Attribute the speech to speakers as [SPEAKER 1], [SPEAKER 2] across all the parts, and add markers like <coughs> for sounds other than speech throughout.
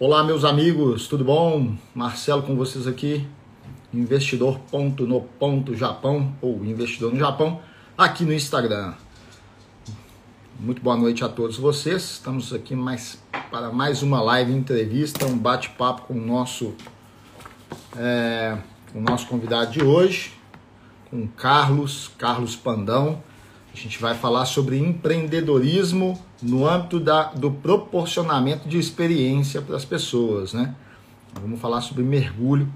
[SPEAKER 1] Olá, meus amigos, tudo bom? Marcelo com vocês aqui, investidor ponto no ponto Japão ou investidor no Japão, aqui no Instagram. Muito boa noite a todos vocês. Estamos aqui mais para mais uma live entrevista, um bate-papo com o nosso é, o nosso convidado de hoje, com Carlos, Carlos Pandão. A gente vai falar sobre empreendedorismo no âmbito da, do proporcionamento de experiência para as pessoas, né? Vamos falar sobre mergulho.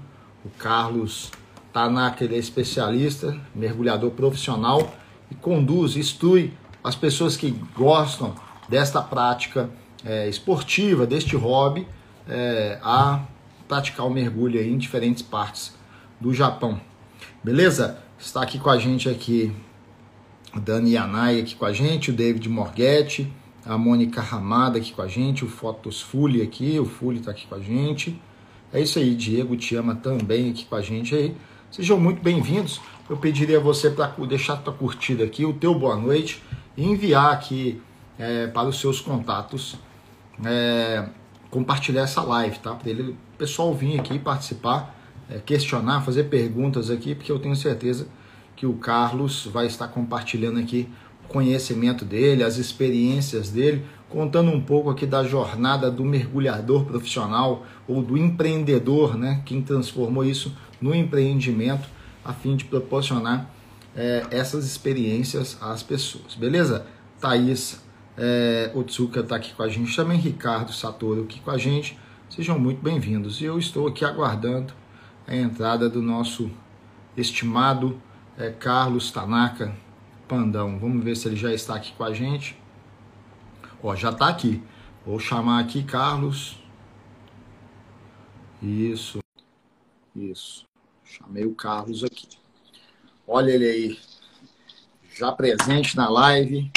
[SPEAKER 1] O Carlos tá naquele é especialista, mergulhador profissional e conduz, instrui as pessoas que gostam desta prática é, esportiva, deste hobby, é, a praticar o mergulho em diferentes partes do Japão. Beleza? Está aqui com a gente aqui Dani Yanai aqui com a gente, o David Morghetti, a Mônica Ramada aqui com a gente, o Fotos Fully aqui, o Fully está aqui com a gente. É isso aí, Diego te ama também aqui com a gente aí. Sejam muito bem-vindos. Eu pediria a você para deixar tua curtida aqui, o teu boa noite e enviar aqui é, para os seus contatos, é, compartilhar essa live, tá? Para ele, o pessoal vir aqui participar, é, questionar, fazer perguntas aqui, porque eu tenho certeza que o Carlos vai estar compartilhando aqui conhecimento dele, as experiências dele, contando um pouco aqui da jornada do mergulhador profissional ou do empreendedor, né? Quem transformou isso no empreendimento a fim de proporcionar é, essas experiências às pessoas, beleza? Thaís é, Otsuka está aqui com a gente também, Ricardo Satoru aqui com a gente, sejam muito bem-vindos. E eu estou aqui aguardando a entrada do nosso estimado é, Carlos Tanaka Pandão. Vamos ver se ele já está aqui com a gente. Ó, já está aqui. Vou chamar aqui Carlos. Isso. Isso. Chamei o Carlos aqui. Olha ele aí. Já presente na live.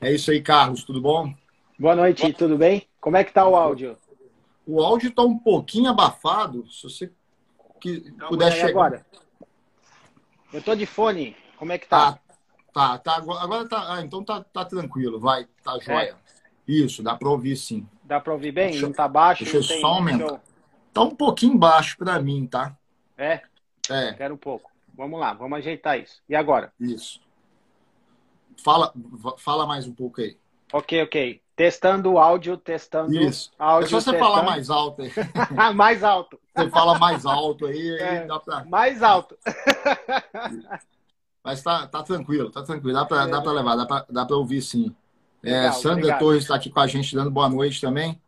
[SPEAKER 1] É isso aí, Carlos. Tudo bom?
[SPEAKER 2] Boa noite, Boa... tudo bem? Como é que tá o áudio?
[SPEAKER 1] O áudio está um pouquinho abafado. Se você que puder chegar. Agora.
[SPEAKER 2] Eu tô de fone. Como é que tá?
[SPEAKER 1] Ah, Tá, tá. Agora tá. Ah, então tá, tá tranquilo, vai, tá jóia. É. Isso, dá para ouvir sim.
[SPEAKER 2] Dá para ouvir bem? Deixa, não tá baixo?
[SPEAKER 1] Deixa eu só aumentar. Tá um pouquinho baixo para mim, tá?
[SPEAKER 2] É? É. Quero um pouco. Vamos lá, vamos ajeitar isso. E agora?
[SPEAKER 1] Isso. Fala, fala mais um pouco aí.
[SPEAKER 2] Ok, ok. Testando o áudio, testando
[SPEAKER 1] Isso.
[SPEAKER 2] áudio.
[SPEAKER 1] É só você testando... falar mais alto aí. <laughs>
[SPEAKER 2] mais alto.
[SPEAKER 1] Você fala mais alto aí, é, aí dá pra...
[SPEAKER 2] Mais alto.
[SPEAKER 1] Mas tá, tá tranquilo, tá tranquilo. Dá para dá levar, dá para dá ouvir sim. É, Legal, Sandra obrigado. Torres está aqui com a gente dando boa noite também.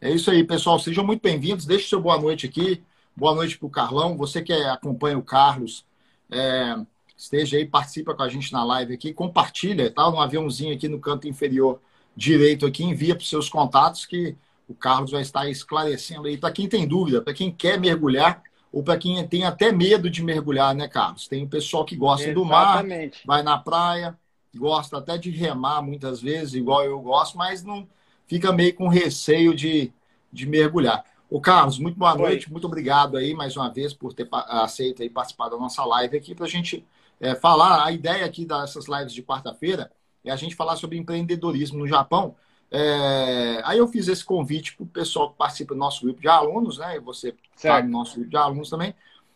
[SPEAKER 1] É isso aí, pessoal. Sejam muito bem-vindos. Deixe seu boa noite aqui. Boa noite para o Carlão. Você que acompanha o Carlos, é, esteja aí, participa com a gente na live aqui. Compartilha, tá? Um aviãozinho aqui no canto inferior direito aqui. Envia para os seus contatos que o Carlos vai estar esclarecendo aí. Para quem tem dúvida, para quem quer mergulhar, ou para quem tem até medo de mergulhar, né, Carlos? Tem o pessoal que gosta Exatamente. do mar, vai na praia, gosta até de remar muitas vezes, igual eu gosto, mas não fica meio com receio de, de mergulhar. O Carlos, muito boa Oi. noite, muito obrigado aí mais uma vez por ter aceito aí participar da nossa live aqui para a gente é, falar. A ideia aqui dessas lives de quarta-feira é a gente falar sobre empreendedorismo no Japão. É, aí eu fiz esse convite para o pessoal que participa do nosso grupo de alunos, né? E você está no nosso grupo de alunos também.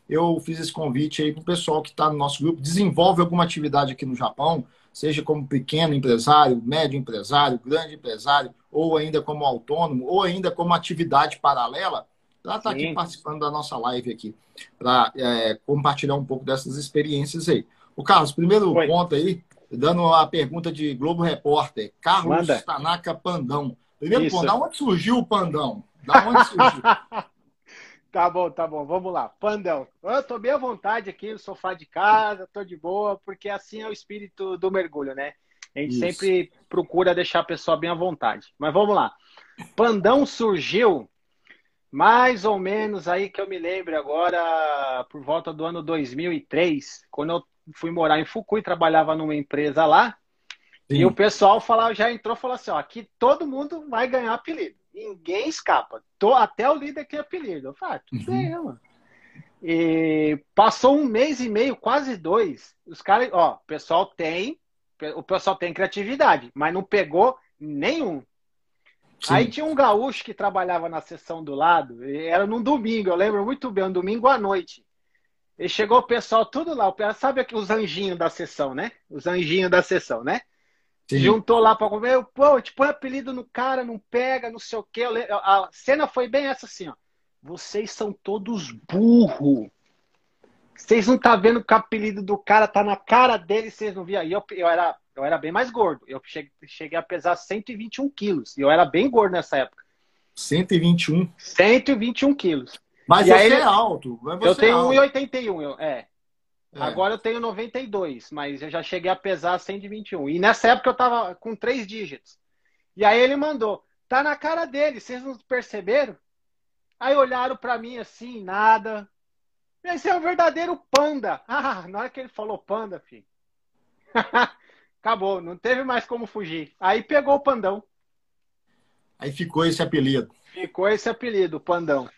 [SPEAKER 1] Eu fiz esse convite aí para o pessoal que está no nosso grupo, desenvolve alguma atividade aqui no Japão, seja como pequeno empresário, médio empresário, grande empresário, ou ainda como autônomo, ou ainda como atividade paralela, para estar tá aqui participando da nossa live aqui, para é, compartilhar um pouco dessas experiências aí. O Carlos, primeiro Oi. ponto aí, dando a pergunta de Globo Repórter. Carlos Manda. Tanaka Pandão. Primeiro Isso. ponto, da onde surgiu o Pandão? Da onde surgiu? <laughs>
[SPEAKER 2] tá bom, tá bom. Vamos lá. Pandão. Eu tô bem à vontade aqui no sofá de casa, tô de boa, porque assim é o espírito do mergulho, né? A gente Isso. sempre procura deixar a pessoa bem à vontade. Mas vamos lá. Pandão surgiu mais ou menos aí que eu me lembro agora, por volta do ano 2003, quando eu fui morar em Fukui, trabalhava numa empresa lá. Sim. E o pessoal falava, já entrou e falou assim: ó, aqui todo mundo vai ganhar apelido. Ninguém escapa. Tô, até o líder tem apelido. Eu falei, ah, tudo uhum. bem, mano. E passou um mês e meio, quase dois. Os caras, ó, o pessoal tem, o pessoal tem criatividade, mas não pegou nenhum. Sim. Aí tinha um gaúcho que trabalhava na sessão do lado, era num domingo, eu lembro muito bem, um domingo à noite. E chegou o pessoal tudo lá, sabe aqui os anjinhos da sessão, né? Os anjinhos da sessão, né? Sim. Juntou lá para comer, pô, te põe apelido no cara, não pega, não sei o quê. A cena foi bem essa assim, ó. Vocês são todos burro. Vocês não tá vendo que o apelido do cara tá na cara dele, vocês não viam. Eu, eu era eu era bem mais gordo. Eu cheguei, cheguei a pesar 121 quilos. E eu era bem gordo nessa época.
[SPEAKER 1] 121?
[SPEAKER 2] 121 quilos.
[SPEAKER 1] Mas e você é alto. Você
[SPEAKER 2] eu tenho 1,81. É. é. Agora eu tenho 92, mas eu já cheguei a pesar 121. E nessa época eu tava com três dígitos. E aí ele mandou, tá na cara dele, vocês não perceberam? Aí olharam para mim assim, nada. Esse é o verdadeiro panda. <laughs> Ah, na hora que ele falou panda, filho. <laughs> Acabou, não teve mais como fugir. Aí pegou o Pandão.
[SPEAKER 1] Aí ficou esse apelido.
[SPEAKER 2] Ficou esse apelido, Pandão.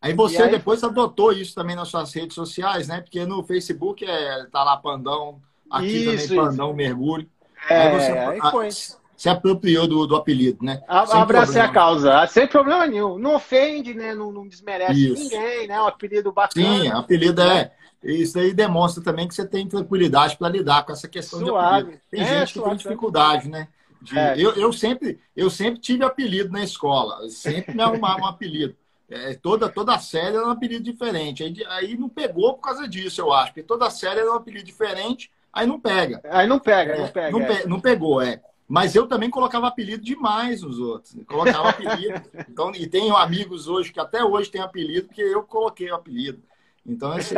[SPEAKER 1] Aí você aí... depois adotou isso também nas suas redes sociais, né? Porque no Facebook é, tá lá Pandão, aqui isso, também Pandão Mergulho.
[SPEAKER 2] É, aí você aí foi.
[SPEAKER 1] se apropriou do, do apelido, né?
[SPEAKER 2] Abracei a causa, sem problema nenhum. Não ofende, né? Não, não desmerece isso. ninguém, né? O apelido bacana.
[SPEAKER 1] Sim, apelido é isso aí demonstra também que você tem tranquilidade para lidar com essa questão suave. de apelido. Tem é, gente que tem dificuldade, né? De, é. eu, eu, sempre, eu sempre tive apelido na escola, sempre me arrumava um apelido. É, toda, toda série era um apelido diferente. Aí, aí não pegou por causa disso, eu acho. Porque toda série era um apelido diferente, aí não pega.
[SPEAKER 2] Aí não pega,
[SPEAKER 1] é,
[SPEAKER 2] não pega.
[SPEAKER 1] Não, pe não, pegou, é. Mas eu também colocava apelido demais nos outros. Colocava apelido. <laughs> então, e tenho amigos hoje que até hoje tem apelido, porque eu coloquei o apelido. Então, esse,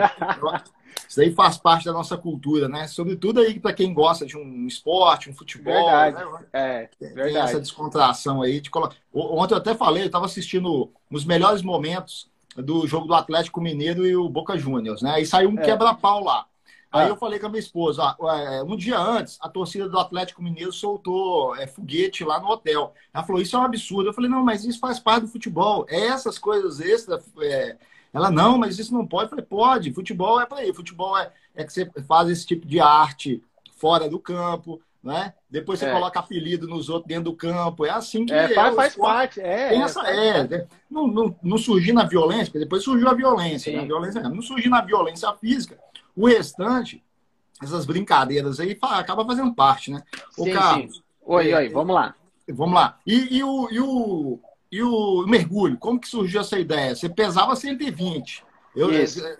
[SPEAKER 1] isso aí faz parte da nossa cultura, né? Sobretudo aí para quem gosta de um esporte, um futebol.
[SPEAKER 2] Verdade.
[SPEAKER 1] Né?
[SPEAKER 2] É,
[SPEAKER 1] tem
[SPEAKER 2] verdade.
[SPEAKER 1] essa descontração aí. De colo... Ontem eu até falei, eu estava assistindo os melhores momentos do jogo do Atlético Mineiro e o Boca Juniors, né? Aí saiu um é. quebra-pau lá. Aí ah. eu falei com a minha esposa, é, um dia antes, a torcida do Atlético Mineiro soltou é, foguete lá no hotel. Ela falou, isso é um absurdo. Eu falei, não, mas isso faz parte do futebol. É essas coisas extras, é, ela, não, mas isso não pode. Eu falei, pode, futebol é para ir. Futebol é, é que você faz esse tipo de arte fora do campo, né? Depois você é. coloca apelido nos outros dentro do campo. É assim que
[SPEAKER 2] é. é faz, parte. É,
[SPEAKER 1] tem essa, é, é, não, não, não surgiu na violência, porque depois surgiu a violência. Né? A violência não surgiu na violência física. O restante, essas brincadeiras aí, acaba fazendo parte, né?
[SPEAKER 2] O sim, Carlos, sim. Oi, é, oi, vamos lá.
[SPEAKER 1] Vamos lá. E, e, o, e o, e o mergulho, como que surgiu essa ideia? Você pesava 120. Eu,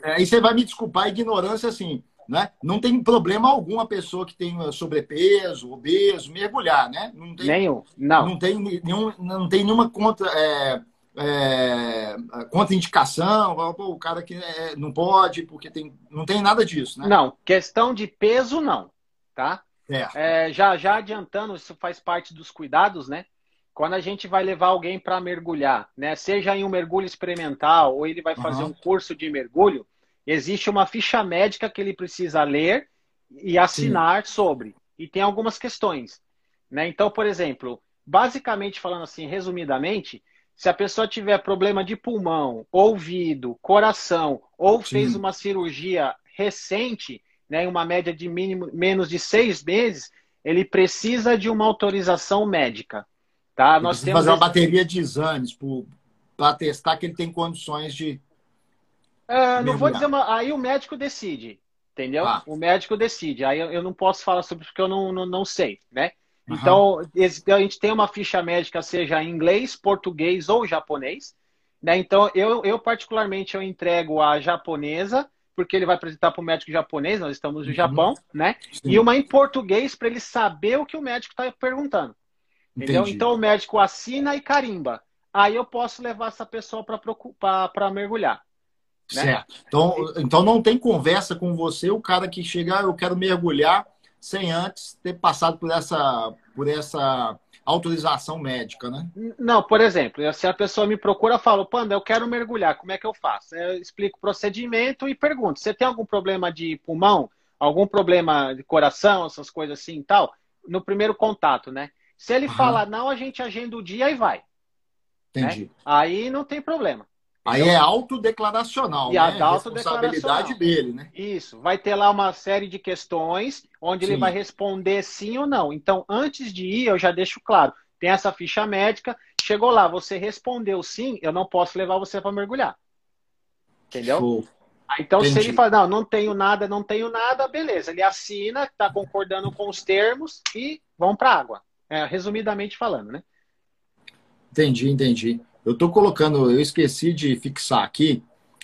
[SPEAKER 1] aí você vai me desculpar a ignorância assim, né? Não tem problema algum a pessoa que tem sobrepeso, obeso, mergulhar, né?
[SPEAKER 2] Não tem, Nenhum, não.
[SPEAKER 1] Não tem, nenhum, não tem nenhuma contra, é, é, contraindicação, o cara que é, não pode, porque tem, não tem nada disso, né?
[SPEAKER 2] Não, questão de peso não, tá? É. já, já adiantando, isso faz parte dos cuidados, né? Quando a gente vai levar alguém para mergulhar, né, seja em um mergulho experimental ou ele vai fazer uhum. um curso de mergulho, existe uma ficha médica que ele precisa ler e assinar Sim. sobre. E tem algumas questões. Né? Então, por exemplo, basicamente falando assim, resumidamente, se a pessoa tiver problema de pulmão, ouvido, coração, ou Sim. fez uma cirurgia recente, né, uma média de mínimo, menos de seis meses, ele precisa de uma autorização médica. Tá?
[SPEAKER 1] Nós temos fazer uma bateria de exames para testar que ele tem condições de.
[SPEAKER 2] É, não vou dizer uma... Aí o médico decide, entendeu? Ah. O médico decide. Aí eu não posso falar sobre porque eu não, não, não sei, né? Uhum. Então, a gente tem uma ficha médica, seja em inglês, português ou japonês. Né? Então, eu, eu particularmente eu entrego a japonesa, porque ele vai apresentar para o médico japonês, nós estamos no uhum. Japão, né? Sim. E uma em português para ele saber o que o médico está perguntando. Entendeu? Então o médico assina e carimba. Aí eu posso levar essa pessoa para mergulhar.
[SPEAKER 1] Né? Certo. Então, então não tem conversa com você, o cara que chega, ah, eu quero mergulhar, sem antes ter passado por essa, por essa autorização médica, né?
[SPEAKER 2] Não, por exemplo, se a pessoa me procura, fala, Panda, eu quero mergulhar, como é que eu faço? Eu explico o procedimento e pergunto, você tem algum problema de pulmão? Algum problema de coração, essas coisas assim e tal? No primeiro contato, né? Se ele uhum. fala não, a gente agenda o dia e vai.
[SPEAKER 1] Entendi.
[SPEAKER 2] Né? Aí não tem problema.
[SPEAKER 1] Aí é autodeclaracional,
[SPEAKER 2] e
[SPEAKER 1] né?
[SPEAKER 2] a responsabilidade
[SPEAKER 1] dele, né?
[SPEAKER 2] Isso. Vai ter lá uma série de questões onde sim. ele vai responder sim ou não. Então, antes de ir, eu já deixo claro. Tem essa ficha médica chegou lá, você respondeu sim, eu não posso levar você para mergulhar. Entendeu? Show. Então, Entendi. se ele fala, não, não tenho nada, não tenho nada, beleza. Ele assina, está concordando com os termos e vão para a água. É, resumidamente falando, né?
[SPEAKER 1] Entendi, entendi. Eu estou colocando, eu esqueci de fixar aqui.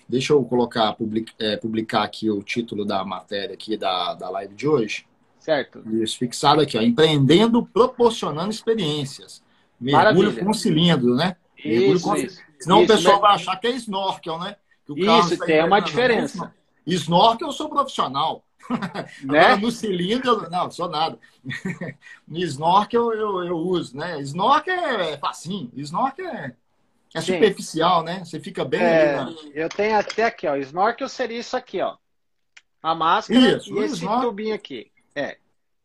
[SPEAKER 1] Deixa eu colocar, public, é, publicar aqui o título da matéria aqui da, da live de hoje.
[SPEAKER 2] Certo.
[SPEAKER 1] Isso, fixado aqui, ó. Empreendendo, proporcionando experiências. Mergulho Maravilha. com cilindro, né? Mergulho
[SPEAKER 2] isso,
[SPEAKER 1] com
[SPEAKER 2] isso.
[SPEAKER 1] Senão isso, o pessoal vai achar que é snorkel, né?
[SPEAKER 2] isso, tem uma diferença.
[SPEAKER 1] Snorkel eu sou profissional. <laughs> Né? Agora, no cilindro, não, sou nada. <laughs> no snorkel eu, eu uso, né? Snorkel é facinho. Snorkel é, é superficial, né? Você fica bem
[SPEAKER 2] é, na... Eu tenho até aqui, ó. Snorkel seria isso aqui, ó. A máscara isso, e esse snorkel... tubinho aqui. É.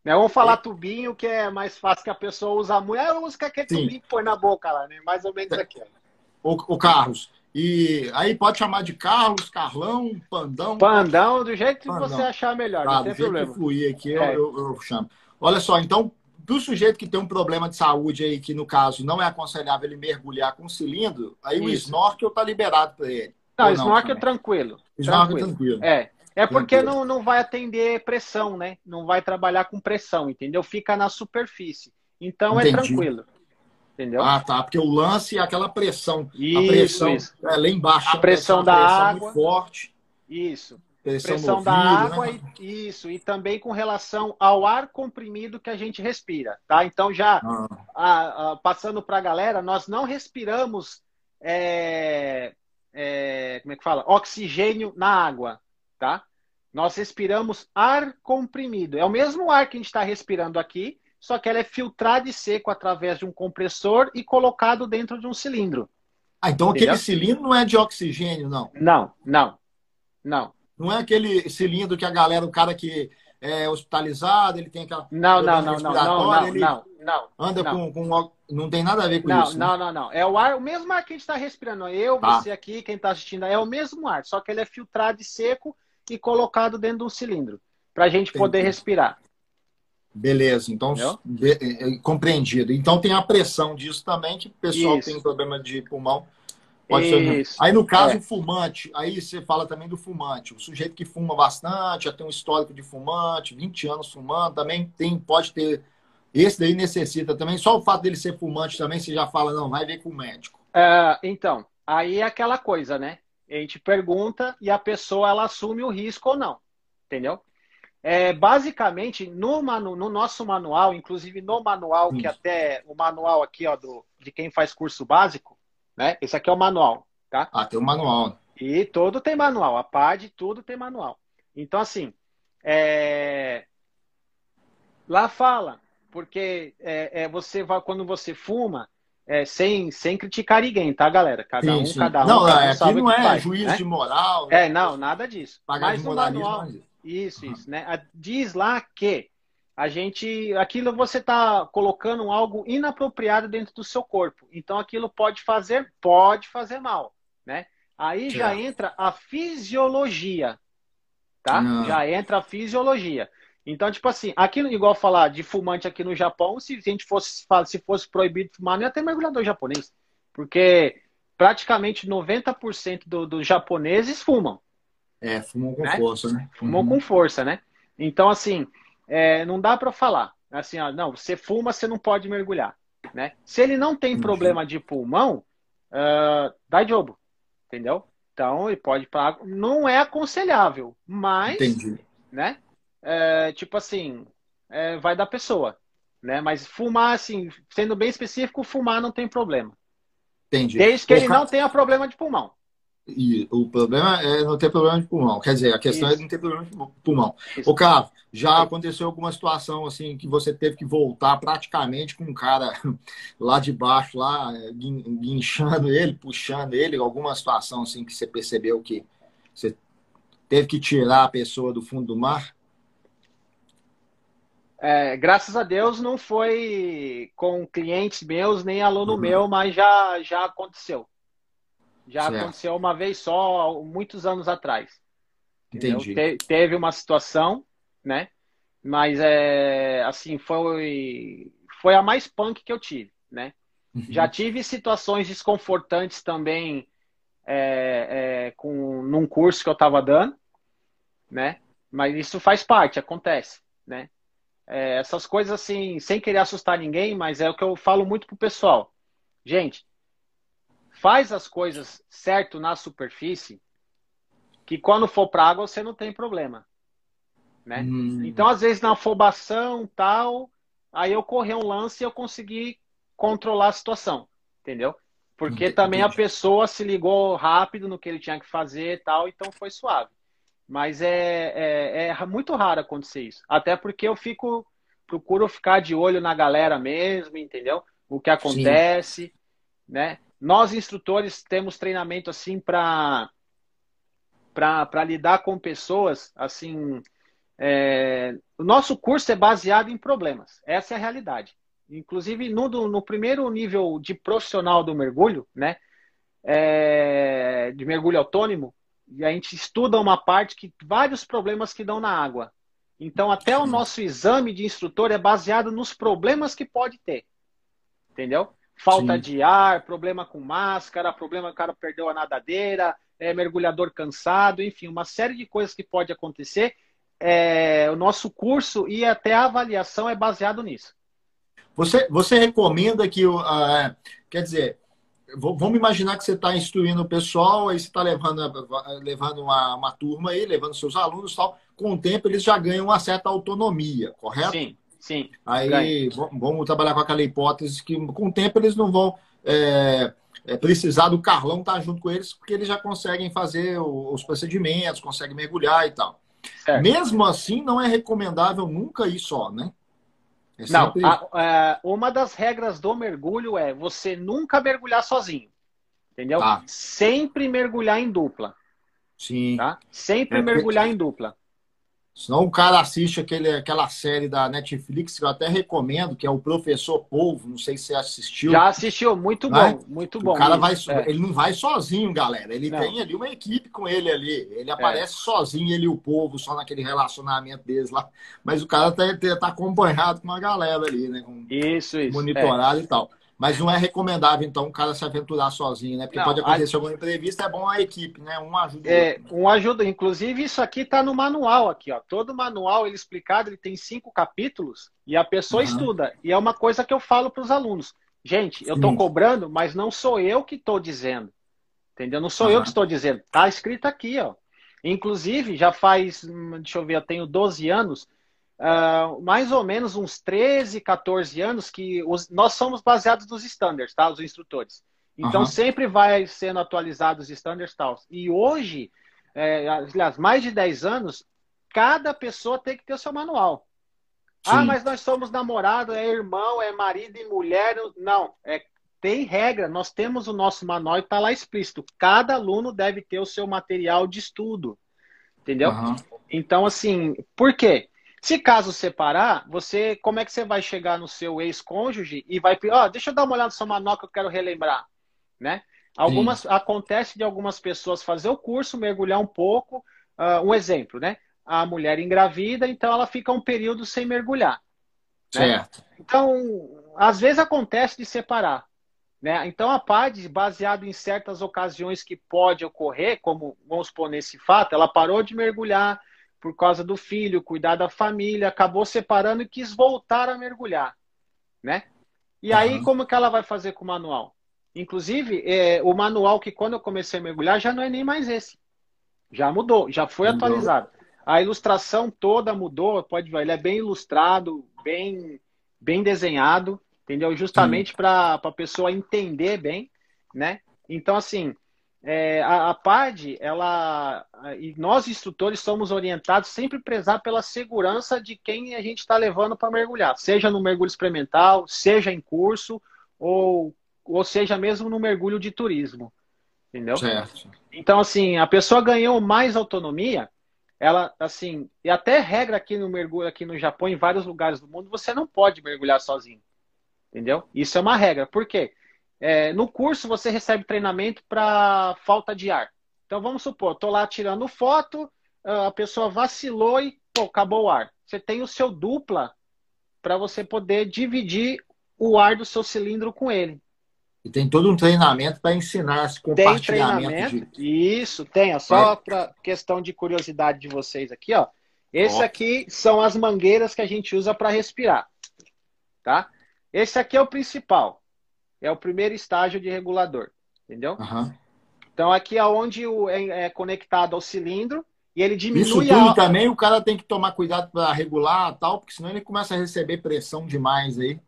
[SPEAKER 2] Né, vamos falar é. tubinho, que é mais fácil que a pessoa usa muito. É, usa aquele Sim. tubinho que põe na boca lá, né? Mais ou menos aqui.
[SPEAKER 1] Ó. O, o Carlos, e aí pode chamar de Carlos, Carlão, Pandão.
[SPEAKER 2] Pandão, do jeito que Pandão. você achar melhor, tá, não tem
[SPEAKER 1] do problema. que fluir aqui, é. eu, eu, eu, chamo. Olha só, então, do sujeito que tem um problema de saúde aí, que no caso não é aconselhável ele mergulhar com cilindro, aí Isso. o snorkel tá liberado para ele.
[SPEAKER 2] Não, o snorkel é tranquilo. Snorkel tranquilo. tranquilo. É. É porque não, não vai atender pressão, né? Não vai trabalhar com pressão, entendeu? Fica na superfície. Então é Entendi. é tranquilo. Entendeu?
[SPEAKER 1] Ah, tá. Porque o lance é aquela pressão. Isso, a pressão isso. É, lá embaixo.
[SPEAKER 2] A pressão da pressão água.
[SPEAKER 1] Muito forte.
[SPEAKER 2] Isso. Pressão, pressão ouvido, da água né? e isso. E também com relação ao ar comprimido que a gente respira, tá? Então, já ah. a, a, passando para a galera, nós não respiramos. É, é, como é que fala? Oxigênio na água, tá? Nós respiramos ar comprimido. É o mesmo ar que a gente está respirando aqui, só que ela é filtrada e seco através de um compressor e colocado dentro de um cilindro.
[SPEAKER 1] Ah, então Entendeu? aquele cilindro não é de oxigênio, não?
[SPEAKER 2] Não, não, não.
[SPEAKER 1] Não é aquele cilindro que a galera, o cara que é hospitalizado, ele tem aquela.
[SPEAKER 2] Não, não, não, não, não, não, não, não.
[SPEAKER 1] Anda
[SPEAKER 2] não.
[SPEAKER 1] Com, com. Não tem nada a ver com
[SPEAKER 2] não,
[SPEAKER 1] isso.
[SPEAKER 2] Não, né? não, não. É o ar, o mesmo ar que a gente está respirando. Eu, tá. você aqui, quem está assistindo, é o mesmo ar, só que ele é filtrado e seco e colocado dentro de um cilindro para a gente Entendi. poder respirar.
[SPEAKER 1] Beleza, então é, é, compreendido. Então tem a pressão disso também, que o pessoal Isso. tem problema de pulmão. Pode ser... Aí no caso, é. o fumante, aí você fala também do fumante. O sujeito que fuma bastante, já tem um histórico de fumante, 20 anos fumando, também tem, pode ter. Esse daí necessita também. Só o fato dele ser fumante também, você já fala, não, vai ver com o médico.
[SPEAKER 2] É, então, aí é aquela coisa, né? A gente pergunta e a pessoa ela assume o risco ou não. Entendeu? É, basicamente, no, manu, no, nosso manual, inclusive no manual, que até o manual aqui, ó, do, de quem faz curso básico, né? Esse aqui é o manual, tá?
[SPEAKER 1] Ah, tem o manual.
[SPEAKER 2] E todo tem manual. A PAD, tudo tem manual. Então, assim, é... lá fala, porque é, é, você vai, quando você fuma, é, sem, sem criticar ninguém, tá, galera? Cada sim, um, sim. cada um.
[SPEAKER 1] Não,
[SPEAKER 2] cada
[SPEAKER 1] um é, aqui não é faz, juiz né? de moral.
[SPEAKER 2] É, não, nada disso.
[SPEAKER 1] Pagar Mas de no manual,
[SPEAKER 2] isso, isso, né? Diz lá que a gente, aquilo você está colocando algo inapropriado dentro do seu corpo. Então aquilo pode fazer, pode fazer mal, né? Aí já entra a fisiologia, tá? Não. Já entra a fisiologia. Então, tipo assim, aqui, igual falar de fumante aqui no Japão, se a gente fosse, se fosse proibido fumar, não ia ter mergulhador japonês. Porque praticamente 90% dos do japoneses fumam.
[SPEAKER 1] É, fumou com né? força, né?
[SPEAKER 2] Fumou uhum. com força, né? Então, assim, é, não dá para falar. Assim, ó, não, você fuma, você não pode mergulhar, né? Se ele não tem uhum. problema de pulmão, uh, dá jogo, entendeu? Então, ele pode para Não é aconselhável, mas,
[SPEAKER 1] Entendi.
[SPEAKER 2] né? É, tipo assim, é, vai da pessoa, né? Mas fumar, assim, sendo bem específico, fumar não tem problema.
[SPEAKER 1] Entendi.
[SPEAKER 2] Desde que ele não tenha problema de pulmão.
[SPEAKER 1] E o problema é não ter problema de pulmão. Quer dizer, a questão Isso. é não ter problema de pulmão. Isso. Ô, Carlos, já aconteceu alguma situação assim que você teve que voltar praticamente com um cara <laughs> lá de baixo, lá, guinchando ele, puxando ele, alguma situação assim que você percebeu que você teve que tirar a pessoa do fundo do mar?
[SPEAKER 2] É, graças a Deus não foi com clientes meus nem aluno uhum. meu, mas já, já aconteceu. Já certo. aconteceu uma vez só, muitos anos atrás.
[SPEAKER 1] Entendi.
[SPEAKER 2] Te, teve uma situação, né? Mas é assim, foi foi a mais punk que eu tive, né? Uhum. Já tive situações desconfortantes também é, é, com, num curso que eu estava dando, né? Mas isso faz parte, acontece, né? É, essas coisas assim, sem querer assustar ninguém, mas é o que eu falo muito pro pessoal. Gente, faz as coisas certo na superfície, que quando for para água você não tem problema, né? Hum. Então às vezes na afobação tal, aí eu corri um lance e eu consegui controlar a situação, entendeu? Porque entendi, também a pessoa se ligou rápido no que ele tinha que fazer e tal, então foi suave. Mas é, é, é, muito raro acontecer isso. Até porque eu fico, procuro ficar de olho na galera mesmo, entendeu? O que acontece, Sim. né? Nós, instrutores, temos treinamento assim para para lidar com pessoas assim. É... o nosso curso é baseado em problemas. Essa é a realidade. Inclusive, no, no primeiro nível de profissional do mergulho, né? É, de mergulho autônomo, a gente estuda uma parte que vários problemas que dão na água. Então, até o nosso exame de instrutor é baseado nos problemas que pode ter. Entendeu? Falta Sim. de ar, problema com máscara, problema que o cara perdeu a nadadeira, é, mergulhador cansado, enfim, uma série de coisas que pode acontecer. É, o nosso curso e até a avaliação é baseado nisso.
[SPEAKER 1] Você, você recomenda que, uh, quer dizer, vamos imaginar que você está instruindo o pessoal, aí você está levando, levando uma, uma turma aí, levando seus alunos tal. Com o tempo, eles já ganham uma certa autonomia, correto?
[SPEAKER 2] Sim, sim.
[SPEAKER 1] Aí vamos trabalhar com aquela hipótese que com o tempo eles não vão é, é, precisar do Carlão estar tá junto com eles, porque eles já conseguem fazer os procedimentos, conseguem mergulhar e tal. Certo. Mesmo assim, não é recomendável nunca ir só, né?
[SPEAKER 2] É não, a, a, é, uma das regras do mergulho é você nunca mergulhar sozinho. Entendeu? Tá. Sempre mergulhar em dupla.
[SPEAKER 1] Sim.
[SPEAKER 2] Tá? Sempre é, mergulhar em dupla.
[SPEAKER 1] Senão o cara assiste aquele, aquela série da Netflix que eu até recomendo, que é o Professor Polvo, não sei se você assistiu.
[SPEAKER 2] Já assistiu, muito né? bom, muito bom.
[SPEAKER 1] O cara vai, é. ele não vai sozinho, galera. Ele não. tem ali uma equipe com ele ali. Ele é. aparece é. sozinho, ele e o povo, só naquele relacionamento deles lá. Mas o cara tá, tá acompanhado com uma galera ali, né? Com,
[SPEAKER 2] isso, isso.
[SPEAKER 1] Monitorado é. e tal. Mas não é recomendável, então, o cara se aventurar sozinho, né? Porque não, pode acontecer a... alguma imprevista, é bom a equipe, né? Um ajuda.
[SPEAKER 2] É, um ajuda. Inclusive, isso aqui está no manual aqui, ó. Todo manual ele explicado, ele tem cinco capítulos e a pessoa uhum. estuda. E é uma coisa que eu falo para os alunos. Gente, eu estou cobrando, mas não sou eu que estou dizendo. Entendeu? Não sou uhum. eu que estou dizendo. Tá escrito aqui, ó. Inclusive, já faz, hum, deixa eu ver, eu tenho 12 anos uh, mais ou menos uns 13, 14 anos que os, nós somos baseados nos standards, tá? Os instrutores. Então uhum. sempre vai sendo atualizados os standards tal. E hoje, é, aliás, mais de 10 anos, cada pessoa tem que ter o seu manual. Ah, Sim. Ah, mas nós somos namorado, é irmão, é marido e mulher. Não, é, tem regra. Nós temos o nosso manual e está lá explícito. Cada aluno deve ter o seu material de estudo. Entendeu? Uhum. Então, assim, por quê? Se caso separar, você, como é que você vai chegar no seu ex-cônjuge e vai, ó, oh, deixa eu dar uma olhada no seu manual que eu quero relembrar, né? Algumas Sim. acontece de algumas pessoas fazer o curso, mergulhar um pouco. Uh, um exemplo, né? A mulher engravida, então ela fica um período sem mergulhar.
[SPEAKER 1] Né? Certo.
[SPEAKER 2] Então, às vezes acontece de separar. Né? Então, a PAD, baseado em certas ocasiões que pode ocorrer, como vamos supor nesse fato, ela parou de mergulhar, por causa do filho, cuidar da família, acabou separando e quis voltar a mergulhar, né? E uhum. aí, como que ela vai fazer com o manual? Inclusive, é, o manual que quando eu comecei a mergulhar já não é nem mais esse. Já mudou, já foi mudou. atualizado. A ilustração toda mudou, pode ver, ele é bem ilustrado, bem, bem desenhado, entendeu? Justamente para a pessoa entender bem, né? Então, assim, é, a, a PAD, ela e nós instrutores somos orientados sempre prezar pela segurança de quem a gente está levando para mergulhar, seja no mergulho experimental, seja em curso ou, ou seja mesmo no mergulho de turismo, entendeu?
[SPEAKER 1] Certo.
[SPEAKER 2] Então assim, a pessoa ganhou mais autonomia, ela assim e até regra aqui no mergulho aqui no Japão, em vários lugares do mundo, você não pode mergulhar sozinho, entendeu? Isso é uma regra. Por quê? É, no curso você recebe treinamento para falta de ar. Então vamos supor, estou lá tirando foto, a pessoa vacilou e pô, acabou o ar. Você tem o seu dupla para você poder dividir o ar do seu cilindro com ele.
[SPEAKER 1] E tem todo um treinamento para ensinar esse compartilhamento. Tem treinamento,
[SPEAKER 2] de... isso, tem. Só para questão de curiosidade de vocês aqui, ó. Esse ó. aqui são as mangueiras que a gente usa para respirar, tá? Esse aqui é o principal. É o primeiro estágio de regulador, entendeu? Uhum. Então aqui é onde o, é, é conectado ao cilindro e ele diminui
[SPEAKER 1] Isso tudo a... também o cara tem que tomar cuidado para regular tal, porque senão ele começa a receber pressão demais aí.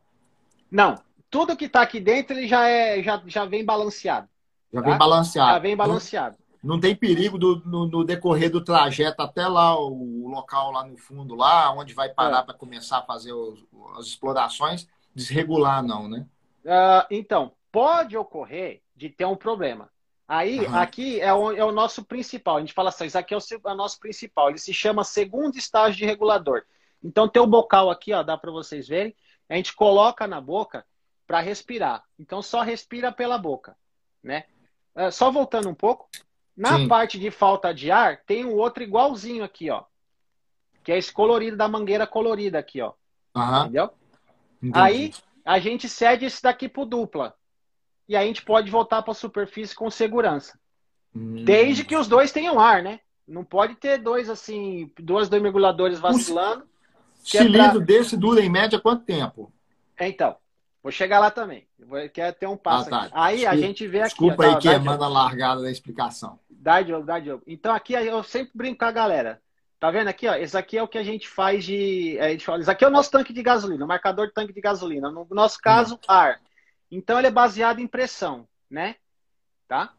[SPEAKER 2] Não, tudo que está aqui dentro ele já é já, já vem balanceado.
[SPEAKER 1] Já tá? vem balanceado.
[SPEAKER 2] Já vem balanceado.
[SPEAKER 1] Não, não tem perigo do, no, no, decorrer do trajeto até lá o, local lá no fundo lá, onde vai parar é. para começar a fazer os, as explorações, desregular não, né?
[SPEAKER 2] Uh, então pode ocorrer de ter um problema. Aí, uhum. aqui é o, é o, nosso principal. A gente fala assim, isso aqui é o, é o, nosso principal. Ele se chama segundo estágio de regulador. Então, tem o bocal aqui, ó, dá para vocês verem. A gente coloca na boca para respirar. Então, só respira pela boca, né? Uh, só voltando um pouco. Na Sim. parte de falta de ar, tem um outro igualzinho aqui, ó. Que é esse colorido da mangueira colorida aqui, ó. Uhum. Entendeu? Entendi. Aí, a gente cede esse daqui pro dupla e a gente pode voltar para a superfície com segurança. Hum. Desde que os dois tenham ar, né? Não pode ter dois assim, dois, dois mergulhadores vacilando.
[SPEAKER 1] Cilindro é pra... desse dura em média quanto tempo?
[SPEAKER 2] É, então, vou chegar lá também. Quer ter um passo ah, tá. Aí Desculpa, a gente vê aqui.
[SPEAKER 1] Desculpa ó, aí que manda largada da explicação.
[SPEAKER 2] Dá, Diogo, dá, Diogo. Então aqui eu sempre brinco com a galera. Tá vendo aqui, ó? Esse aqui é o que a gente faz de. A gente fala, esse aqui é o nosso tanque de gasolina, o marcador de tanque de gasolina. No nosso caso, hum. ar. Então ele é baseado em pressão, né? Tá?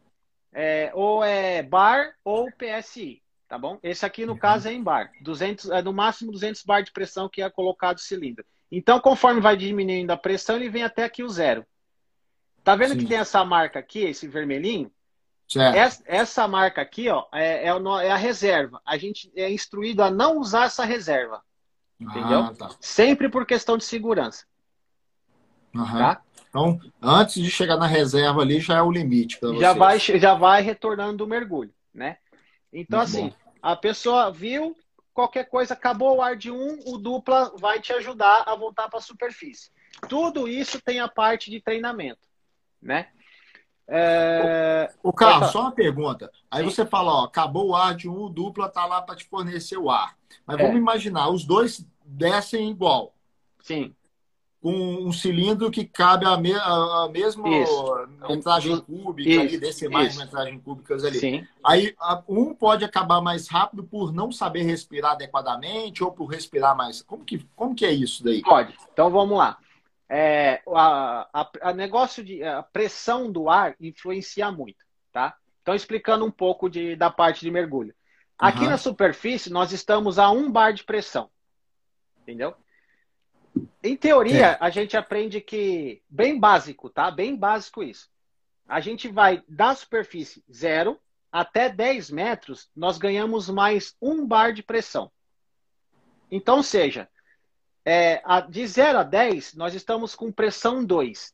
[SPEAKER 2] É, ou é bar ou PSI, tá bom? Esse aqui no uhum. caso é em bar, 200, é no máximo 200 bar de pressão que é colocado o cilindro. Então conforme vai diminuindo a pressão, ele vem até aqui o zero. Tá vendo Sim. que tem essa marca aqui, esse vermelhinho? Essa, essa, marca aqui, ó, é, é, é, a reserva. A gente é instruído a não usar essa reserva. Entendeu? Ah, tá. Sempre por questão de segurança.
[SPEAKER 1] Uhum. Tá? Então, antes de chegar na reserva ali, já é o limite para
[SPEAKER 2] Já vai, já vai retornando do mergulho, né? Então, Muito assim, bom. a pessoa viu, qualquer coisa, acabou o ar de um, o dupla vai te ajudar a voltar para a superfície. Tudo isso tem a parte de treinamento, né?
[SPEAKER 1] É... O, Carlos, só uma pergunta. Aí Sim. você fala, ó, acabou o ar de um, o dupla tá lá para te fornecer o ar. Mas é. vamos imaginar, os dois descem igual.
[SPEAKER 2] Sim
[SPEAKER 1] com um cilindro que cabe a, me, a, a mesma isso. metragem cúbica isso. ali, decimais isso. metragem cúbicas ali. Sim. Aí um pode acabar mais rápido por não saber respirar adequadamente ou por respirar mais. Como que, como que é isso daí?
[SPEAKER 2] Pode. Então vamos lá. É, a, a, a, negócio de a pressão do ar influencia muito, tá? Então explicando um pouco de, da parte de mergulho. Aqui uhum. na superfície nós estamos a um bar de pressão, entendeu? Em teoria, é. a gente aprende que, bem básico, tá? Bem básico isso. A gente vai da superfície zero até 10 metros, nós ganhamos mais um bar de pressão. Então, seja, é, de 0 a 10, nós estamos com pressão 2,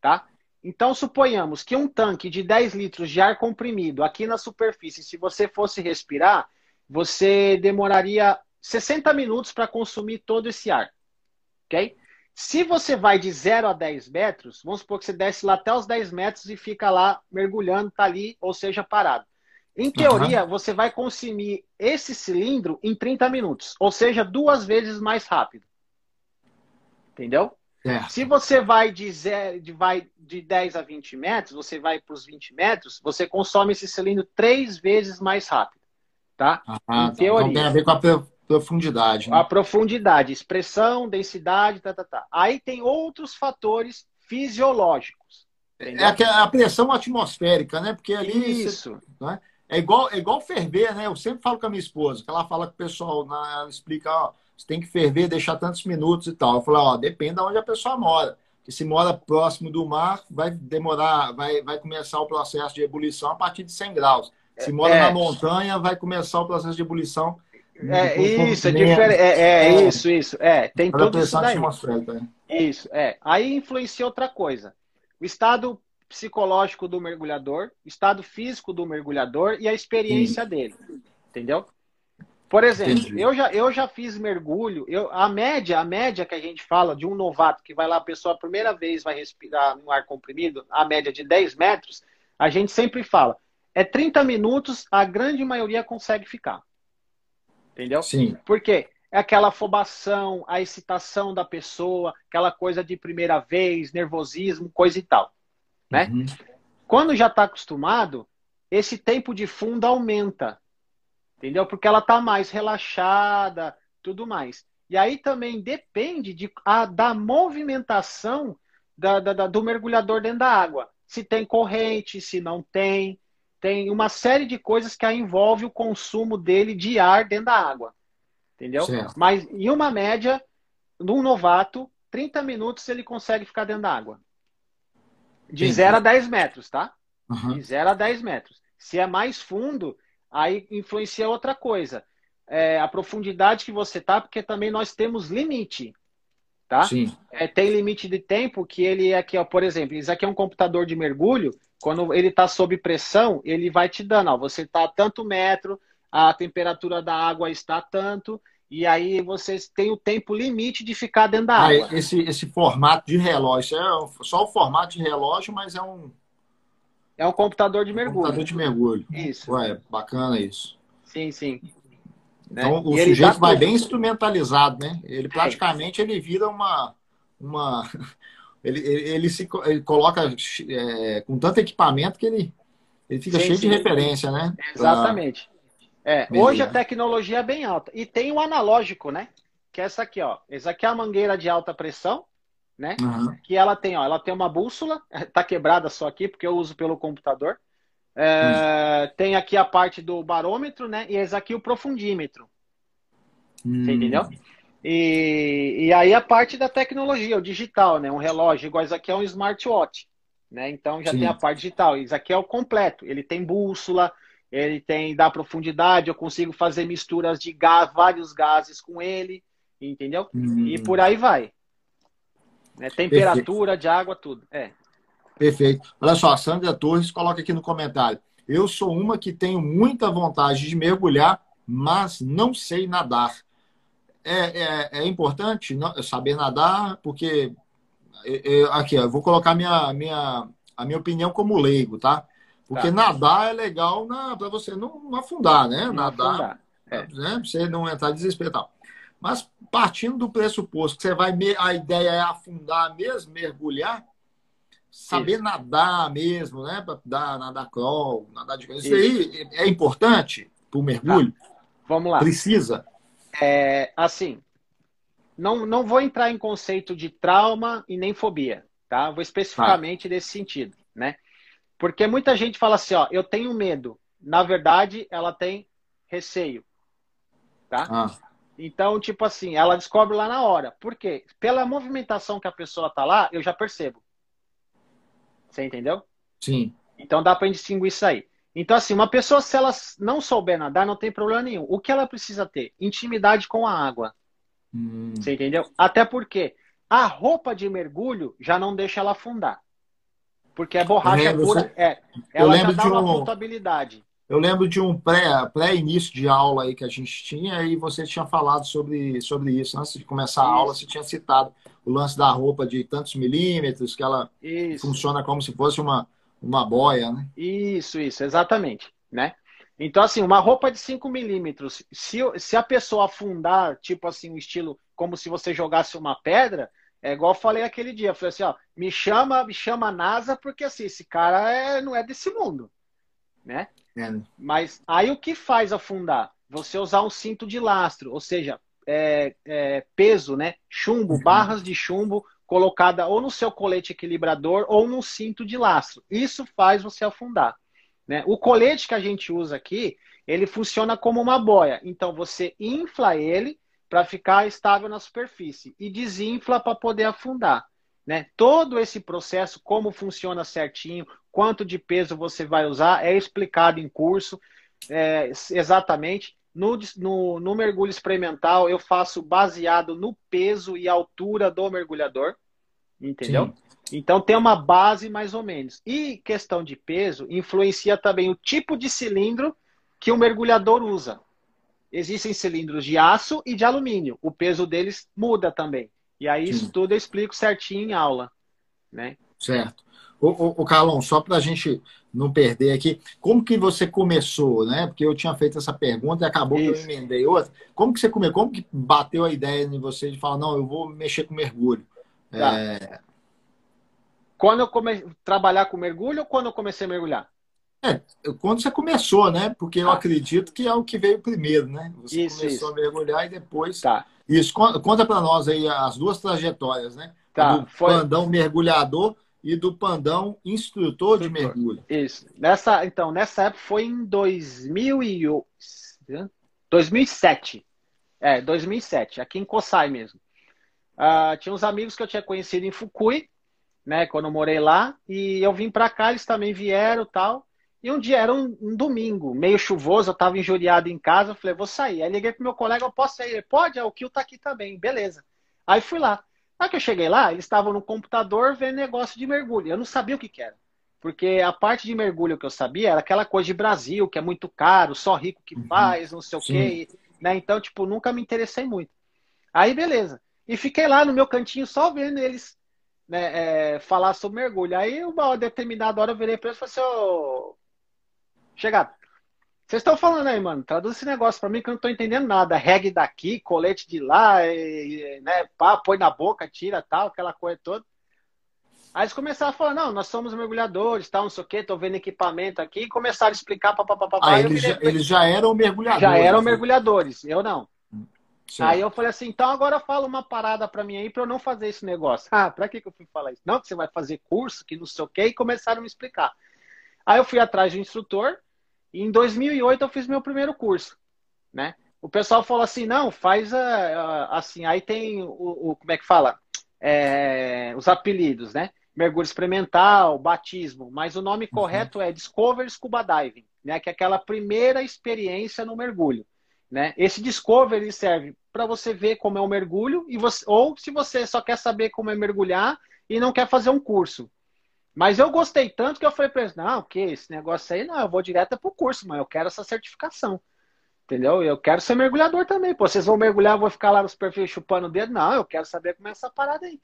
[SPEAKER 2] tá? Então, suponhamos que um tanque de 10 litros de ar comprimido aqui na superfície, se você fosse respirar, você demoraria 60 minutos para consumir todo esse ar ok? Se você vai de 0 a 10 metros, vamos supor que você desce lá até os 10 metros e fica lá mergulhando, tá ali, ou seja, parado. Em teoria, uhum. você vai consumir esse cilindro em 30 minutos, ou seja, duas vezes mais rápido. Entendeu? É. Se você vai de, zero, de, vai de 10 a 20 metros, você vai para os 20 metros, você consome esse cilindro três vezes mais rápido. Tá?
[SPEAKER 1] Ah, em teoria. Então tem a ver com a Profundidade.
[SPEAKER 2] Né? A profundidade, expressão, densidade, tá, tá, tá. Aí tem outros fatores fisiológicos.
[SPEAKER 1] Entendeu? É a pressão atmosférica, né? Porque ali. Isso. Né? É igual, é igual ferver, né? Eu sempre falo com a minha esposa, que ela fala com o pessoal, né? ela explica, ó, você tem que ferver, deixar tantos minutos e tal. Eu falo, ó, depende de onde a pessoa mora. Porque se mora próximo do mar, vai demorar, vai, vai começar o processo de ebulição a partir de 100 graus. Se mora é. na montanha, vai começar o processo de ebulição
[SPEAKER 2] é isso, é diferente. É, é, é, isso, isso. É, tem tudo isso daí. Isso, é. Aí influencia outra coisa. O estado psicológico do mergulhador, o estado físico do mergulhador e a experiência dele. Entendeu? Por exemplo, eu já, eu já fiz mergulho, eu, a média, a média que a gente fala de um novato que vai lá, a pessoa a primeira vez vai respirar no ar comprimido, a média de 10 metros, a gente sempre fala, é 30 minutos, a grande maioria consegue ficar. Entendeu?
[SPEAKER 1] Sim.
[SPEAKER 2] Por quê? É aquela afobação, a excitação da pessoa, aquela coisa de primeira vez, nervosismo, coisa e tal. Né? Uhum. Quando já está acostumado, esse tempo de fundo aumenta entendeu? Porque ela está mais relaxada, tudo mais. E aí também depende de, a, da movimentação da, da, do mergulhador dentro da água. Se tem corrente, se não tem. Tem uma série de coisas que envolve o consumo dele de ar dentro da água. Entendeu? Certo. Mas em uma média, num novato, 30 minutos ele consegue ficar dentro da água. De 0 a 10 metros, tá? Uhum. De 0 a 10 metros. Se é mais fundo, aí influencia outra coisa. É, a profundidade que você tá, porque também nós temos limite. Tá?
[SPEAKER 1] Sim.
[SPEAKER 2] É, tem limite de tempo que ele é aqui, ó, por exemplo, isso aqui é um computador de mergulho, quando ele está sob pressão, ele vai te dando, ó, você está a tanto metro, a temperatura da água está tanto, e aí você tem o tempo limite de ficar dentro da ah, água.
[SPEAKER 1] Esse, esse formato de relógio, é só o formato de relógio, mas é um,
[SPEAKER 2] é um computador de mergulho.
[SPEAKER 1] Computador de mergulho.
[SPEAKER 2] Isso.
[SPEAKER 1] Ué, bacana isso.
[SPEAKER 2] Sim, sim.
[SPEAKER 1] Então né? o sujeito vai bem instrumentalizado, né? Ele praticamente é. ele vira uma. uma... <laughs> Ele, ele, ele se ele coloca é, com tanto equipamento que ele, ele fica sim, cheio sim. de referência, né?
[SPEAKER 2] Exatamente. Pra... É, hoje a tecnologia é bem alta. E tem o analógico, né? Que é essa aqui, ó. Essa aqui é a mangueira de alta pressão né? Uhum. Que ela tem, ó, ela tem uma bússola, <laughs> tá quebrada só aqui porque eu uso pelo computador. É, uhum. Tem aqui a parte do barômetro, né? E esse aqui o profundímetro. Uhum. Você entendeu? E, e aí a parte da tecnologia, o digital, né? Um relógio, igual esse aqui é um smartwatch, né? Então já Sim. tem a parte digital. Isso aqui é o completo. Ele tem bússola, ele tem da profundidade, eu consigo fazer misturas de gás, vários gases com ele, entendeu? E hum. por aí vai. Né? Temperatura Perfeito. de água, tudo. É.
[SPEAKER 1] Perfeito. Olha só, a Sandra Torres coloca aqui no comentário. Eu sou uma que tenho muita vontade de mergulhar, mas não sei nadar. É, é, é importante saber nadar, porque. aqui, eu vou colocar minha, minha, a minha opinião como leigo, tá? Porque tá. nadar é legal para você não, não, afundar, né? Não nadar. Afundar. É. Né? Pra você não entrar desespero e tal. Mas partindo do pressuposto que você vai, a ideia é afundar mesmo, mergulhar, saber Isso. nadar mesmo, né? Para dar nadar crawl, nadar de Isso, Isso aí é importante para o mergulho? Tá.
[SPEAKER 2] Vamos lá.
[SPEAKER 1] Precisa?
[SPEAKER 2] É, assim, não, não vou entrar em conceito de trauma e nem fobia, tá? Vou especificamente nesse sentido, né? Porque muita gente fala assim, ó, eu tenho medo. Na verdade, ela tem receio, tá? Ah. Então, tipo assim, ela descobre lá na hora. Por quê? Pela movimentação que a pessoa tá lá, eu já percebo. Você entendeu?
[SPEAKER 1] Sim.
[SPEAKER 2] Então dá para distinguir isso aí. Então, assim, uma pessoa, se ela não souber nadar, não tem problema nenhum. O que ela precisa ter? Intimidade com a água. Hum. Você entendeu? Até porque a roupa de mergulho já não deixa ela afundar. Porque é borracha pura. É, ela já dá uma um...
[SPEAKER 1] Eu lembro de um pré-início pré de aula aí que a gente tinha e você tinha falado sobre, sobre isso. Antes de começar a aula, você tinha citado o lance da roupa de tantos milímetros, que ela isso. funciona como se fosse uma, uma boia, né?
[SPEAKER 2] Isso, isso, exatamente, né? Então, assim, uma roupa de 5 milímetros, se, se a pessoa afundar, tipo assim, um estilo como se você jogasse uma pedra, é igual eu falei aquele dia, eu falei assim, ó, me chama, me chama a NASA, porque assim, esse cara é, não é desse mundo, né? Mas aí o que faz afundar? Você usar um cinto de lastro, ou seja, é, é, peso, né? Chumbo, uhum. barras de chumbo colocada ou no seu colete equilibrador ou no cinto de lastro. Isso faz você afundar. Né? O colete que a gente usa aqui, ele funciona como uma boia. Então você infla ele para ficar estável na superfície e desinfla para poder afundar. Né? Todo esse processo, como funciona certinho, quanto de peso você vai usar, é explicado em curso é, exatamente. No, no, no, mergulho experimental, eu faço baseado no peso e altura do mergulhador, entendeu? Sim. Então tem uma base mais ou menos. E questão de peso influencia também o tipo de cilindro que o mergulhador usa. existem cilindros de aço e de alumínio. O peso deles muda também. E aí, Sim. isso tudo eu explico certinho em aula. Né?
[SPEAKER 1] Certo. O, o, o Carlão, só para a gente não perder aqui, como que você começou, né? Porque eu tinha feito essa pergunta e acabou Isso. que eu emendei outra. Como que você começou? Como que bateu a ideia em você de falar, não, eu vou mexer com mergulho? Tá. É...
[SPEAKER 2] Quando eu comecei a trabalhar com mergulho ou quando eu comecei a mergulhar?
[SPEAKER 1] É, quando você começou, né? Porque eu ah. acredito que é o que veio primeiro, né? Você isso, começou isso. a mergulhar e depois.
[SPEAKER 2] Tá.
[SPEAKER 1] Isso, conta para nós aí as duas trajetórias, né? Tá. Do foi... pandão mergulhador e do pandão instrutor, de mergulho.
[SPEAKER 2] Isso. Nessa, então, nessa época foi em 2000 e... 2007. É, 2007, aqui em Kosai mesmo. Uh, tinha uns amigos que eu tinha conhecido em Fukui, né, quando eu morei lá, e eu vim para cá, eles também vieram tal. E um dia era um, um, domingo, meio chuvoso, eu tava injuriado em casa, eu falei, vou sair. Aí liguei pro meu colega, eu posso sair? Ele, pode, é, o Kio tá aqui também, beleza. Aí fui lá. Aí que eu cheguei lá, eles estavam no computador vendo negócio de mergulho. Eu não sabia o que, que era. Porque a parte de mergulho que eu sabia era aquela coisa de Brasil, que é muito caro, só rico que uhum. faz, não sei Sim. o quê. Né? Então, tipo, nunca me interessei muito. Aí, beleza. E fiquei lá no meu cantinho só vendo eles né, é, falar sobre mergulho. Aí, uma determinada hora, eu virei para eles e falei assim, ô... Chegado. Vocês estão falando aí, mano, traduz esse negócio para mim que eu não estou entendendo nada. Regue daqui, colete de lá, e, né, pá, põe na boca, tira tal, aquela coisa toda. Aí eles começaram a falar, não, nós somos mergulhadores, tal, não sei o quê, tô vendo equipamento aqui, e começaram a explicar, papapá.
[SPEAKER 1] Ah, eles, já, eles já eram mergulhadores.
[SPEAKER 2] Já eram né? mergulhadores, eu não. Certo. Aí eu falei assim, então agora fala uma parada para mim aí para eu não fazer esse negócio. <laughs> Ah, para que, que eu fui falar isso? Não, que você vai fazer curso, que não sei o quê, e começaram a me explicar. Aí eu fui atrás do instrutor, e em 2008 eu fiz meu primeiro curso, né? O pessoal falou assim, não, faz a, a, assim, aí tem o, o, como é que fala? É, os apelidos, né? Mergulho experimental, batismo, mas o nome uhum. correto é Discover Scuba Diving, né? Que é aquela primeira experiência no mergulho, né? Esse Discover serve para você ver como é o mergulho e você, ou se você só quer saber como é mergulhar e não quer fazer um curso, mas eu gostei tanto que eu falei para eles, não, que esse negócio aí, não, eu vou direto pro curso, mas eu quero essa certificação. Entendeu? Eu quero ser mergulhador também. Pô, vocês vão mergulhar, eu vou ficar lá nos perfis chupando o dedo? Não, eu quero saber como é essa parada aí.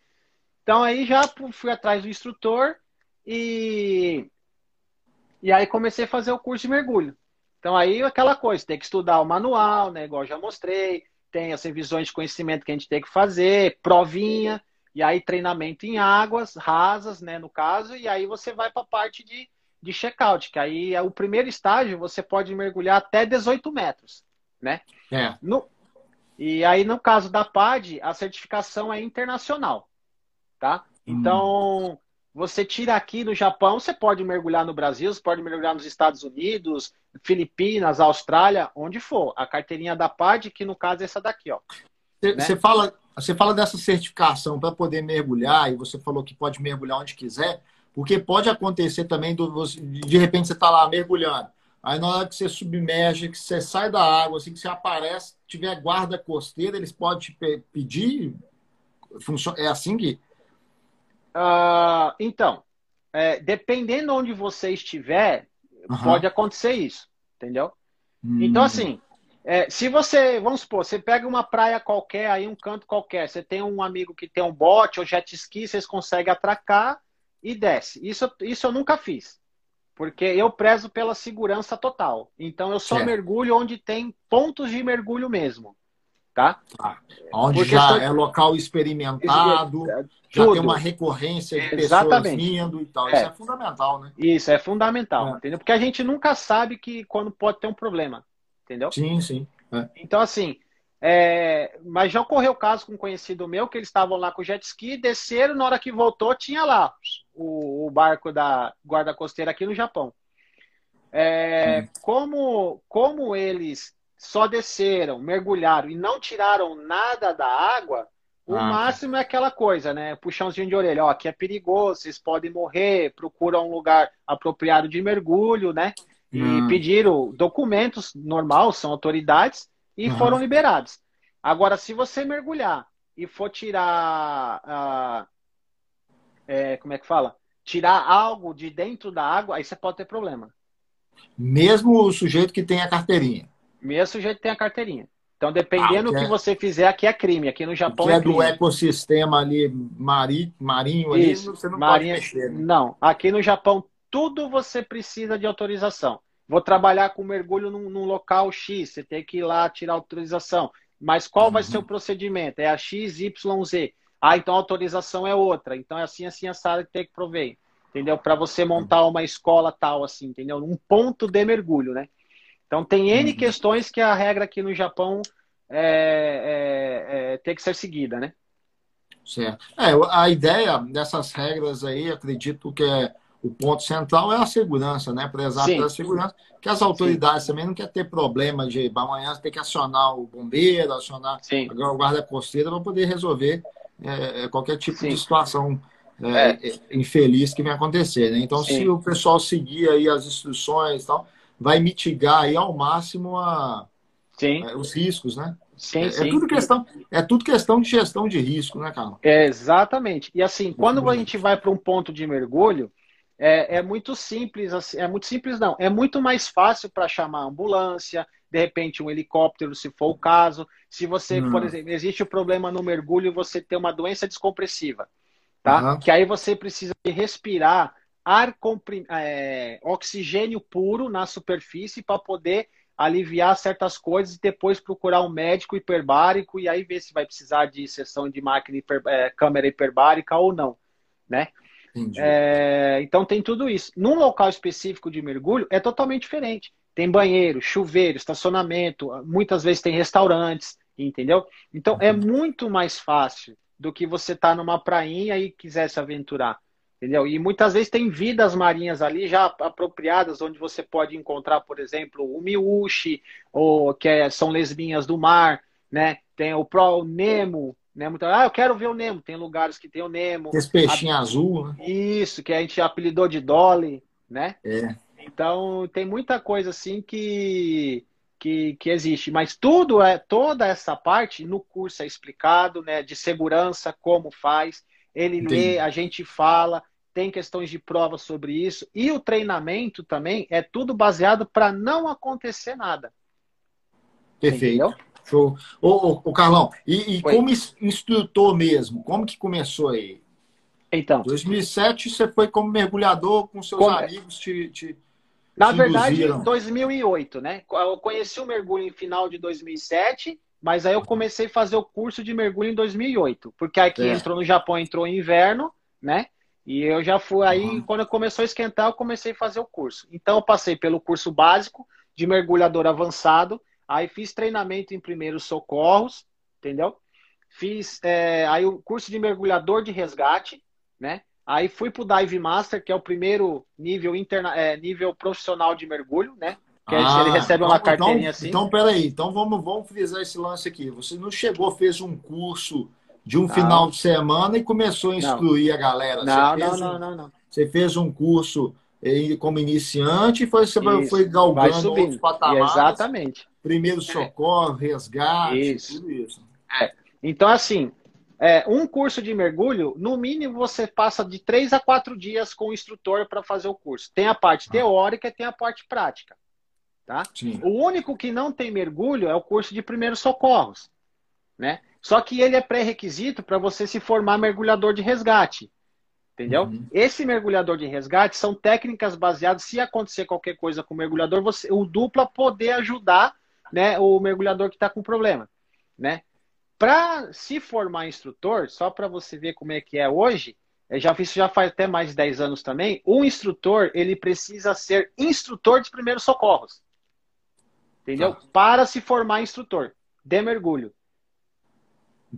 [SPEAKER 2] Então aí já fui atrás do instrutor e e aí comecei a fazer o curso de mergulho. Então aí aquela coisa, tem que estudar o manual, né, igual já mostrei, tem as revisões de conhecimento que a gente tem que fazer, provinha, e aí treinamento em águas rasas, né, no caso, e aí você vai para a parte de, de check-out, que aí é o primeiro estágio, você pode mergulhar até 18 metros, né?
[SPEAKER 1] É.
[SPEAKER 2] No, e aí, no caso da PAD, a certificação é internacional, tá? Hum. Então, você tira aqui no Japão, você pode mergulhar no Brasil, você pode mergulhar nos Estados Unidos, Filipinas, Austrália, onde for. A carteirinha da PAD, que no caso é essa daqui, ó.
[SPEAKER 1] Você né? fala, você fala dessa certificação para poder mergulhar, e você falou que pode mergulhar onde quiser, porque pode acontecer também, do, de repente você está lá mergulhando, aí na hora que você submerge, que você sai da água, assim que você aparece, tiver guarda costeira, eles podem te pedir? É assim que.
[SPEAKER 2] Uh, então, é, dependendo onde você estiver, uhum. pode acontecer isso, entendeu? Hum. Então, assim, é, se você, vamos supor, você pega uma praia qualquer, aí um canto qualquer, você tem um amigo que tem um bote ou jet ski, vocês conseguem atracar e desce. Isso, isso eu nunca fiz, porque eu prezo pela segurança total. Então eu só mergulho onde tem pontos de mergulho mesmo. Tá?
[SPEAKER 1] tá. Onde porque já é local experimentado, é, já tem uma recorrência de Exatamente. pessoas vindo e tal. É. Isso é fundamental, né?
[SPEAKER 2] Isso é fundamental, é. entendeu? Porque a gente nunca sabe que quando pode ter um problema entendeu?
[SPEAKER 1] Sim, sim.
[SPEAKER 2] É. Então, assim, é... mas já ocorreu o caso com um conhecido meu, que eles estavam lá com o jet ski, desceram, na hora que voltou, tinha lá o, o barco da guarda costeira aqui no Japão. É... como, como eles só desceram, mergulharam e não tiraram nada da água, o ah, máximo é aquela coisa, né? Puxãozinho de orelha. Ó, aqui é perigoso, vocês podem morrer, procura um lugar apropriado de mergulho, né? E hum. pediram documentos normal, são autoridades, e uhum. foram liberados. Agora, se você mergulhar e for tirar. Uh, é, como é que fala? Tirar algo de dentro da água, aí você pode ter problema.
[SPEAKER 1] Mesmo o sujeito que tem a carteirinha.
[SPEAKER 2] Mesmo sujeito tem a carteirinha. Então, dependendo ah, do que, é... você fizer, aqui é crime. Aqui no Japão
[SPEAKER 1] que é,
[SPEAKER 2] é
[SPEAKER 1] do ecossistema ali mari... marinho ali,
[SPEAKER 2] Isso, você não marinha... pode mexer. Né? Não, aqui no Japão tudo você precisa de autorização. Vou trabalhar com mergulho num, num local X, você tem que ir lá tirar autorização. Mas qual uhum. vai ser o procedimento? É a XYZ. Ah, então a autorização é outra. Então é assim, assim, essa que tem que prover. Entendeu? Para você montar uma escola tal, assim, entendeu? Um ponto de mergulho, né? Então tem N uhum. questões que a regra aqui no Japão é, é, é, tem que ser seguida, né?
[SPEAKER 1] Certo. É, a ideia dessas regras aí, acredito que é o ponto central é a segurança, né? Prezar pela segurança, que as autoridades Sim. também não querem ter problema de amanhã ter que acionar o bombeiro, acionar Sim. o guarda costeira para poder resolver é, é, qualquer tipo Sim. de situação é, é, infeliz que venha acontecer, né? Então, se o pessoal seguir aí as instruções e tal, vai mitigar aí ao máximo a, é, os riscos, né?
[SPEAKER 2] Sim,
[SPEAKER 1] é,
[SPEAKER 2] sim.
[SPEAKER 1] É tudo, questão, é tudo questão de gestão de risco, né, Carlos?
[SPEAKER 2] É, exatamente. E assim, quando a gente vai para um ponto de mergulho, é, é muito simples, assim, é muito simples não, é muito mais fácil para chamar a ambulância, de repente um helicóptero, se for o caso. Se você, hum. por exemplo, existe o problema no mergulho, você tem uma doença descompressiva, tá? Uhum. Que aí você precisa respirar ar comprim... É, oxigênio puro na superfície para poder aliviar certas coisas e depois procurar um médico hiperbárico e aí ver se vai precisar de sessão de máquina hiper... é, câmera hiperbárica ou não, né? É, então tem tudo isso. Num local específico de mergulho é totalmente diferente. Tem banheiro, chuveiro, estacionamento, muitas vezes tem restaurantes, entendeu? Então é uhum. é muito mais fácil do que você estar tá numa prainha e quiser se aventurar. Entendeu? E muitas vezes tem vidas marinhas ali já apropriadas, onde você pode encontrar, por exemplo, o miúche, ou que é, são lesbinhas do mar, né? Tem o Pro Nemo, né? Muito, ah, eu quero ver o Nemo. Tem lugares que tem o Nemo.
[SPEAKER 1] Esse peixinho a... azul, né?
[SPEAKER 2] Isso, que a gente apelidou de Dolly, né?
[SPEAKER 1] É.
[SPEAKER 2] Então, tem muita coisa assim que, que, que existe. Mas tudo é, toda essa parte no curso é explicado, né? De segurança, como faz. Ele Entendi. lê, a gente fala, tem questões de prova sobre isso. E o treinamento também é tudo baseado para não acontecer nada.
[SPEAKER 1] Perfeito. Entendeu? Show. Ô, ô, ô Carlão, e, e como instrutor mesmo, como que começou aí?
[SPEAKER 2] Então.
[SPEAKER 1] 2007 você foi como mergulhador com seus como... amigos te, te
[SPEAKER 2] Na te verdade, induziram. 2008, né? Eu conheci o mergulho em final de 2007, mas aí eu comecei a fazer o curso de mergulho em 2008, porque aqui é. entrou no Japão, entrou em inverno, né? E eu já fui aí, uhum. quando começou a esquentar, eu comecei a fazer o curso. Então eu passei pelo curso básico de mergulhador avançado, Aí fiz treinamento em primeiros socorros, entendeu? Fiz é, aí o curso de mergulhador de resgate, né? Aí fui pro Dive Master, que é o primeiro nível interna, é, nível profissional de mergulho, né? Que ah, ele recebe uma então, carteirinha
[SPEAKER 1] então,
[SPEAKER 2] assim.
[SPEAKER 1] Então, peraí. Então, vamos, vamos frisar esse lance aqui. Você não chegou, fez um curso de um não. final de semana e começou a instruir
[SPEAKER 2] não.
[SPEAKER 1] a galera.
[SPEAKER 2] Não, não, não, um, não, não.
[SPEAKER 1] Você fez um curso como iniciante e foi, você Isso, foi galgando outros patamares.
[SPEAKER 2] Exatamente.
[SPEAKER 1] Primeiro socorro, resgate, isso. tudo isso.
[SPEAKER 2] É. Então, assim, é, um curso de mergulho, no mínimo você passa de três a quatro dias com o instrutor para fazer o curso. Tem a parte ah. teórica e tem a parte prática. Tá? Sim. O único que não tem mergulho é o curso de primeiros socorros. Né? Só que ele é pré-requisito para você se formar mergulhador de resgate. Entendeu? Uhum. Esse mergulhador de resgate são técnicas baseadas, se acontecer qualquer coisa com o mergulhador, você, o dupla poder ajudar né, o mergulhador que está com problema. Né? Para se formar instrutor, só para você ver como é que é hoje, já fiz já faz até mais de 10 anos também, o instrutor ele precisa ser instrutor de primeiros socorros. Entendeu? Ah. Para se formar instrutor de mergulho.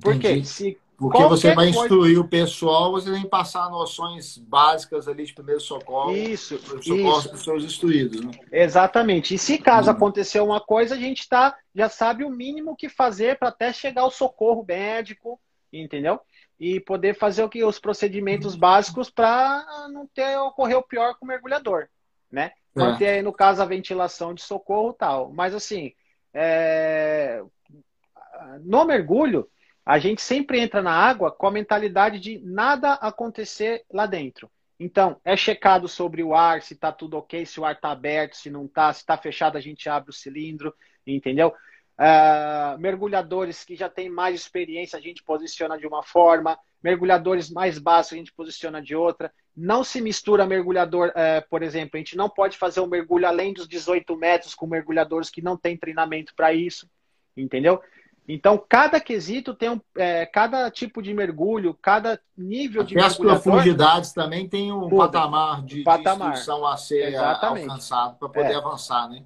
[SPEAKER 2] Por quê? Se
[SPEAKER 1] porque Qualquer você vai instruir coisa... o pessoal, você tem que passar noções básicas ali de primeiro socorro.
[SPEAKER 2] Isso,
[SPEAKER 1] socorro para os seus instruídos. Né?
[SPEAKER 2] Exatamente. E se caso hum. acontecer uma coisa, a gente tá, já sabe o mínimo que fazer para até chegar ao socorro médico, entendeu? E poder fazer o que os procedimentos hum. básicos para não ter ocorrer o pior com o mergulhador, né? É. Manter aí, no caso, a ventilação de socorro tal. Mas assim, é... no mergulho, a gente sempre entra na água com a mentalidade de nada acontecer lá dentro. Então, é checado sobre o ar, se está tudo ok, se o ar está aberto, se não está, se está fechado, a gente abre o cilindro. entendeu? Uh, mergulhadores que já têm mais experiência, a gente posiciona de uma forma, mergulhadores mais básicos, a gente posiciona de outra. Não se mistura mergulhador, uh, por exemplo, a gente não pode fazer um mergulho além dos 18 metros com mergulhadores que não têm treinamento para isso, entendeu? Então, cada quesito tem um, é, cada tipo de mergulho, cada nível de
[SPEAKER 1] mergulho. as profundidades também tem um patamar de,
[SPEAKER 2] patamar.
[SPEAKER 1] de instrução a ser Exatamente. alcançado para poder é. avançar, né?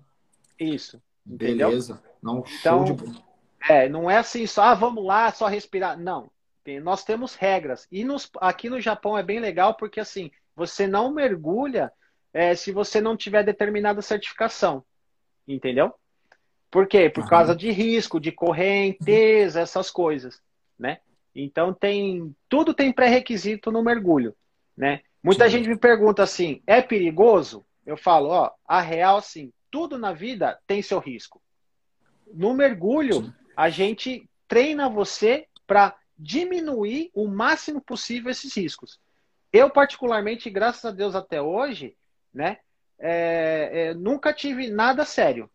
[SPEAKER 2] Isso.
[SPEAKER 1] Entendeu? Beleza.
[SPEAKER 2] Não, então, de... é, não é assim só, ah, vamos lá, só respirar. Não. Nós temos regras. E nos, aqui no Japão é bem legal porque, assim, você não mergulha é, se você não tiver determinada certificação. Entendeu? Por quê? Por uhum. causa de risco, de correnteza, essas coisas, né? Então tem tudo tem pré-requisito no mergulho, né? Muita Sim. gente me pergunta assim: é perigoso? Eu falo, ó, a real sim, tudo na vida tem seu risco. No mergulho, sim. a gente treina você para diminuir o máximo possível esses riscos. Eu particularmente, graças a Deus até hoje, né, é, é, nunca tive nada sério.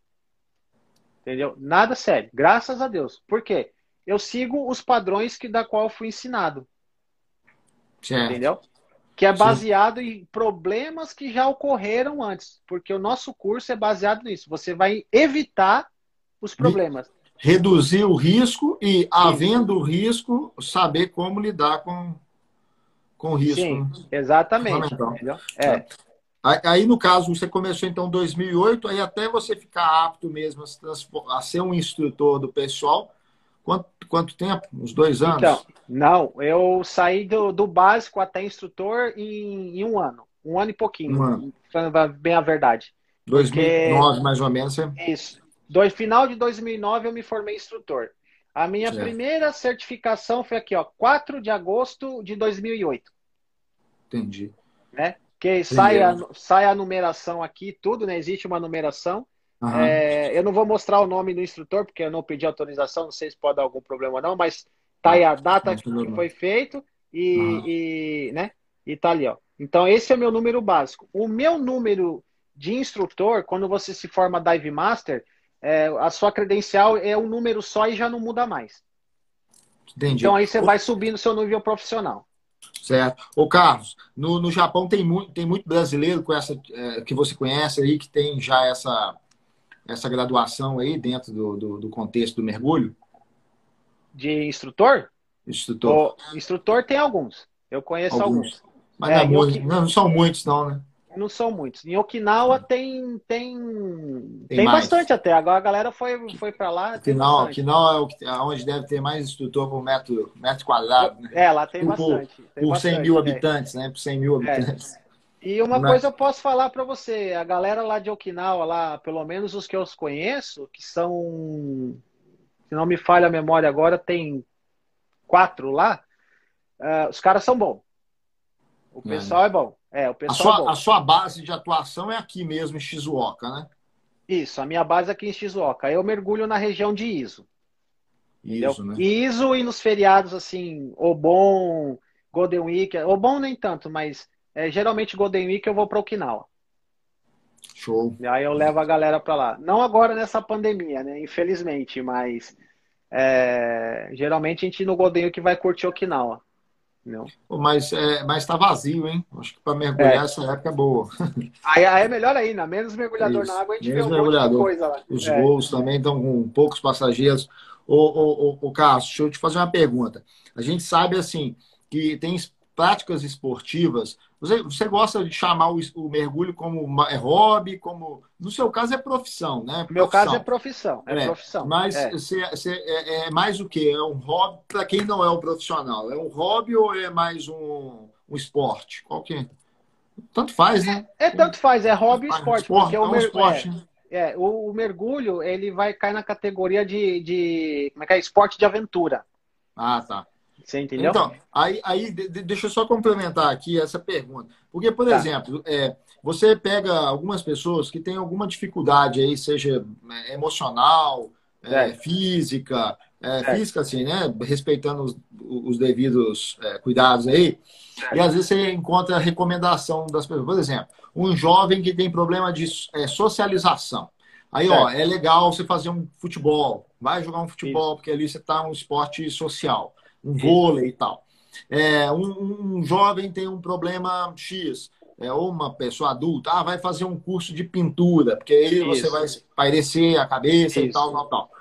[SPEAKER 2] Entendeu? Nada sério. Graças a Deus. Por quê? Eu sigo os padrões que da qual eu fui ensinado. Certo. Entendeu? Que é baseado Sim. em problemas que já ocorreram antes. Porque o nosso curso é baseado nisso. Você vai evitar os problemas.
[SPEAKER 1] Reduzir o risco e, havendo o risco, saber como lidar com, com o risco. Sim,
[SPEAKER 2] exatamente. É.
[SPEAKER 1] Aí, no caso, você começou então em 2008, aí até você ficar apto mesmo a, ser um instrutor do pessoal, quanto, quanto tempo? Uns dois anos? Então,
[SPEAKER 2] não, eu saí do, do básico até instrutor em, em um ano. Um ano e pouquinho, um ano. falando bem a verdade.
[SPEAKER 1] 2009, Porque... mais ou menos. É...
[SPEAKER 2] Isso. Do, final de 2009 eu me formei instrutor. A minha certo. primeira certificação foi aqui, ó, 4 de agosto de 2008.
[SPEAKER 1] Entendi.
[SPEAKER 2] Né? Que sai a, sai a numeração aqui, tudo, né? Existe uma numeração. Uhum. É, eu não vou mostrar o nome do instrutor, porque eu não pedi autorização, não sei se pode dar algum problema ou não, mas tá aí a data que foi feito e, uhum. e, né? E tá ali, ó. Então, esse é o meu número básico. O meu número de instrutor, quando você se forma Dive Master, é, a sua credencial é um número só e já não muda mais. Entendi. Então aí você vai subindo seu nível profissional.
[SPEAKER 1] Certo. Ô, Carlos, no, no Japão tem muito, tem muito brasileiro com essa, é, que você conhece aí, que tem já essa, essa graduação aí dentro do, do, do contexto do mergulho?
[SPEAKER 2] De instrutor?
[SPEAKER 1] Instrutor.
[SPEAKER 2] O instrutor tem alguns. Eu conheço alguns. alguns.
[SPEAKER 1] Mas é, não, é muito, não, não são muitos, não, né?
[SPEAKER 2] Não são muitos. Em Okinawa tem tem tem, tem bastante até. Agora a galera foi foi para lá.
[SPEAKER 1] Okinawa, Okinawa é onde deve ter mais instrutor por metro, metro quadrado. Né?
[SPEAKER 2] É, lá tem por, bastante.
[SPEAKER 1] Tem por
[SPEAKER 2] bastante,
[SPEAKER 1] 100 mil é. habitantes, né? Por 100 mil habitantes. É.
[SPEAKER 2] E uma Mas... coisa eu posso falar para você, a galera lá de Okinawa, lá, pelo menos os que eu conheço, que são, se não me falha a memória agora, tem quatro lá, uh, os caras são bons. O pessoal é, é bom. É, o pessoal
[SPEAKER 1] a
[SPEAKER 2] sua,
[SPEAKER 1] a sua base de atuação é aqui mesmo, em Shizuoka, né?
[SPEAKER 2] Isso, a minha base é aqui em Shizuoka. Eu mergulho na região de Iso. Iso, né? Iso e nos feriados, assim, Obon, Golden Week. Obon nem tanto, mas é, geralmente Golden Week eu vou para Okinawa.
[SPEAKER 1] Show.
[SPEAKER 2] E aí eu levo a galera para lá. Não agora nessa pandemia, né? Infelizmente, mas é, geralmente a gente no Golden Week vai curtir Okinawa.
[SPEAKER 1] Não. Mas é, mas está vazio, hein? Acho que para mergulhar é. essa época é boa. <laughs>
[SPEAKER 2] Aí, aí, é melhor ainda, menos mergulhador Isso. na água, a gente menos vê um mergulhador. monte de coisa lá.
[SPEAKER 1] Os é. voos também estão com poucos passageiros. Ô, ô, ô, ô, Carlos, deixa eu te fazer uma pergunta. A gente sabe, assim, que tem práticas esportivas você, você gosta de chamar o, o, mergulho como é hobby, como. No seu caso é profissão, né? Profissão.
[SPEAKER 2] Meu caso é profissão. É, é profissão.
[SPEAKER 1] Mas é. Você, você é, é, mais o quê? É um hobby para quem não é um profissional? É um hobby ou é mais um, um esporte? Qual que é? Tanto faz, né?
[SPEAKER 2] É, é tanto faz, é hobby e esporte.
[SPEAKER 1] esporte porque é um esporte, é, né?
[SPEAKER 2] é, o, o, mergulho ele vai cair na categoria de, de como é que é? esporte de aventura.
[SPEAKER 1] Ah, tá.
[SPEAKER 2] Você entendeu?
[SPEAKER 1] Então, aí, aí deixa eu só complementar aqui essa pergunta. Porque, por tá. exemplo, é, você pega algumas pessoas que têm alguma dificuldade aí, seja é, emocional, é, física, é, física assim, né? Respeitando os, os devidos é, cuidados aí. E às vezes você encontra recomendação das pessoas. Por exemplo, um jovem que tem problema de é, socialização. Aí, certo. ó, é legal você fazer um futebol. Vai jogar um futebol, Isso. porque ali você está um esporte social, um Isso. vôlei e tal. É, um, um, jovem tem um problema X, é, ou uma pessoa adulta, ah, vai fazer um curso de pintura, porque aí Isso. você vai espairecer a cabeça e tal, tal, tal.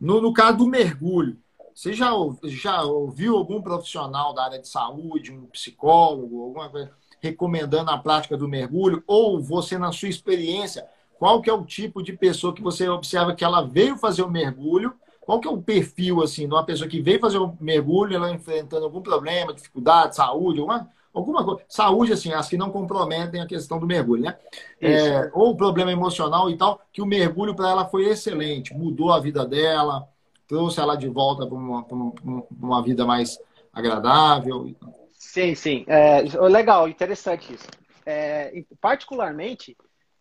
[SPEAKER 1] No, no caso do mergulho, você já, já ouviu algum profissional da área de saúde, um psicólogo, alguma coisa, recomendando a prática do mergulho? Ou você, na sua experiência, qual que é o tipo de pessoa que você observa que ela veio fazer o mergulho? Qual que é o perfil, assim, de uma pessoa que veio fazer o mergulho, ela enfrentando algum problema, dificuldade, saúde, alguma, alguma coisa. Saúde, assim, as que não comprometem a questão do mergulho, né? É, ou problema emocional e tal, que o mergulho para ela foi excelente, mudou a vida dela, trouxe ela de volta para uma, uma, uma, vida mais agradável.
[SPEAKER 2] Sim, sim. É, legal, interessante isso. É, particularmente,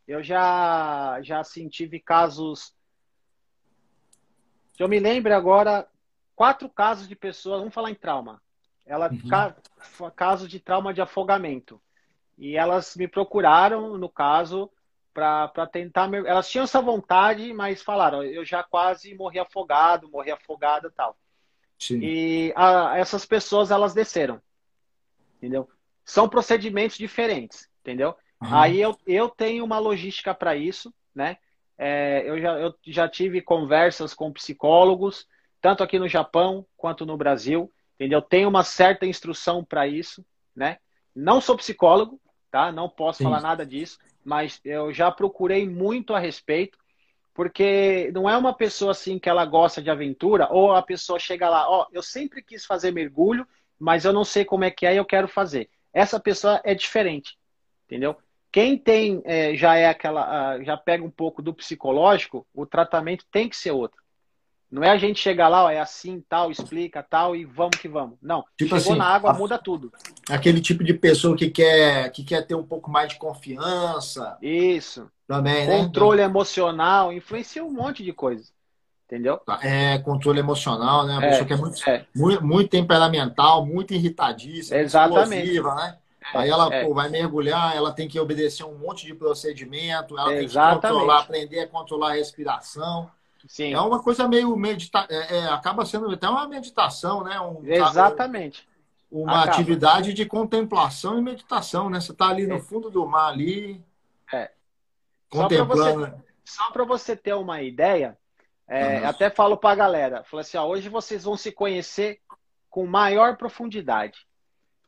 [SPEAKER 2] eu já, já assim, tive casos. Eu me lembro agora, quatro casos de pessoas, vamos falar em trauma. Ela, uhum. ca, caso de trauma de afogamento. E elas me procuraram, no caso, para tentar. Elas tinham essa vontade, mas falaram: eu já quase morri afogado, morri afogada tal. Sim. E a, essas pessoas, elas desceram. Entendeu? São procedimentos diferentes, entendeu? Uhum. Aí eu, eu tenho uma logística para isso, né? É, eu, já, eu já tive conversas com psicólogos, tanto aqui no Japão quanto no Brasil, entendeu? Tenho uma certa instrução para isso, né? Não sou psicólogo, tá? Não posso Sim. falar nada disso, mas eu já procurei muito a respeito, porque não é uma pessoa assim que ela gosta de aventura, ou a pessoa chega lá, ó, oh, eu sempre quis fazer mergulho, mas eu não sei como é que é e eu quero fazer. Essa pessoa é diferente, entendeu? Quem tem é, já é aquela, já pega um pouco do psicológico, o tratamento tem que ser outro. Não é a gente chegar lá, ó, é assim, tal, explica, tal, e vamos que vamos. Não. Tipo Chegou assim, na água, a... muda tudo.
[SPEAKER 1] Aquele tipo de pessoa que quer, que quer ter um pouco mais de confiança.
[SPEAKER 2] Isso.
[SPEAKER 1] Também, né?
[SPEAKER 2] Controle né? emocional, influencia um monte de coisa. Entendeu?
[SPEAKER 1] Tá, é, controle emocional, né? Uma é, pessoa que é muito, é. muito, muito, temperamental, muito irritadíssima,
[SPEAKER 2] Exatamente. explosiva,
[SPEAKER 1] né? Aí ela é. pô, vai mergulhar, ela tem que obedecer um monte de procedimento, ela Exatamente. tem que controlar, aprender a controlar a respiração. Sim. É uma coisa meio medita é, é, acaba sendo até uma meditação, né? Um,
[SPEAKER 2] Exatamente.
[SPEAKER 1] Uma acaba. atividade de contemplação e meditação, né? Você está ali no é. fundo do mar ali,
[SPEAKER 2] é. contemplando. Só para você, você, ter uma ideia, é, uhum. até falo para a galera, falo assim, ó, hoje vocês vão se conhecer com maior profundidade.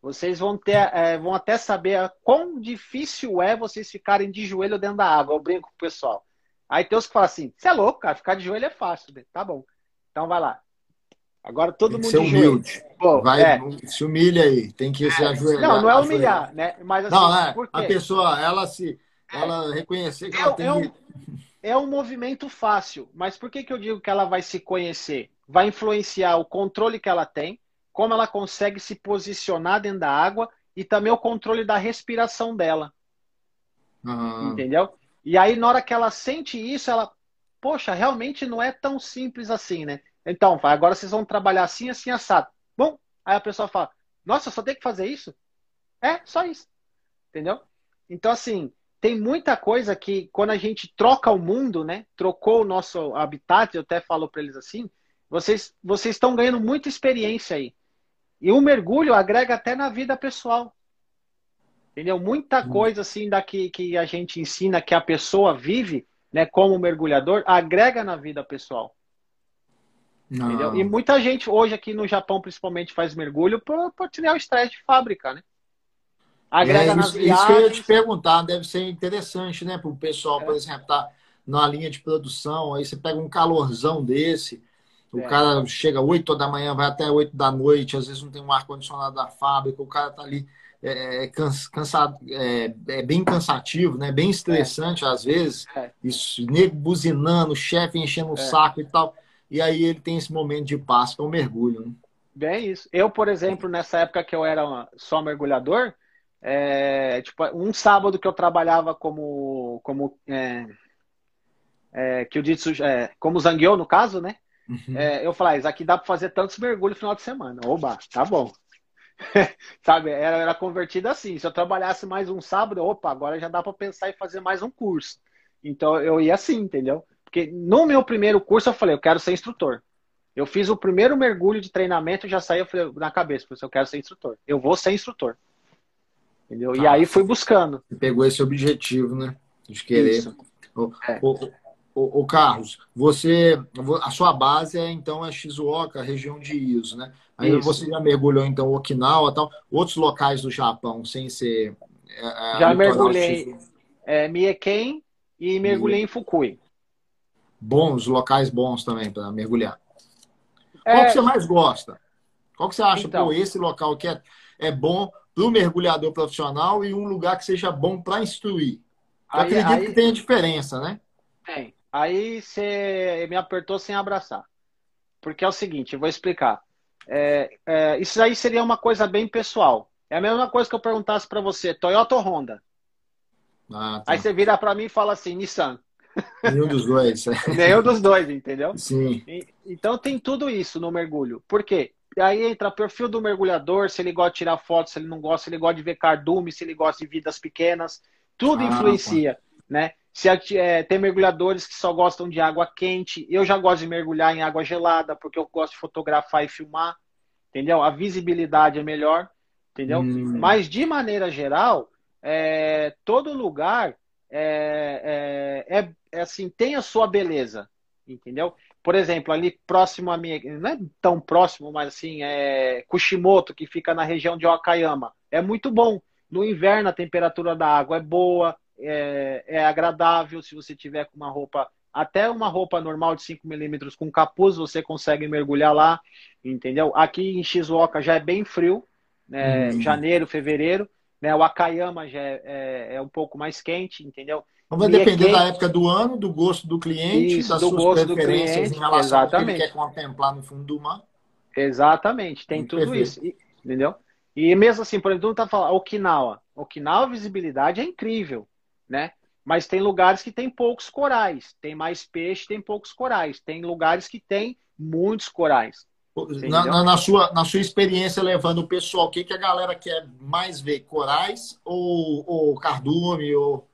[SPEAKER 2] Vocês vão ter, é, vão até saber quão difícil é vocês ficarem de joelho dentro da água. Eu brinco com o pessoal. Aí tem os que falam assim: você é louco, cara, ficar de joelho é fácil. Né? Tá bom. Então vai lá. Agora todo tem mundo.
[SPEAKER 1] Ser humilde. Vai, é. se humilha aí. Tem que é. se ajoelhar.
[SPEAKER 2] Não, não é humilhar, né? Mas assim,
[SPEAKER 1] não, é. A pessoa, ela se. Ela reconhecer que é, ela tem.
[SPEAKER 2] É um, é um movimento fácil, mas por que, que eu digo que ela vai se conhecer? Vai influenciar o controle que ela tem, como ela consegue se posicionar dentro da água e também o controle da respiração dela. Uhum. Entendeu? E aí, na hora que ela sente isso, ela, poxa, realmente não é tão simples assim, né? Então, agora vocês vão trabalhar assim, assim, assado. Bom, aí a pessoa fala, nossa, só tem que fazer isso? É, só isso. Entendeu? Então, assim, tem muita coisa que quando a gente troca o mundo, né? Trocou o nosso habitat, eu até falo para eles assim, vocês vocês estão ganhando muita experiência aí. E o mergulho agrega até na vida pessoal. Entendeu? Muita hum. coisa assim daqui que a gente ensina que a pessoa vive, né, como mergulhador, agrega na vida pessoal. Entendeu? E muita gente hoje aqui no Japão, principalmente, faz mergulho para tirar o estresse de fábrica, né?
[SPEAKER 1] Agrega é, nas isso, viagens. Isso que eu ia te perguntar, deve ser interessante, né? Para o pessoal, é. por exemplo, tá na linha de produção, aí você pega um calorzão desse, o é. cara chega 8 da manhã, vai até 8 da noite, às vezes não tem um ar-condicionado da fábrica, o cara tá ali é, é cansado, é, é, bem cansativo, né? Bem estressante às vezes. É. Isso, nego buzinando, chefe enchendo o é. saco e tal. E aí ele tem esse momento de paz, que é o mergulho. Né?
[SPEAKER 2] Bem isso. Eu, por exemplo, nessa época que eu era só mergulhador, é, tipo, um sábado que eu trabalhava como, como é, é, que eu disse, é, como zangueu no caso, né? Uhum. É, eu falei, ah, isso aqui dá para fazer tantos mergulhos no final de semana. Oba, tá bom. <laughs> Sabe, era, era convertido assim. Se eu trabalhasse mais um sábado, opa, agora já dá para pensar em fazer mais um curso. Então eu ia assim, entendeu? Porque no meu primeiro curso eu falei, eu quero ser instrutor. Eu fiz o primeiro mergulho de treinamento, já saí na cabeça, falei, eu quero ser instrutor. Eu vou ser instrutor. Entendeu? Tá. E aí fui buscando.
[SPEAKER 1] Pegou esse objetivo, né? De querer. O, é. o, o, Carlos, você, a sua base é então é Shizuoka, região de Iso, né? Aí Isso. você já mergulhou então Okinawa, tal, outros locais do Japão, sem ser
[SPEAKER 2] é, é já mergulhei é, Mieken e mergulhei em Fukui.
[SPEAKER 1] Bons locais bons também para mergulhar. É... Qual que você mais gosta? Qual que você acha, então, pô, esse local que é, é bom para o mergulhador profissional e um lugar que seja bom para instruir? Eu aí, acredito aí... que tem diferença, né?
[SPEAKER 2] Tem. Aí você me apertou sem abraçar. Porque é o seguinte, eu vou explicar. É, é, isso aí seria uma coisa bem pessoal. É a mesma coisa que eu perguntasse para você, Toyota ou Honda? Ah, tá. Aí você vira para mim e fala assim, Nissan.
[SPEAKER 1] Nenhum dos dois. <laughs>
[SPEAKER 2] Nenhum dos dois, entendeu?
[SPEAKER 1] Sim.
[SPEAKER 2] E, então tem tudo isso no mergulho. Por quê? Aí entra perfil do mergulhador, se ele gosta de tirar foto, se ele não gosta, se ele gosta de ver cardume, se ele gosta de vidas pequenas. Tudo ah, influencia, pô. né? Se é, tem mergulhadores que só gostam de água quente, eu já gosto de mergulhar em água gelada, porque eu gosto de fotografar e filmar, entendeu? A visibilidade é melhor, entendeu? Hum. Mas de maneira geral, é, todo lugar é, é, é, é, assim, tem a sua beleza, entendeu? Por exemplo, ali próximo a mim, não é tão próximo, mas assim, é Kushimoto, que fica na região de Okayama. É muito bom. No inverno a temperatura da água é boa, é, é agradável. Se você tiver com uma roupa, até uma roupa normal de 5 milímetros com capuz, você consegue mergulhar lá, entendeu? Aqui em Shizuoka já é bem frio, né? Hum. janeiro, fevereiro. Né? O Akayama já é, é, é um pouco mais quente, entendeu?
[SPEAKER 1] Então vai depender da época do ano, do gosto do cliente, Isso, das do suas preferências cliente, em relação exatamente. ao que ele quer contemplar no fundo do mar.
[SPEAKER 2] Exatamente, tem Muito tudo perfeito. isso, entendeu? E mesmo assim, por exemplo, tá falando Okinawa. Okinawa a visibilidade é incrível, né? Mas tem lugares que tem poucos corais, tem mais peixe, tem poucos corais, tem lugares que tem muitos corais.
[SPEAKER 1] Na, na, na, sua, na sua experiência levando o pessoal, o que, que a galera quer mais ver? Corais ou, ou cardume? Ou...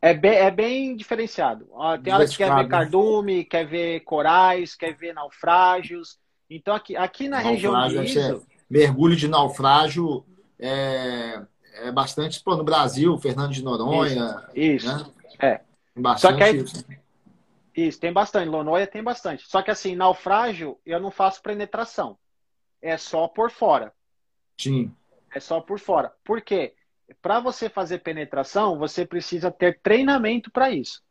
[SPEAKER 2] É, bem, é bem diferenciado. Tem horas que quer ver né? cardume, quer ver corais, quer ver naufrágios. Então, aqui, aqui na naufrágio, região de
[SPEAKER 1] Mergulho de naufrágio é, é bastante pô, no Brasil, Fernando de Noronha.
[SPEAKER 2] Isso. Né? É. Bastante Só que aí, isso. Isso, tem bastante. Lonoia tem bastante. Só que assim, naufrágio, eu não faço penetração. É só por fora.
[SPEAKER 1] Sim.
[SPEAKER 2] É só por fora. Por quê? Para você fazer penetração, você precisa ter treinamento para isso.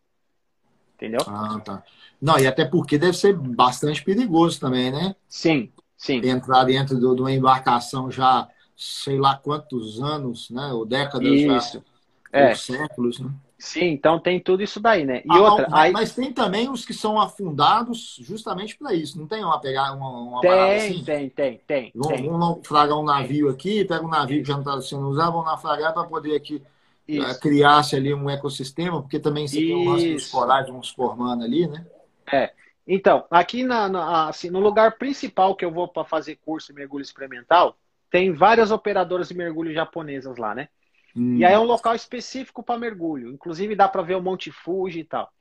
[SPEAKER 2] Entendeu?
[SPEAKER 1] Ah, tá. Não, e até porque deve ser bastante perigoso também, né?
[SPEAKER 2] Sim, sim.
[SPEAKER 1] Entrar dentro de uma embarcação já sei lá quantos anos, né? Ou décadas
[SPEAKER 2] isso.
[SPEAKER 1] já. É. Ou séculos, né?
[SPEAKER 2] Sim, então tem tudo isso daí, né? E ah, outra,
[SPEAKER 1] mas, aí... mas tem também os que são afundados justamente para isso. Não tem uma pegar uma, uma
[SPEAKER 2] tem, assim? Tem, tem, tem.
[SPEAKER 1] Vamos,
[SPEAKER 2] tem.
[SPEAKER 1] naufragar um navio aqui, pega um navio isso. que já não está sendo usado, vamos naufragar para poder aqui uh, criar-se ali um ecossistema, porque também você tem um lance dos corais vão se formando ali, né?
[SPEAKER 2] É. Então, aqui na, na, assim, no lugar principal que eu vou para fazer curso de mergulho experimental, tem várias operadoras de mergulho japonesas lá, né? Hum. E aí é um local específico para mergulho. Inclusive dá para ver o Monte Fuji e tal.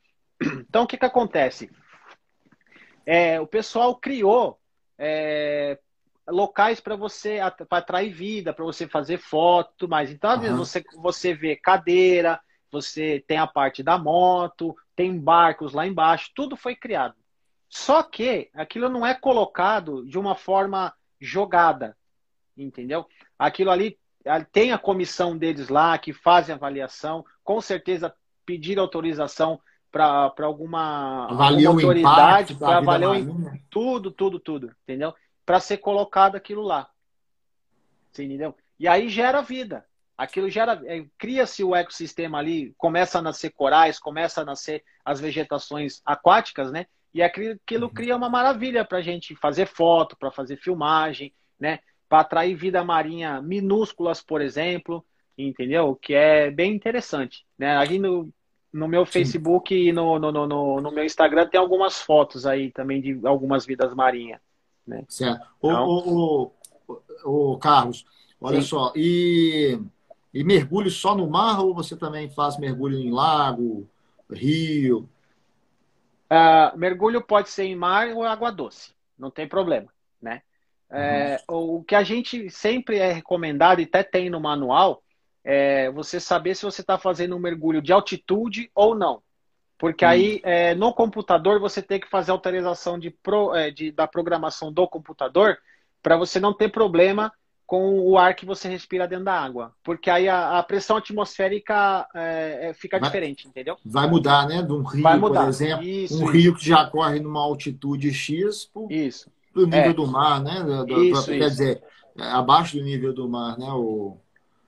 [SPEAKER 2] <clears throat> Então o que, que acontece? É, o pessoal criou é, locais para você para atrair vida, para você fazer foto, tudo mais. Então às uhum. vezes você você vê cadeira, você tem a parte da moto, tem barcos lá embaixo, tudo foi criado. Só que aquilo não é colocado de uma forma jogada, entendeu? Aquilo ali tem a comissão deles lá que fazem avaliação, com certeza pedir autorização para alguma, alguma autoridade para avaliar tudo, tudo, tudo, entendeu? Para ser colocado aquilo lá. Você entendeu? E aí gera vida. Aquilo gera, é, cria-se o ecossistema ali, começa a nascer corais, começa a nascer as vegetações aquáticas, né? E aquilo, aquilo uhum. cria uma maravilha para a gente fazer foto, para fazer filmagem, né? Para atrair vida marinha minúsculas, por exemplo, entendeu? Que é bem interessante. Né? Ali no, no meu Facebook Sim. e no, no, no, no, meu Instagram tem algumas fotos aí também de algumas vidas marinhas. Né?
[SPEAKER 1] Certo. Então, o, o, o, Carlos, olha Sim. só, e, e mergulho só no mar ou você também faz mergulho em lago, rio?
[SPEAKER 2] Uh, mergulho pode ser em mar ou água doce, não tem problema, né? É, o que a gente sempre é recomendado e até tem no manual é você saber se você está fazendo um mergulho de altitude ou não. Porque aí, é, no computador, você tem que fazer autorização de pro, é, de, da programação do computador para você não ter problema com o ar que você respira dentro da água. Porque aí a, a pressão atmosférica é, é fica vai, diferente, entendeu?
[SPEAKER 1] Vai mudar, né? De um rio, por exemplo. Isso, um isso. rio que já corre numa altitude X
[SPEAKER 2] isso.
[SPEAKER 1] Do nível é. do mar, né? Do, do, isso, quer dizer, abaixo do nível do mar, né? O,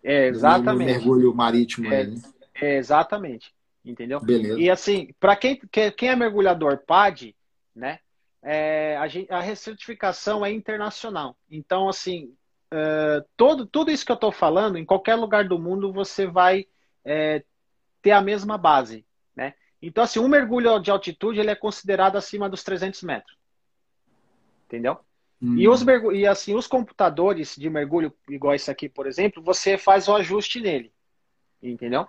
[SPEAKER 2] é, exatamente.
[SPEAKER 1] O mergulho marítimo.
[SPEAKER 2] É,
[SPEAKER 1] aí, né?
[SPEAKER 2] é, exatamente. Entendeu?
[SPEAKER 1] Beleza.
[SPEAKER 2] E assim, para quem, quem é mergulhador PAD, né? É, a, a recertificação é internacional. Então, assim, é, todo, tudo isso que eu estou falando, em qualquer lugar do mundo, você vai é, ter a mesma base. Né? Então, assim, um mergulho de altitude ele é considerado acima dos 300 metros. Entendeu? Hum. E, os, e assim, os computadores de mergulho, igual esse aqui, por exemplo, você faz o ajuste nele. Entendeu?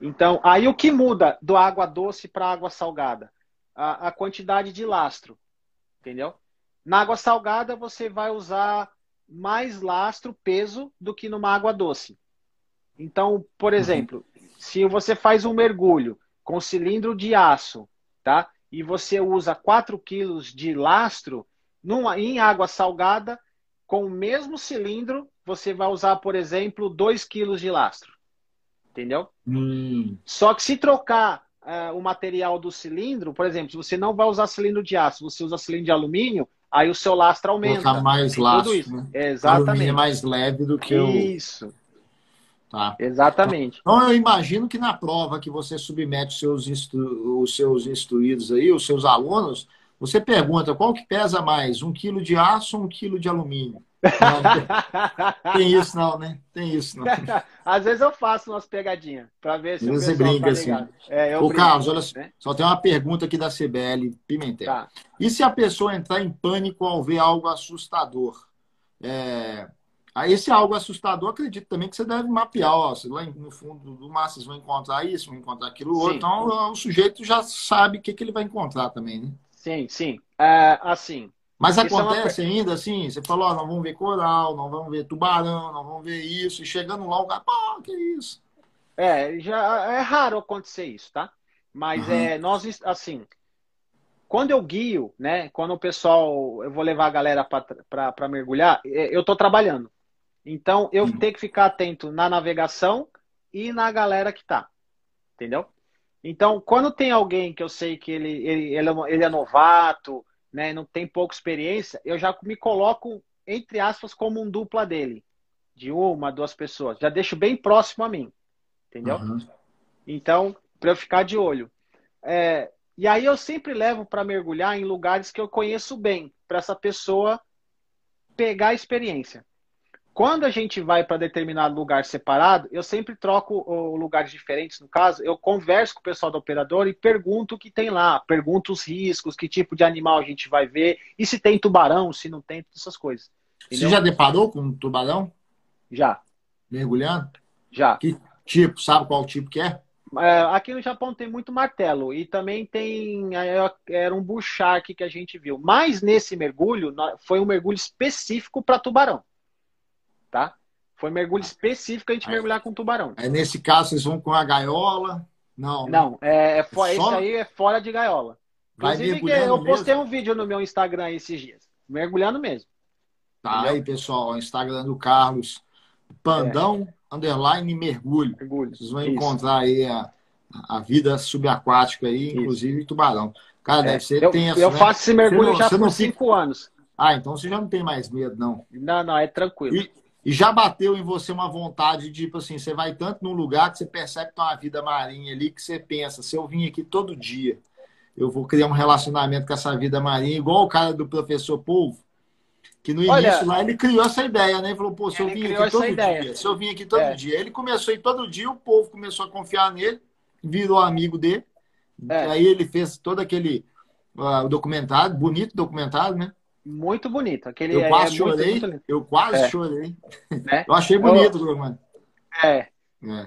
[SPEAKER 2] Então, aí o que muda do água doce para água salgada? A, a, quantidade de lastro, entendeu? Na água salgada você vai usar mais lastro, peso, do que numa água doce. Então, por uhum. exemplo, uhum. se você faz um mergulho com cilindro de aço, tá? E você usa 4 quilos de lastro, numa, em água salgada, com o mesmo cilindro, você vai usar, por exemplo, 2 quilos de lastro entendeu?
[SPEAKER 1] Hum.
[SPEAKER 2] Só que se trocar uh, o material do cilindro, por exemplo, se você não vai usar cilindro de aço, você usa cilindro de alumínio, aí o seu lastro aumenta.
[SPEAKER 1] Colocar mais lastro,
[SPEAKER 2] isso. Né? Exatamente.
[SPEAKER 1] alumínio é mais leve do que o...
[SPEAKER 2] Isso.
[SPEAKER 1] Tá.
[SPEAKER 2] Exatamente.
[SPEAKER 1] Então, eu imagino que na prova que você submete os seus, instru... os seus instruídos aí, os seus alunos, você pergunta qual que pesa mais, um quilo de aço ou um quilo de alumínio? Não, tem isso não, né? Tem isso não. <laughs>
[SPEAKER 2] Às vezes eu faço umas pegadinhas para ver se
[SPEAKER 1] você brinca tá assim. É, Ô, brinco, Carlos, olha né? só, tem uma pergunta aqui da CBL Pimentel. Tá. E se a pessoa entrar em pânico ao ver algo assustador? É... Esse algo assustador, acredito também que você deve mapear. Ó, lá no fundo do mar vocês vão encontrar isso, vão encontrar aquilo outro. Então o sujeito já sabe o que, que ele vai encontrar também, né?
[SPEAKER 2] Sim, sim. É, assim,
[SPEAKER 1] mas acontece é uma... ainda assim, você falou, ó, não vamos ver coral, não vamos ver tubarão, não vamos ver isso, e chegando lá o cara, pô, que isso?
[SPEAKER 2] É, já é raro acontecer isso, tá? Mas uhum. é, nós, assim, quando eu guio, né, quando o pessoal, eu vou levar a galera para mergulhar, é, eu tô trabalhando. Então, eu uhum. tenho que ficar atento na navegação e na galera que tá, entendeu? Então, quando tem alguém que eu sei que ele, ele, ele, é, ele é novato, né, não tem pouca experiência, eu já me coloco, entre aspas, como um dupla dele. De uma, duas pessoas. Já deixo bem próximo a mim. Entendeu? Uhum. Então, para eu ficar de olho. É, e aí eu sempre levo para mergulhar em lugares que eu conheço bem, para essa pessoa pegar a experiência. Quando a gente vai para determinado lugar separado, eu sempre troco lugares diferentes, no caso, eu converso com o pessoal do operador e pergunto o que tem lá, pergunto os riscos, que tipo de animal a gente vai ver, e se tem tubarão, se não tem, essas coisas.
[SPEAKER 1] Entendeu? Você já deparou com um tubarão?
[SPEAKER 2] Já.
[SPEAKER 1] Mergulhando?
[SPEAKER 2] Já.
[SPEAKER 1] Que tipo? Sabe qual tipo que é?
[SPEAKER 2] é aqui no Japão tem muito martelo e também tem é, era um bull shark que a gente viu. Mas nesse mergulho foi um mergulho específico para tubarão tá? Foi mergulho específico a gente aí, mergulhar com tubarão.
[SPEAKER 1] Aí nesse caso vocês vão com a gaiola? Não.
[SPEAKER 2] Né? Não, é, é, fora, aí é fora de gaiola. Inclusive, eu postei mesmo? um vídeo no meu Instagram esses dias. Mergulhando mesmo.
[SPEAKER 1] Tá Entendeu? aí, pessoal. Instagram do Carlos. Pandão é. underline mergulho. mergulho. Vocês vão Isso. encontrar aí a, a vida subaquática aí, Isso. inclusive tubarão. Cara, é. deve ser
[SPEAKER 2] eu,
[SPEAKER 1] tenso.
[SPEAKER 2] Eu né? faço esse mergulho não, já por cinco fica... anos.
[SPEAKER 1] Ah, então você já não tem mais medo, não.
[SPEAKER 2] Não, não, é tranquilo.
[SPEAKER 1] E, e já bateu em você uma vontade de, tipo assim, você vai tanto num lugar que você percebe que tem uma vida marinha ali que você pensa, se eu vim aqui todo dia, eu vou criar um relacionamento com essa vida marinha, igual o cara do professor Polvo, que no Olha, início lá ele criou essa ideia, né? Ele falou, pô, se eu vim aqui todo ideia. dia, se eu vim aqui todo é. dia. Ele começou a ir todo dia, o povo começou a confiar nele, virou amigo dele. É. Aí ele fez todo aquele uh, documentário, bonito documentário, né?
[SPEAKER 2] Muito bonito. Aquele
[SPEAKER 1] eu quase é chorei. Muito, muito eu quase é. chorei. É. Eu achei bonito, mano.
[SPEAKER 2] É. é.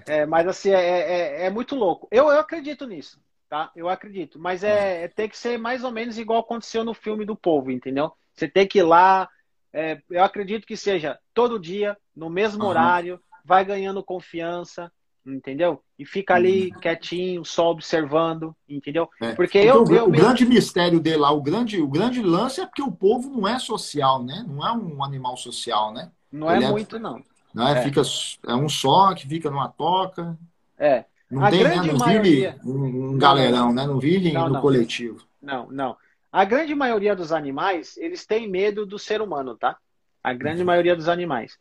[SPEAKER 2] é. mas assim, é, é, é, muito louco. Eu, eu acredito nisso. tá? Eu acredito. Mas é, é tem que ser mais ou menos igual aconteceu no filme do povo, entendeu? Você tem que ir lá. É, eu acredito que seja todo dia, no mesmo uhum. horário, vai ganhando confiança, entendeu? E fica ali uhum. quietinho, só observando, entendeu?
[SPEAKER 1] É. Porque, eu, o, eu, o grande mistério dele lá, o grande, o grande lance é porque o povo não é social, né? Não é um animal social, né?
[SPEAKER 2] Não é Ele é muito, não.
[SPEAKER 1] Não é? é? Fica, é um só que fica numa toca.
[SPEAKER 2] É.
[SPEAKER 1] Não a tem, né? Não maioria... vive um, um galerão, né? Não vive não, no não. coletivo.
[SPEAKER 2] Não, não. A grande maioria dos animais, eles têm medo do ser humano, tá? A grande uhum. maioria dos animais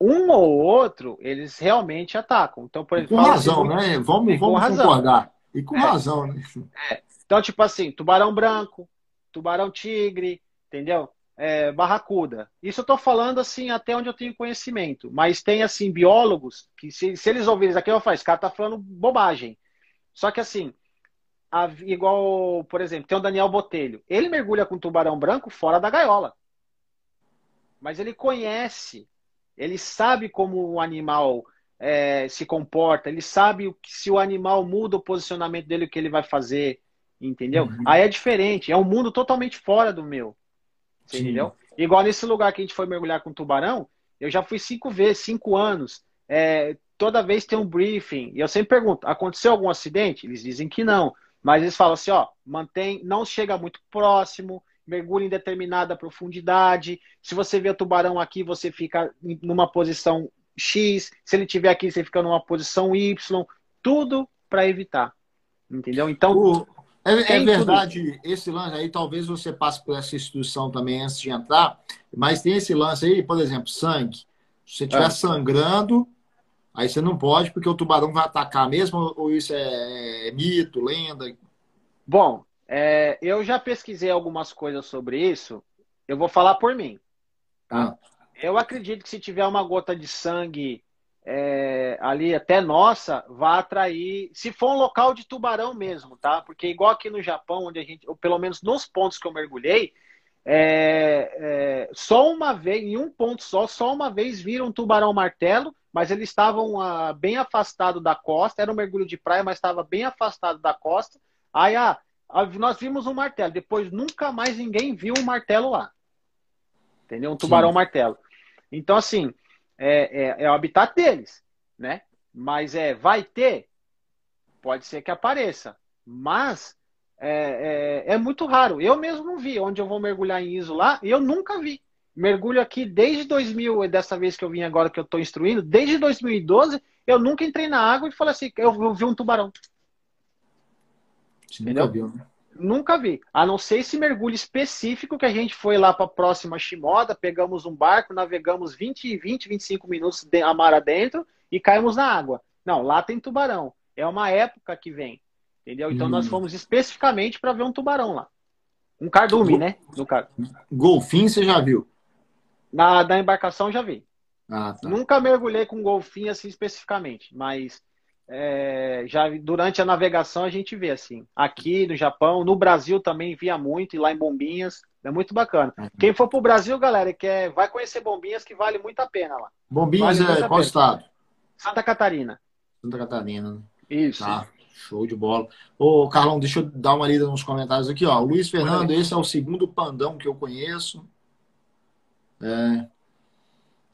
[SPEAKER 2] um ou outro, eles realmente atacam. Então, por
[SPEAKER 1] exemplo, com razão, assim, né? Vamos, vamos razão. concordar. E com é. razão, né?
[SPEAKER 2] É. Então, tipo assim, tubarão branco, tubarão tigre, entendeu? É, barracuda. Isso eu tô falando assim até onde eu tenho conhecimento. Mas tem assim biólogos que se, se eles ouvirem isso aqui, eu falo, esse cara tá falando bobagem. Só que assim, a, igual, por exemplo, tem o Daniel Botelho. Ele mergulha com tubarão branco fora da gaiola. Mas ele conhece ele sabe como o animal é, se comporta, ele sabe o que, se o animal muda o posicionamento dele, o que ele vai fazer, entendeu? Uhum. Aí é diferente, é um mundo totalmente fora do meu, entendeu? Igual nesse lugar que a gente foi mergulhar com tubarão, eu já fui cinco vezes, cinco anos. É, toda vez tem um briefing. E eu sempre pergunto: aconteceu algum acidente? Eles dizem que não. Mas eles falam assim: ó, mantém, não chega muito próximo, mergulha em determinada profundidade. Se você vê o tubarão aqui, você fica numa posição X. Se ele estiver aqui, você fica numa posição Y. Tudo para evitar. Entendeu? Então.
[SPEAKER 1] O... É, é, verdade, esse lance aí, talvez você passe por essa instrução também antes de entrar, mas tem esse lance aí, por exemplo, sangue. Se você estiver é. sangrando, aí você não pode, porque o tubarão vai atacar mesmo, ou isso é, é mito, lenda?
[SPEAKER 2] Bom, é, eu já pesquisei algumas coisas sobre isso. Eu vou falar por mim. Tá? Ah. Eu acredito que se tiver uma gota de sangue é, ali até nossa, vai atrair. Se for um local de tubarão mesmo, tá? Porque igual aqui no Japão, onde a gente, ou pelo menos nos pontos que eu mergulhei, é, é, só uma vez, em um ponto só, só uma vez viram um tubarão martelo, mas eles estavam ah, bem afastados da costa. Era um mergulho de praia, mas estava bem afastado da costa. Aí, ah, nós vimos um martelo, depois nunca mais ninguém viu um martelo lá. Entendeu? Um tubarão Sim. martelo. Então, assim, é, é, é, o habitat deles, né? Mas é, vai ter? Pode ser que apareça. Mas é, é, é, muito raro. Eu mesmo não vi onde eu vou mergulhar em ISO lá, e eu nunca vi. Mergulho aqui desde 2000, dessa vez que eu vim agora que eu estou instruindo, desde 2012, eu nunca entrei na água e falei assim, eu vi um tubarão.
[SPEAKER 1] Nunca viu, né?
[SPEAKER 2] Nunca vi. A não ser esse mergulho específico que a gente foi lá para a próxima Shimoda, pegamos um barco, navegamos 20, 20, 25 minutos a mar adentro e caímos na água. Não, lá tem tubarão. É uma época que vem. Entendeu? Então hum. nós fomos especificamente para ver um tubarão lá. Um cardume, né? No car...
[SPEAKER 1] Golfinho você já viu?
[SPEAKER 2] Na, na embarcação já vi.
[SPEAKER 1] Ah, tá.
[SPEAKER 2] Nunca mergulhei com golfinho assim especificamente, mas é, já durante a navegação a gente vê assim. Aqui no Japão, no Brasil também via muito, e lá em Bombinhas. É muito bacana. Uhum. Quem for pro Brasil, galera, quer, vai conhecer Bombinhas, que vale muito a pena lá.
[SPEAKER 1] Bombinhas vale é qual estado?
[SPEAKER 2] Santa Catarina.
[SPEAKER 1] Santa Catarina. Né?
[SPEAKER 2] Isso.
[SPEAKER 1] Tá. Show de bola. Ô, Carlão, deixa eu dar uma lida nos comentários aqui, ó. O Luiz Fernando, esse é o segundo pandão que eu conheço. É,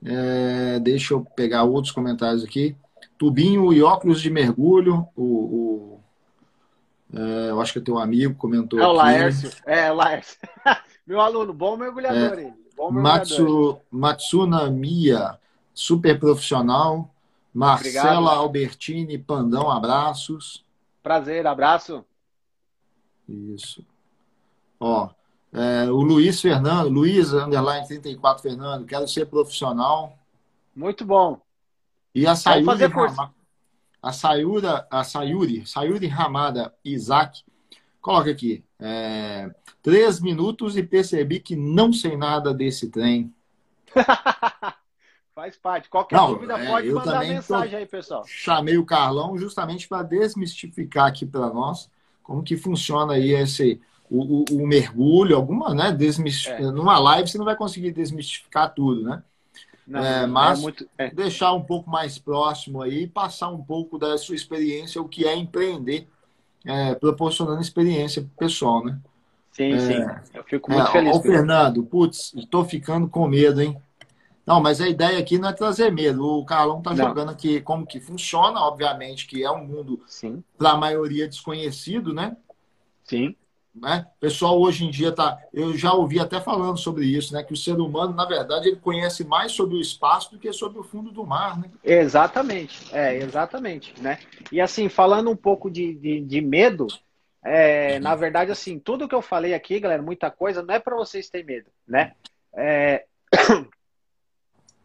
[SPEAKER 1] é, deixa eu pegar outros comentários aqui tubinho e óculos de mergulho. O, o é, eu acho que é teu amigo comentou.
[SPEAKER 2] É o Laércio. É, o Laércio. <laughs> Meu aluno, bom mergulhador é, ele. Bom
[SPEAKER 1] mergulhador. Matsu, Matsuna Mia, super profissional. Marcela Obrigado, Albertini, Pandão, abraços.
[SPEAKER 2] Prazer, abraço.
[SPEAKER 1] Isso. Ó, é, o Luiz Fernando, Luiz, underline 34 Fernando, quero ser profissional.
[SPEAKER 2] Muito bom.
[SPEAKER 1] E a Sayuri, Ramada, a Sayuri, a Sayuri, Sayuri Ramada Isaac, coloca aqui, é, três minutos e percebi que não sei nada desse trem. <laughs>
[SPEAKER 2] Faz parte. Qualquer não, dúvida é, pode mandar mensagem aí, pessoal.
[SPEAKER 1] Chamei o Carlão justamente para desmistificar aqui para nós como que funciona aí esse o, o, o mergulho, alguma, né? Desmistific... É. Numa live você não vai conseguir desmistificar tudo, né? Não, é, mas é muito, é. deixar um pouco mais próximo aí, passar um pouco da sua experiência, o que é empreender é, proporcionando experiência pessoal, né?
[SPEAKER 2] Sim, é, sim. Eu fico muito é, feliz.
[SPEAKER 1] Ô, Fernando, putz, estou ficando com medo, hein? Não, mas a ideia aqui não é trazer medo. O Carlão está jogando aqui como que funciona, obviamente, que é um mundo para a maioria desconhecido, né?
[SPEAKER 2] Sim.
[SPEAKER 1] Né? O pessoal hoje em dia tá. Eu já ouvi até falando sobre isso, né? Que o ser humano, na verdade, ele conhece mais sobre o espaço do que sobre o fundo do mar, né?
[SPEAKER 2] Exatamente, é, exatamente, né? E assim, falando um pouco de, de, de medo, é, na verdade, assim, tudo que eu falei aqui, galera, muita coisa, não é para vocês terem medo, né? É... <coughs>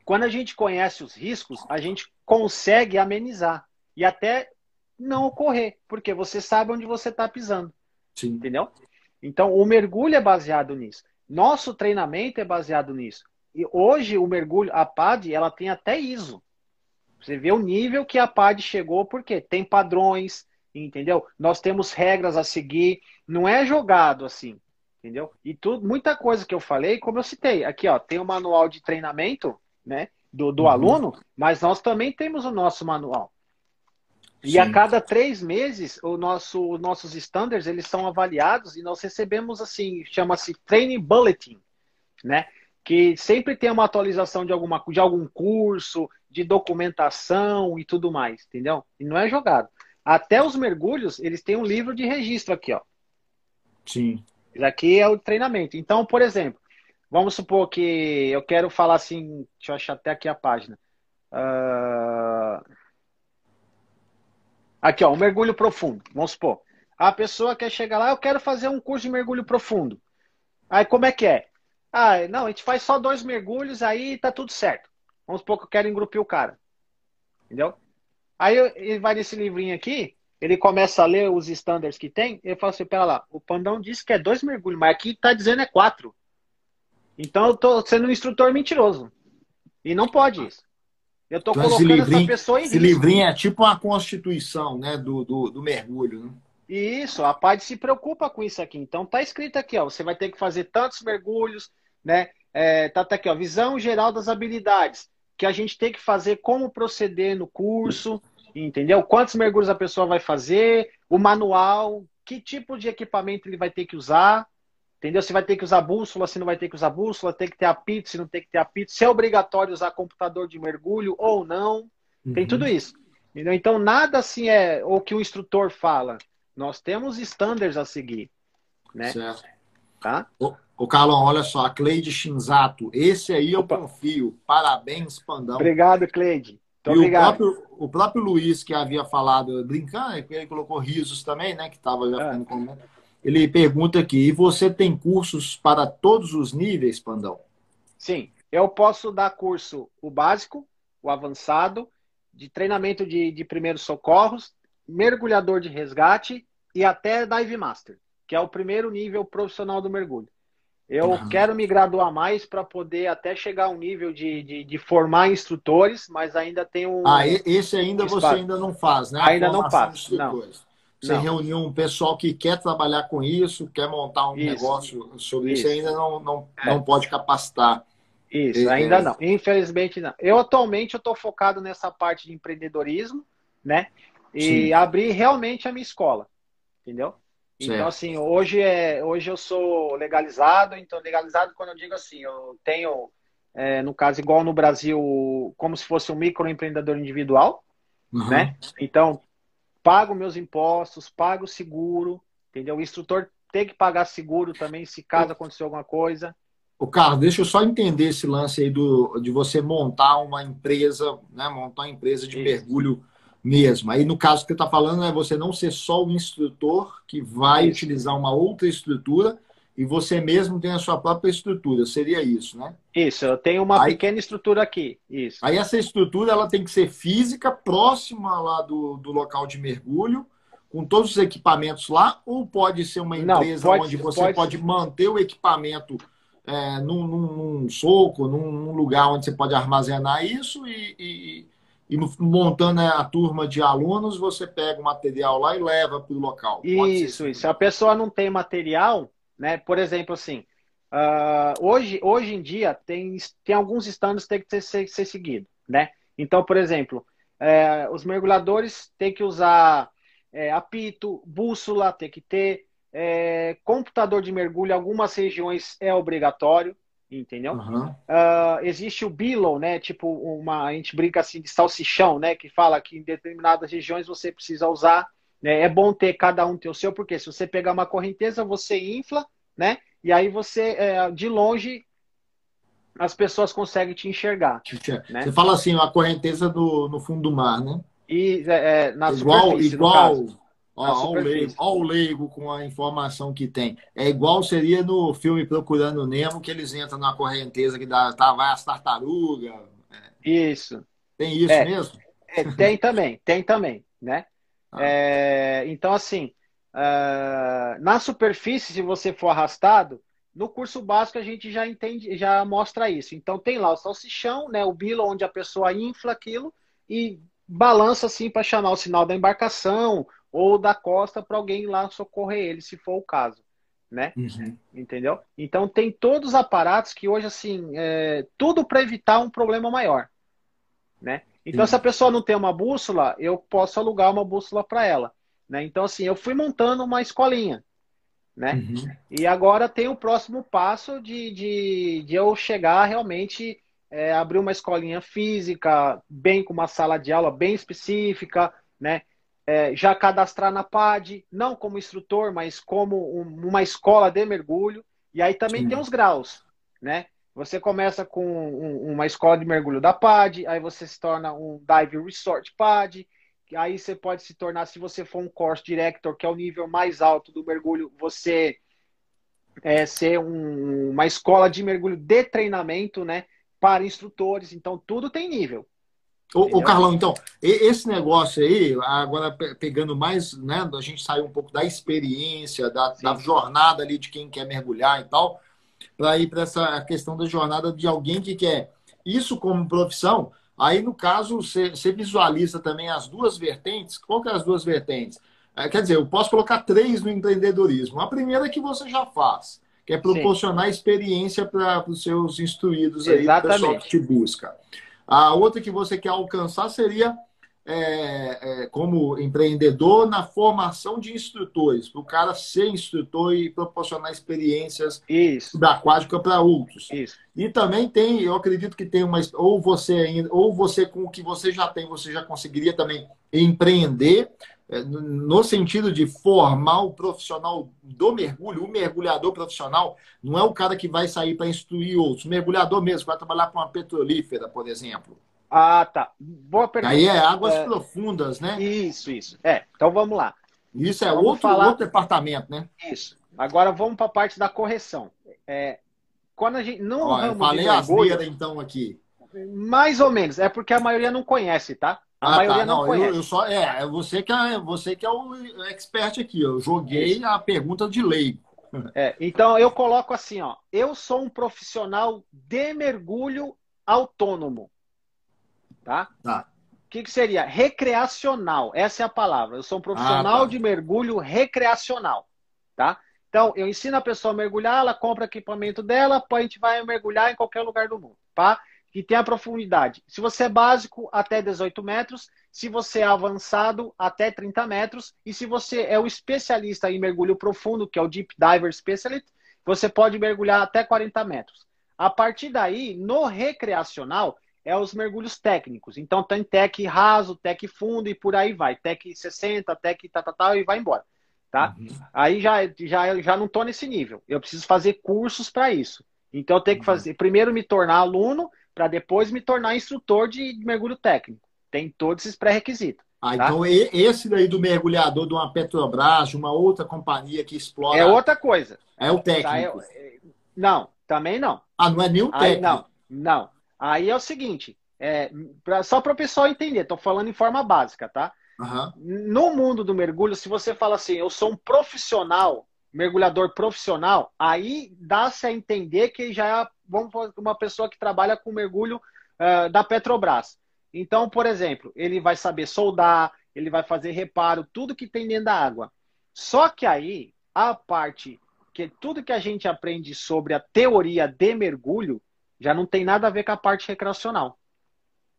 [SPEAKER 2] Quando a gente conhece os riscos, a gente consegue amenizar e até não ocorrer, porque você sabe onde você está pisando. Sim. Entendeu? Então, o mergulho é baseado nisso. Nosso treinamento é baseado nisso. E hoje o mergulho, a PAD, ela tem até ISO. Você vê o nível que a PAD chegou, porque tem padrões, entendeu? Nós temos regras a seguir, não é jogado assim, entendeu? E tudo, muita coisa que eu falei, como eu citei, aqui ó, tem o manual de treinamento, né, do, do uhum. aluno, mas nós também temos o nosso manual. E Sim. a cada três meses, o nosso, os nossos standards eles são avaliados e nós recebemos assim, chama-se Training Bulletin, né? Que sempre tem uma atualização de, alguma, de algum curso, de documentação e tudo mais, entendeu? E não é jogado. Até os mergulhos, eles têm um livro de registro aqui, ó.
[SPEAKER 1] Sim.
[SPEAKER 2] Isso aqui é o treinamento. Então, por exemplo, vamos supor que eu quero falar assim, deixa eu achar até aqui a página. Uh... Aqui, ó, um mergulho profundo. Vamos supor. A pessoa quer chegar lá, eu quero fazer um curso de mergulho profundo. Aí como é que é? Ah, não, a gente faz só dois mergulhos, aí tá tudo certo. Vamos supor que eu quero engrupir o cara. Entendeu? Aí ele vai nesse livrinho aqui, ele começa a ler os standards que tem, ele fala assim, pera lá, o Pandão disse que é dois mergulhos, mas aqui tá dizendo é quatro. Então eu tô sendo um instrutor mentiroso. E não pode isso. Eu estou então, colocando essa pessoa em
[SPEAKER 1] esse risco. Esse livrinho é tipo uma constituição né, do, do, do mergulho. Né?
[SPEAKER 2] Isso, a PAD se preocupa com isso aqui. Então tá escrito aqui, ó, você vai ter que fazer tantos mergulhos, né? É, tá, tá aqui, ó, visão geral das habilidades, que a gente tem que fazer como proceder no curso, entendeu? Quantos mergulhos a pessoa vai fazer, o manual, que tipo de equipamento ele vai ter que usar, Entendeu? Se vai ter que usar bússola, se não vai ter que usar bússola, tem que ter apito, se não tem que ter apito, se é obrigatório usar computador de mergulho ou não. Uhum. Tem tudo isso. Entendeu? Então, nada assim é o que o instrutor fala. Nós temos standards a seguir. Né?
[SPEAKER 1] Certo. Tá? Ô, ô Carlão, olha só, a Cleide Shinzato, esse aí eu confio. Parabéns, Pandão.
[SPEAKER 2] Obrigado, Cleide.
[SPEAKER 1] Muito e obrigado. O próprio, o próprio Luiz, que havia falado, brincando, ele colocou risos também, né? Que estava já ficando com ele pergunta aqui: e você tem cursos para todos os níveis, Pandão?
[SPEAKER 2] Sim, eu posso dar curso o básico, o avançado, de treinamento de, de primeiros socorros, mergulhador de resgate e até Dive Master, que é o primeiro nível profissional do mergulho. Eu uhum. quero me graduar mais para poder até chegar a um nível de, de, de, formar instrutores, mas ainda tem um.
[SPEAKER 1] Ah, esse ainda um você ainda não faz, né?
[SPEAKER 2] Ainda não faço. Não.
[SPEAKER 1] Você não. reuniu um pessoal que quer trabalhar com isso, quer montar um isso. negócio sobre isso, isso ainda não, não, é. não pode capacitar.
[SPEAKER 2] Isso, é, ainda não. Infelizmente não. Eu atualmente eu estou focado nessa parte de empreendedorismo, né? E Sim. abrir realmente a minha escola, entendeu? Então, certo. Então, assim, hoje, é, hoje eu sou legalizado, então legalizado quando eu digo assim, eu tenho, é, no caso, igual no Brasil, como se fosse um microempreendedor individual, uhum. né? Então, pago meus impostos, pago seguro, entendeu? O instrutor tem que pagar seguro também se caso acontecer alguma coisa.
[SPEAKER 1] O Carlos, deixa eu só entender esse lance aí do, de você montar uma empresa, né? Montar uma empresa de Isso. mergulho mesmo. Aí, no caso que você está falando, é você não ser só o instrutor que vai Isso. utilizar uma outra estrutura e você mesmo tem a sua própria estrutura. Seria isso, né?
[SPEAKER 2] Isso, eu tenho uma aí, pequena estrutura aqui. Isso.
[SPEAKER 1] Aí essa estrutura ela tem que ser física, próxima lá do, do local de mergulho, com todos os equipamentos lá, ou pode ser uma empresa Não, pode, onde você pode, pode manter o equipamento é, num, num, num, soco, num, num, lugar onde você pode armazenar isso e, e, e montando a turma de alunos, você pega o material lá e leva para o local.
[SPEAKER 2] Isso, isso. Se a pessoa não tem material, né? Por exemplo, assim, uh, hoje, hoje em dia tem, tem alguns estándares que tem que ser, ser seguido, né? Então, por exemplo, é, os mergulhadores têm que usar é, apito, bússola tem que ter, é, computador de mergulho, algumas regiões é obrigatório, entendeu? Uhum. Uh, existe o billow, né? Tipo, uma, a gente brinca assim de salsichão, né? Que fala que em determinadas regiões você precisa usar. Né? É bom ter cada um ter o seu, porque se você pegar uma correnteza, você infla, né? E aí você, é, de longe, as pessoas conseguem te enxergar.
[SPEAKER 1] Né? Você fala assim, a correnteza do, no fundo do mar, né?
[SPEAKER 2] E é, é na
[SPEAKER 1] igual, igual, ó, o leigo, leigo com a informação que tem. É igual seria no filme Procurando Nemo, que eles entram na correnteza que dá, tá, vai as tartarugas.
[SPEAKER 2] É. Isso.
[SPEAKER 1] Tem isso é, mesmo?
[SPEAKER 2] É, tem também, tem também, né? Ah. É, então, assim, uh, na superfície, se você for arrastado, no curso básico a gente já entende, já mostra isso. Então tem lá o salsichão, né, o bilo onde a pessoa infla aquilo e balança assim para chamar o sinal da embarcação ou da costa para alguém lá socorrer ele, se for o caso, né? Uhum. Entendeu? Então tem todos os aparatos que hoje assim, é, tudo para evitar um problema maior, né? Então Sim. se a pessoa não tem uma bússola, eu posso alugar uma bússola para ela, né? Então assim, eu fui montando uma escolinha, né? Uhum. E agora tem o próximo passo de, de, de eu chegar realmente é, abrir uma escolinha física, bem com uma sala de aula bem específica, né? É, já cadastrar na PAD, não como instrutor, mas como um, uma escola de mergulho. E aí também Sim. tem os graus, né? Você começa com um, uma escola de mergulho da PAD, aí você se torna um Dive Resort PAD, aí você pode se tornar, se você for um course director, que é o nível mais alto do mergulho, você é, ser um, uma escola de mergulho de treinamento, né? Para instrutores. Então, tudo tem nível.
[SPEAKER 1] Ô, ô, Carlão, então, esse negócio aí, agora pegando mais, né, a gente saiu um pouco da experiência, da, da jornada ali de quem quer mergulhar e tal, para ir para essa questão da jornada de alguém que quer isso como profissão, Aí, no caso, você, você visualiza também as duas vertentes. Qual que é as duas vertentes? É, quer dizer, eu posso colocar três no empreendedorismo. A primeira é que você já faz, que é proporcionar Sim. experiência para os seus instruídos aí, o pessoal que te busca. A outra que você quer alcançar seria é, é, como empreendedor na formação de instrutores, para o cara ser instrutor e proporcionar experiências
[SPEAKER 2] Isso.
[SPEAKER 1] da aquática para outros.
[SPEAKER 2] Isso.
[SPEAKER 1] E também tem, eu acredito que tem uma ou você ainda, ou você com o que você já tem, você já conseguiria também empreender é, no sentido de formar o profissional do mergulho, o mergulhador profissional, não é o cara que vai sair para instruir outros, o mergulhador mesmo, vai trabalhar com uma petrolífera, por exemplo.
[SPEAKER 2] Ah, tá. Boa pergunta.
[SPEAKER 1] Aí é águas é... profundas, né?
[SPEAKER 2] Isso, isso. É, então vamos lá.
[SPEAKER 1] Isso é outro, falar... outro departamento, né?
[SPEAKER 2] Isso. Agora vamos para a parte da correção. É, quando a gente não
[SPEAKER 1] Ó, ramo falei mergulho, então aqui.
[SPEAKER 2] Mais ou menos. É porque a maioria não conhece, tá? A ah, maioria tá. não, não, conhece. Eu,
[SPEAKER 1] eu, só é, é você que é você que é o expert aqui. Eu joguei a pergunta de leigo.
[SPEAKER 2] É, então eu coloco assim, ó. Eu sou um profissional de mergulho autônomo. Tá?
[SPEAKER 1] Tá.
[SPEAKER 2] O que, que seria? Recreacional. Essa é a palavra. Eu sou um profissional ah, tá. de mergulho recreacional. Tá? Então, eu ensino a pessoa a mergulhar, ela compra equipamento dela, a gente vai mergulhar em qualquer lugar do mundo. Tá? E tem a profundidade. Se você é básico, até 18 metros. Se você é avançado, até 30 metros. E se você é o especialista em mergulho profundo, que é o Deep Diver Specialist, você pode mergulhar até 40 metros. A partir daí, no recreacional, é os mergulhos técnicos. Então tem tech raso, tech fundo e por aí vai. Tech 60, tech tal, tal, e vai embora. Tá? Uhum. Aí já, já, já não estou nesse nível. Eu preciso fazer cursos para isso. Então eu tenho que uhum. fazer, primeiro me tornar aluno, para depois me tornar instrutor de mergulho técnico. Tem todos esses pré-requisitos.
[SPEAKER 1] Ah, tá? então esse daí do mergulhador de uma Petrobras, de uma outra compraria que explora.
[SPEAKER 2] É outra coisa.
[SPEAKER 1] É o técnico. Tá,
[SPEAKER 2] é... Não, também não.
[SPEAKER 1] Ah, não é nem o técnico. Aí,
[SPEAKER 2] não, não. Aí é o seguinte, é, pra, só para o pessoal entender, estou falando em forma básica, tá?
[SPEAKER 1] Uhum.
[SPEAKER 2] No mundo do mergulho, se você fala assim, eu sou um profissional, mergulhador profissional, aí dá-se a entender que já é vamos, uma pessoa que trabalha com mergulho uh, da Petrobras. Então, por exemplo, ele vai saber soldar, ele vai fazer reparo, tudo que tem dentro da água. Só que aí, a parte que tudo que a gente aprende sobre a teoria de mergulho já não tem nada a ver com a parte recreacional.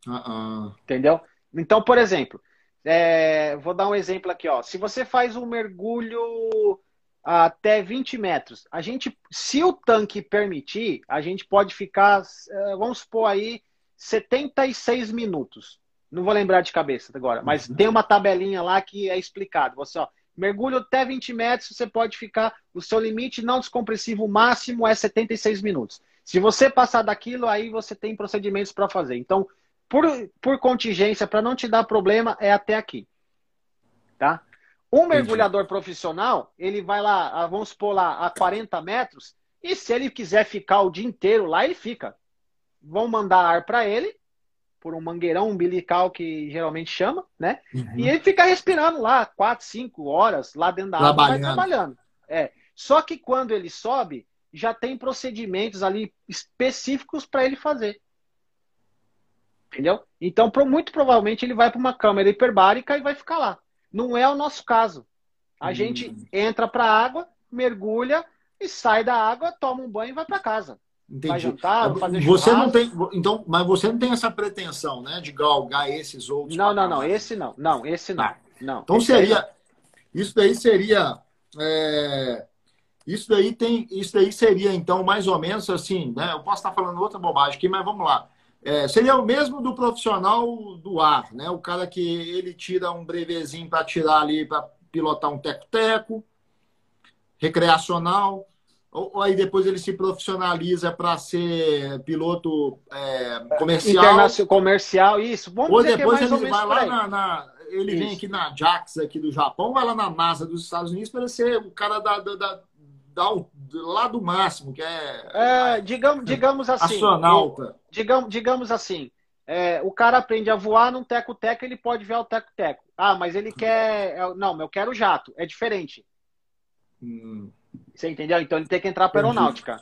[SPEAKER 1] Uh -uh.
[SPEAKER 2] Entendeu? Então, por exemplo, é, vou dar um exemplo aqui, ó. Se você faz um mergulho até 20 metros, a gente, se o tanque permitir, a gente pode ficar, é, vamos supor aí, 76 minutos. Não vou lembrar de cabeça agora, mas uhum. tem uma tabelinha lá que é explicado. Você, ó, mergulho até 20 metros, você pode ficar, o seu limite não descompressivo máximo é 76 minutos. Se você passar daquilo, aí você tem procedimentos para fazer. Então, por, por contingência, para não te dar problema, é até aqui. Tá? Um mergulhador Entendi. profissional, ele vai lá, vamos supor lá, a 40 metros, e se ele quiser ficar o dia inteiro lá, ele fica. Vão mandar ar para ele, por um mangueirão umbilical que geralmente chama, né? Uhum. E ele fica respirando lá, 4, 5 horas, lá dentro da água, vai trabalhando. É. Só que quando ele sobe, já tem procedimentos ali específicos para ele fazer. Entendeu? Então, muito provavelmente ele vai para uma câmera hiperbárica e vai ficar lá. Não é o nosso caso. A hum. gente entra para a água, mergulha e sai da água, toma um banho e vai para casa.
[SPEAKER 1] Entendi. Vai jantar, vai fazer você não tem, então, mas você não tem essa pretensão, né, de galgar esses outros.
[SPEAKER 2] Não, não, não, esse não, não, esse não, ah. não.
[SPEAKER 1] Então seria, isso daí seria, é, isso daí tem, isso daí seria então mais ou menos assim, né? Eu posso estar falando outra bobagem aqui, mas vamos lá. É, seria o mesmo do profissional do ar, né? O cara que ele tira um brevezinho para tirar ali, para pilotar um teco-teco, recreacional, ou, ou, aí depois ele se profissionaliza para ser piloto é, comercial. Internacional,
[SPEAKER 2] comercial, isso.
[SPEAKER 1] Vamos ou é depois é ele vai lá na, na, Ele isso. vem aqui na JAX aqui do Japão, vai lá na NASA dos Estados Unidos para ser o cara da, da, da dar o lado máximo, que é.
[SPEAKER 2] é digamos, digamos assim. Astronauta. Digamos, digamos assim. É, o cara aprende a voar num teco-teco, ele pode ver o teco-teco. Ah, mas ele quer. É, não, eu quero jato. É diferente. Hum. Você entendeu? Então ele tem que entrar para aeronáutica.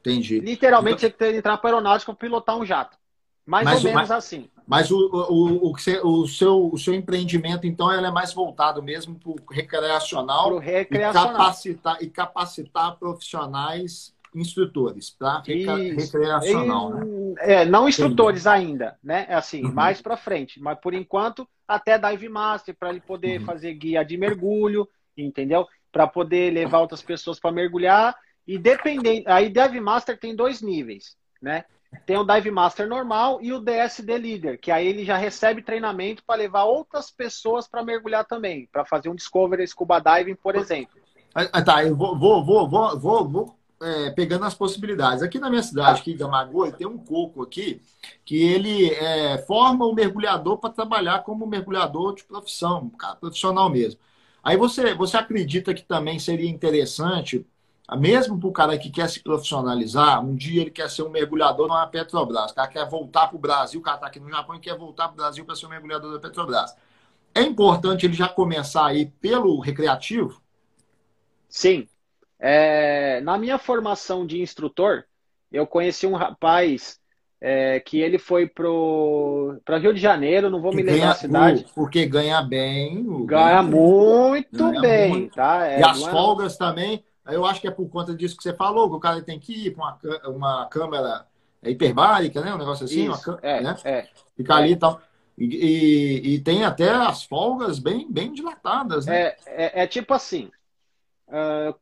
[SPEAKER 1] Entendi.
[SPEAKER 2] Literalmente então... você tem que entrar para aeronáutica para pilotar um jato. Mais mas, ou menos mas, assim.
[SPEAKER 1] Mas o, o, o, o, seu, o seu empreendimento, então, ele é mais voltado mesmo para o recreacional,
[SPEAKER 2] pro recreacional.
[SPEAKER 1] E, capacitar, e capacitar profissionais instrutores para recreacional. E, né?
[SPEAKER 2] É, não instrutores Entendi. ainda, né? É assim, uhum. mais para frente. Mas por enquanto, até Dive Master, para ele poder uhum. fazer guia de mergulho, entendeu? Para poder levar outras pessoas para mergulhar. E dependendo. Aí Dive Master tem dois níveis, né? Tem o Dive Master normal e o DSD Leader, que aí ele já recebe treinamento para levar outras pessoas para mergulhar também, para fazer um Discovery Scuba Diving, por exemplo.
[SPEAKER 1] Ah, tá, eu vou, vou, vou, vou, vou, é, pegando as possibilidades. Aqui na minha cidade, aqui em Gamagoi, tem um coco aqui que ele é, forma o mergulhador para trabalhar como mergulhador de profissão, profissional mesmo. Aí você, você acredita que também seria interessante mesmo para o cara que quer se profissionalizar, um dia ele quer ser um mergulhador na Petrobras, o cara quer voltar para o Brasil, o cara está aqui no Japão e quer voltar para o Brasil para ser um mergulhador da Petrobras. É importante ele já começar aí pelo recreativo?
[SPEAKER 2] Sim. É, na minha formação de instrutor, eu conheci um rapaz é, que ele foi para Rio de Janeiro, não vou me lembrar a cidade.
[SPEAKER 1] Porque ganha bem.
[SPEAKER 2] Ganha, muito ganha bem. Muito. Tá?
[SPEAKER 1] É, e as folgas também eu acho que é por conta disso que você falou, que o cara tem que ir para uma, uma câmera hiperbárica, né? Um negócio assim,
[SPEAKER 2] Isso,
[SPEAKER 1] uma,
[SPEAKER 2] é,
[SPEAKER 1] né?
[SPEAKER 2] É,
[SPEAKER 1] Ficar é. ali e tal. E, e, e, tem até as folgas bem, bem dilatadas, né?
[SPEAKER 2] É, é, é tipo assim. Uh,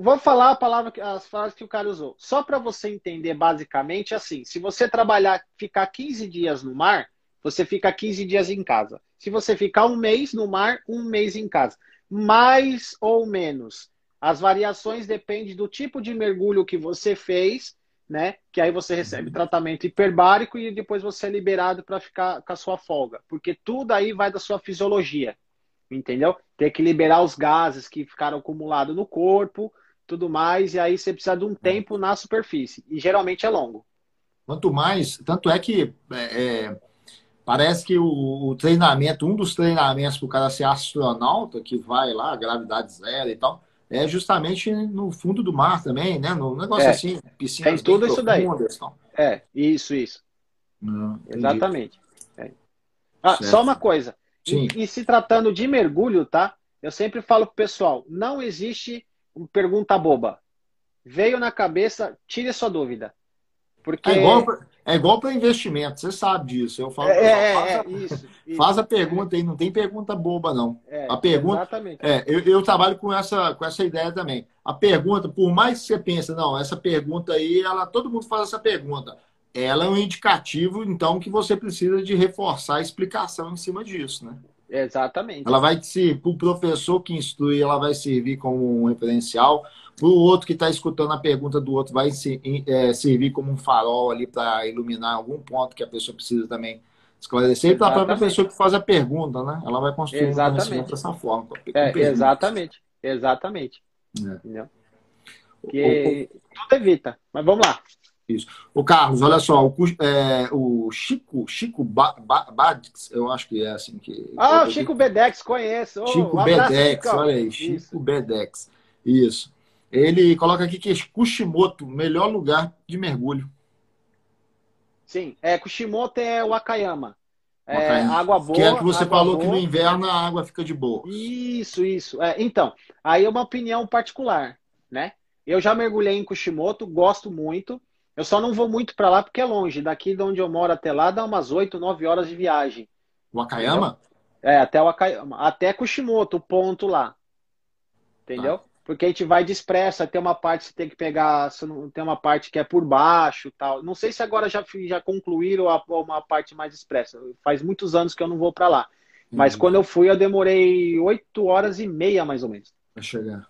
[SPEAKER 2] vou falar a palavra, as frases que o cara usou. Só para você entender basicamente assim: se você trabalhar, ficar 15 dias no mar, você fica 15 dias em casa. Se você ficar um mês no mar, um mês em casa mais ou menos. As variações dependem do tipo de mergulho que você fez, né? Que aí você recebe tratamento hiperbárico e depois você é liberado para ficar com a sua folga. Porque tudo aí vai da sua fisiologia. Entendeu? Tem que liberar os gases que ficaram acumulados no corpo, tudo mais, e aí você precisa de um é. tempo na superfície. E geralmente é longo.
[SPEAKER 1] Quanto mais, tanto é que é, é Parece que o, o treinamento, um dos treinamentos para o cara ser astronauta, que vai lá, gravidade zero e tal, é justamente no fundo do mar também, né? No negócio é, assim,
[SPEAKER 2] piscina. Tem tudo isso daí. Então. É, isso, isso. Exatamente. É. Ah, só uma coisa. Sim. E, e, se tratando de mergulho, tá? Eu sempre falo pro pessoal, não existe pergunta boba. Veio na cabeça, tire a sua dúvida. Porque...
[SPEAKER 1] É igual, É igual para investimento, você sabe disso. Eu falo,
[SPEAKER 2] é, é,
[SPEAKER 1] faz,
[SPEAKER 2] é,
[SPEAKER 1] a,
[SPEAKER 2] isso,
[SPEAKER 1] faz a pergunta aí, não tem pergunta boba, não.
[SPEAKER 2] É,
[SPEAKER 1] a pergunta.
[SPEAKER 2] Exatamente.
[SPEAKER 1] É, eu, eu, trabalho com essa, com essa ideia também. A pergunta, por mais que você pense, não, essa pergunta aí, ela, todo mundo faz essa pergunta. Ela é um indicativo, então, que você precisa de reforçar a explicação em cima disso, né?
[SPEAKER 2] Exatamente.
[SPEAKER 1] Ela vai se, para o professor que instrui, ela vai servir como um referencial. Para o outro que está escutando a pergunta do outro, vai se, é, servir como um farol ali para iluminar algum ponto que a pessoa precisa também esclarecer. E para a própria pessoa que faz a pergunta, né? Ela vai construir
[SPEAKER 2] exatamente.
[SPEAKER 1] um conhecimento dessa forma.
[SPEAKER 2] É, exatamente. Exatamente. É. Entendeu? Que o, tudo evita. Mas vamos lá.
[SPEAKER 1] Isso. O Carlos, olha só, o, é, o Chico, Chico ba, ba, Badix, eu acho que é assim que.
[SPEAKER 2] Ah, o Chico Bedex, conheço.
[SPEAKER 1] Chico um Bedex, olha aí, Chico Isso. Bedex. Isso. Ele coloca aqui que Kushimoto, melhor lugar de mergulho.
[SPEAKER 2] Sim, é, Kushimoto é o Akayama. É, água boa.
[SPEAKER 1] Que é que você falou
[SPEAKER 2] boa.
[SPEAKER 1] que no inverno a água fica de boa.
[SPEAKER 2] Isso, isso. É, então, aí é uma opinião particular, né? Eu já mergulhei em Kushimoto, gosto muito. Eu só não vou muito para lá porque é longe. Daqui de onde eu moro até lá dá umas 8, 9 horas de viagem.
[SPEAKER 1] O Akayama?
[SPEAKER 2] É, até o Akayama. Até Kushimoto, o ponto lá. Entendeu? Porque a gente vai de expressa, tem uma parte que você tem que pegar, tem uma parte que é por baixo tal. Não sei se agora já, já concluíram uma parte mais expressa. Faz muitos anos que eu não vou para lá. Mas uhum. quando eu fui, eu demorei 8 horas e meia, mais ou menos.
[SPEAKER 1] Pra chegar.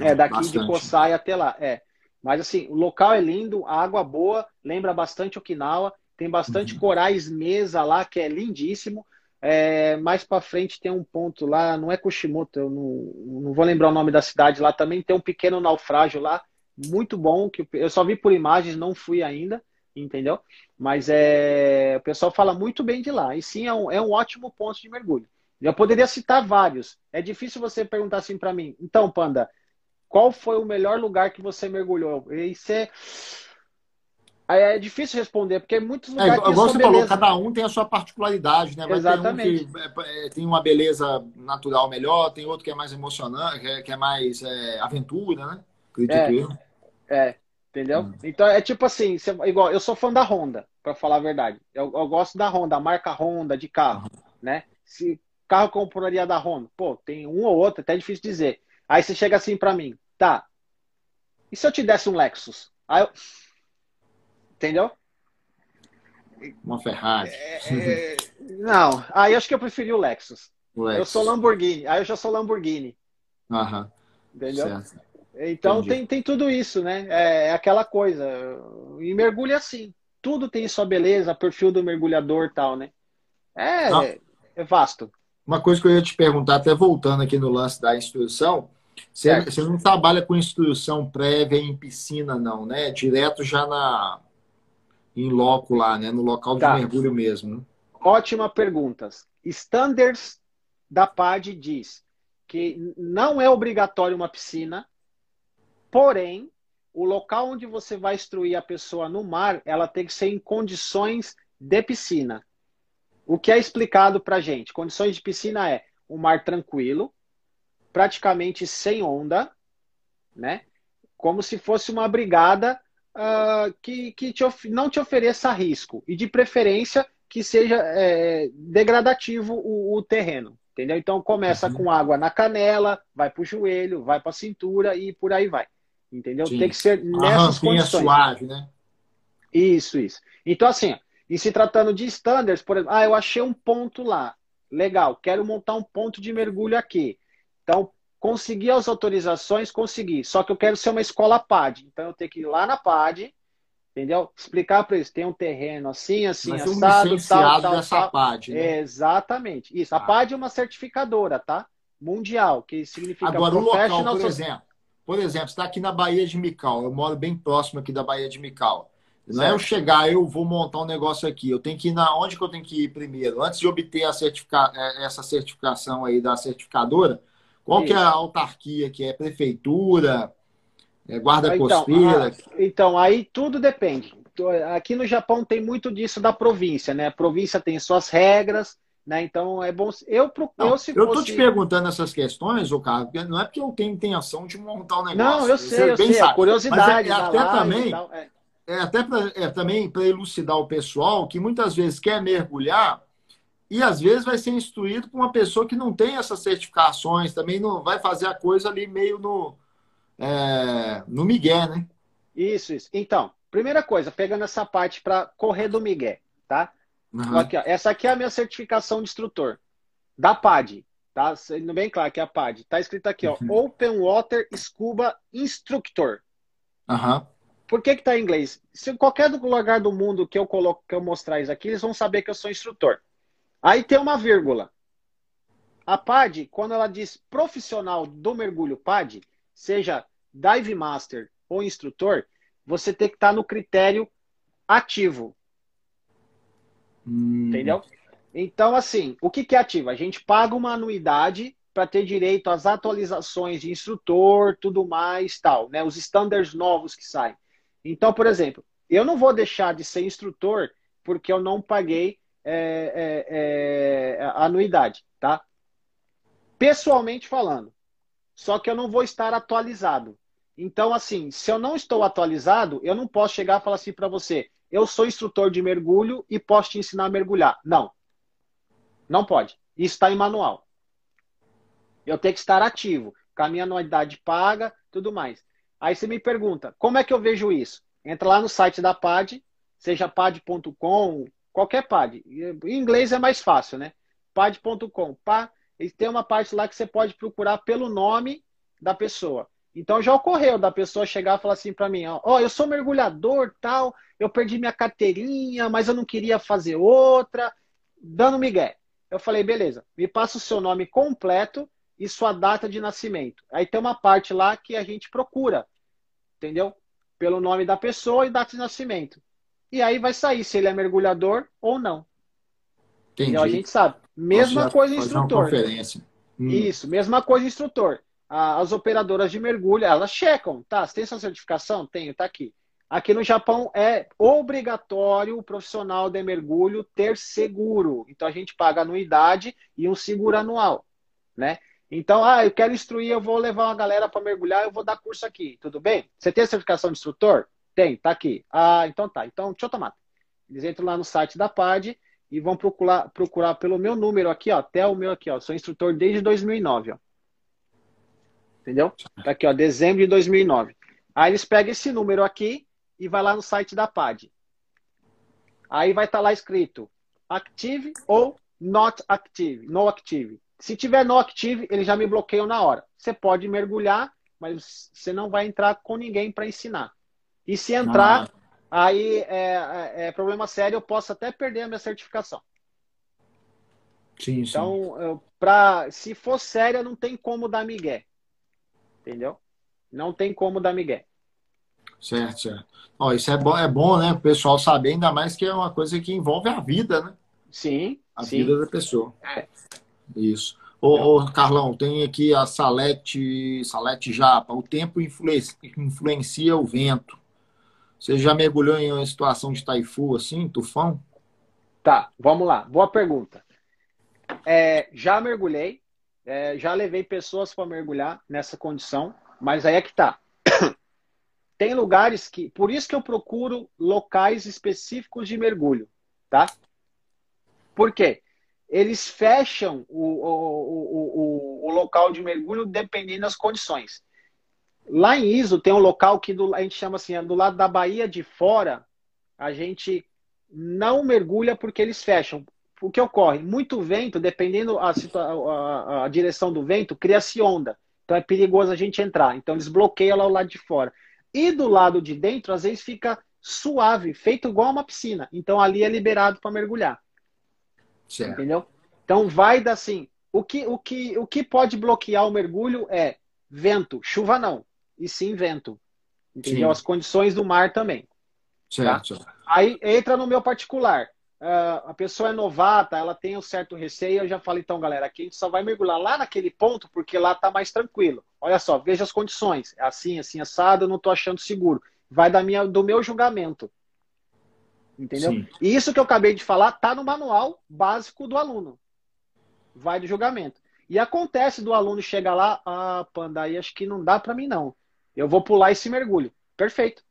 [SPEAKER 2] É, daqui Bastante. de Kosai até lá. É. Mas assim, o local é lindo, a água boa, lembra bastante Okinawa, tem bastante uhum. corais mesa lá, que é lindíssimo. É, mais para frente tem um ponto lá, não é Kushimoto, eu não, não vou lembrar o nome da cidade lá, também tem um pequeno naufrágio lá, muito bom, que eu só vi por imagens, não fui ainda, entendeu? Mas é, o pessoal fala muito bem de lá, e sim, é um, é um ótimo ponto de mergulho. Eu poderia citar vários. É difícil você perguntar assim para mim, então, Panda, qual foi o melhor lugar que você mergulhou? Isso é. É difícil responder, porque muitos
[SPEAKER 1] lugares. É, igual você beleza. falou, cada um tem a sua particularidade, né? Vai
[SPEAKER 2] Exatamente.
[SPEAKER 1] Um que é, é, tem uma beleza natural melhor, tem outro que é mais emocionante, que é, que é mais é, aventura, né?
[SPEAKER 2] Acredito é, é, entendeu? Hum. Então é tipo assim, você, igual, eu sou fã da Honda, para falar a verdade. Eu, eu, gosto da Honda, a marca Honda de carro, uhum. né? Se carro compraria da Honda, pô, tem um ou outro, até difícil dizer. Aí você chega assim para mim, Tá. E se eu te desse um Lexus? Aí eu... Entendeu?
[SPEAKER 1] Uma Ferrari.
[SPEAKER 2] É, é... Não, aí acho que eu preferi o Lexus. o Lexus. Eu sou Lamborghini. Aí eu já sou Lamborghini.
[SPEAKER 1] Aham.
[SPEAKER 2] Entendeu? Certo. Então tem, tem tudo isso, né? É, é aquela coisa. E mergulho é assim. Tudo tem sua beleza, perfil do mergulhador tal, né? É, é vasto.
[SPEAKER 1] Uma coisa que eu ia te perguntar, até voltando aqui no lance da instrução, você, você, não trabalha com instrução prévia em piscina, não, né? Direto já na em loco lá, né? No local tá. de mergulho mesmo. Né?
[SPEAKER 2] Ótima pergunta. Standards da PAD diz que não é obrigatório uma piscina, porém, o local onde você vai instruir a pessoa no mar, ela tem que ser em condições de piscina. O que é explicado para gente? Condições de piscina é um mar tranquilo, praticamente sem onda, né? Como se fosse uma brigada uh, que, que te não te ofereça risco. E de preferência que seja é, degradativo o, o, terreno. Entendeu? Então começa uhum. com água na canela, vai para o joelho, vai para a cintura e por aí vai. Entendeu? Sim. Tem que ser nessas condições.
[SPEAKER 1] suave, né?
[SPEAKER 2] Isso, isso. Então, assim, e se tratando de standards, por exemplo, ah, eu achei um ponto lá. Legal, quero montar um ponto de mergulho aqui. Então, conseguir as autorizações, consegui. Só que eu quero ser uma escola PAD. Então, eu tenho que ir lá na PAD, entendeu? Explicar para eles, tem um terreno assim, assim,
[SPEAKER 1] Mas
[SPEAKER 2] assado,
[SPEAKER 1] um tal, tal, dessa tal. PAD,
[SPEAKER 2] né? Exatamente. Isso. A ah. PAD é uma certificadora, tá? Mundial, que significa
[SPEAKER 1] Agora, o local, por exemplo, por exemplo, está aqui na Baía de Mical. Eu moro bem próximo aqui da Baía de Mical. Não certo. é eu chegar, eu vou montar um negócio aqui. Eu tenho que ir na onde que eu tenho que ir primeiro? Antes de obter a certifica, é, essa certificação aí da certificadora, qual Isso. que é a autarquia que é prefeitura, é guarda então, costeira?
[SPEAKER 2] A, então, aí tudo depende. Aqui no Japão tem muito disso da província, né? A província tem suas regras, né? Então é bom. Eu procuro.
[SPEAKER 1] Eu, eu tô te perguntando essas questões, o Carlos, não é porque eu tenho intenção de montar um negócio.
[SPEAKER 2] Não, eu sei, eu sei. É sabe. curiosidade.
[SPEAKER 1] Mas é, até também. Tal, é. é até pra, é, também para elucidar o pessoal que muitas vezes quer mergulhar e às vezes vai ser instruído por uma pessoa que não tem essas certificações, também não vai fazer a coisa ali meio no, é, no migué, né?
[SPEAKER 2] Isso, isso. Então, primeira coisa, pegando essa parte para correr do migué, tá? Uhum. Aqui, ó, essa aqui é a minha certificação de instrutor da PAD, tá? Sendo bem claro que é a PAD. Tá escrito aqui, ó, uhum. Open Water Scuba Instructor.
[SPEAKER 1] Uhum.
[SPEAKER 2] Por que que tá em inglês? Se em qualquer lugar do mundo que eu coloco, que eu mostrar isso aqui, eles vão saber que eu sou instrutor. Aí tem uma vírgula. A PAD, quando ela diz profissional do mergulho PAD, seja dive master ou instrutor, você tem que estar no critério ativo. Hum. Entendeu? Então, assim, o que, que é ativo? A gente paga uma anuidade para ter direito às atualizações de instrutor, tudo mais, tal, né? Os standards novos que saem. Então, por exemplo, eu não vou deixar de ser instrutor porque eu não paguei é, é, é, anuidade, tá? Pessoalmente falando. Só que eu não vou estar atualizado. Então, assim, se eu não estou atualizado, eu não posso chegar e falar assim para você: eu sou instrutor de mergulho e posso te ensinar a mergulhar. Não. Não pode. Isso está em manual. Eu tenho que estar ativo, com a minha anuidade paga, tudo mais. Aí você me pergunta, como é que eu vejo isso? Entra lá no site da PAD, seja pad.com, Qualquer PAD. Em inglês é mais fácil, né? pad.com. Pá, tem uma parte lá que você pode procurar pelo nome da pessoa. Então já ocorreu da pessoa chegar e falar assim para mim, ó, oh, eu sou mergulhador, tal, eu perdi minha carteirinha, mas eu não queria fazer outra, dando migué. Eu falei, beleza, me passa o seu nome completo e sua data de nascimento. Aí tem uma parte lá que a gente procura, entendeu? Pelo nome da pessoa e data de nascimento. E aí vai sair se ele é mergulhador ou não. Entendi. Então a gente sabe. Mesma coisa instrutor. Hum. Isso, mesma coisa instrutor. As operadoras de mergulho, elas checam, tá? Você tem sua certificação? Tenho, tá aqui. Aqui no Japão é obrigatório o profissional de mergulho ter seguro. Então a gente paga anuidade e um seguro anual, né? Então, ah, eu quero instruir, eu vou levar uma galera para mergulhar, eu vou dar curso aqui, tudo bem? Você tem a certificação de instrutor? Tem, tá aqui. Ah, então tá. Então, tomar. Eles entram lá no site da PAD e vão procurar, procurar pelo meu número aqui, ó, até o meu aqui, ó. Sou instrutor desde 2009, ó. Entendeu? Tá aqui, ó, dezembro de 2009. Aí eles pegam esse número aqui e vai lá no site da PAD. Aí vai estar tá lá escrito active ou not active, no active. Se tiver no active, eles já me bloqueiam na hora. Você pode mergulhar, mas você não vai entrar com ninguém para ensinar. E se entrar, ah. aí é, é, é, problema sério, eu posso até perder a minha certificação.
[SPEAKER 1] Sim,
[SPEAKER 2] então, sim. Pra, se for séria, não tem como dar migué. Entendeu? Não tem como dar migué.
[SPEAKER 1] Certo, certo. Ó, isso é bom, é bom, né? O pessoal saber, ainda mais que é uma coisa que envolve a vida, né?
[SPEAKER 2] Sim.
[SPEAKER 1] A
[SPEAKER 2] sim.
[SPEAKER 1] vida da pessoa. É. Isso. Ô, ô, Carlão, tem aqui a Salete, Salete Japa. O tempo influencia, influencia o vento. Você já mergulhou em uma situação de taifu assim, tufão?
[SPEAKER 2] Tá, vamos lá. Boa pergunta. É, já mergulhei, é, já levei pessoas para mergulhar nessa condição, mas aí é que tá. <coughs> Tem lugares que. Por isso que eu procuro locais específicos de mergulho, tá? Por quê? Eles fecham o, o, o, o local de mergulho dependendo das condições. Lá em Iso tem um local que do, a gente chama assim, é do lado da Bahia de fora, a gente não mergulha porque eles fecham. O que ocorre? Muito vento, dependendo a, a, a direção do vento, cria-se onda. Então é perigoso a gente entrar. Então eles bloqueiam lá o lado de fora. E do lado de dentro, às vezes fica suave, feito igual uma piscina. Então ali é liberado para mergulhar. Certo. Entendeu? Então vai dar assim. O que, o, que, o que pode bloquear o mergulho é vento, chuva não e sim vento. Entendeu? Sim. As condições do mar também.
[SPEAKER 1] Certo.
[SPEAKER 2] Tá? Aí entra no meu particular. Uh, a pessoa é novata, ela tem um certo receio. Eu já falei, então, galera, aqui a gente só vai mergulhar lá naquele ponto porque lá tá mais tranquilo. Olha só, veja as condições. É assim, assim, assado, eu não tô achando seguro. Vai da minha, do meu julgamento. Entendeu? Sim. E isso que eu acabei de falar tá no manual básico do aluno. Vai do julgamento. E acontece do aluno chegar lá, ah, panda, aí acho que não dá para mim não. Eu vou pular esse mergulho. Perfeito.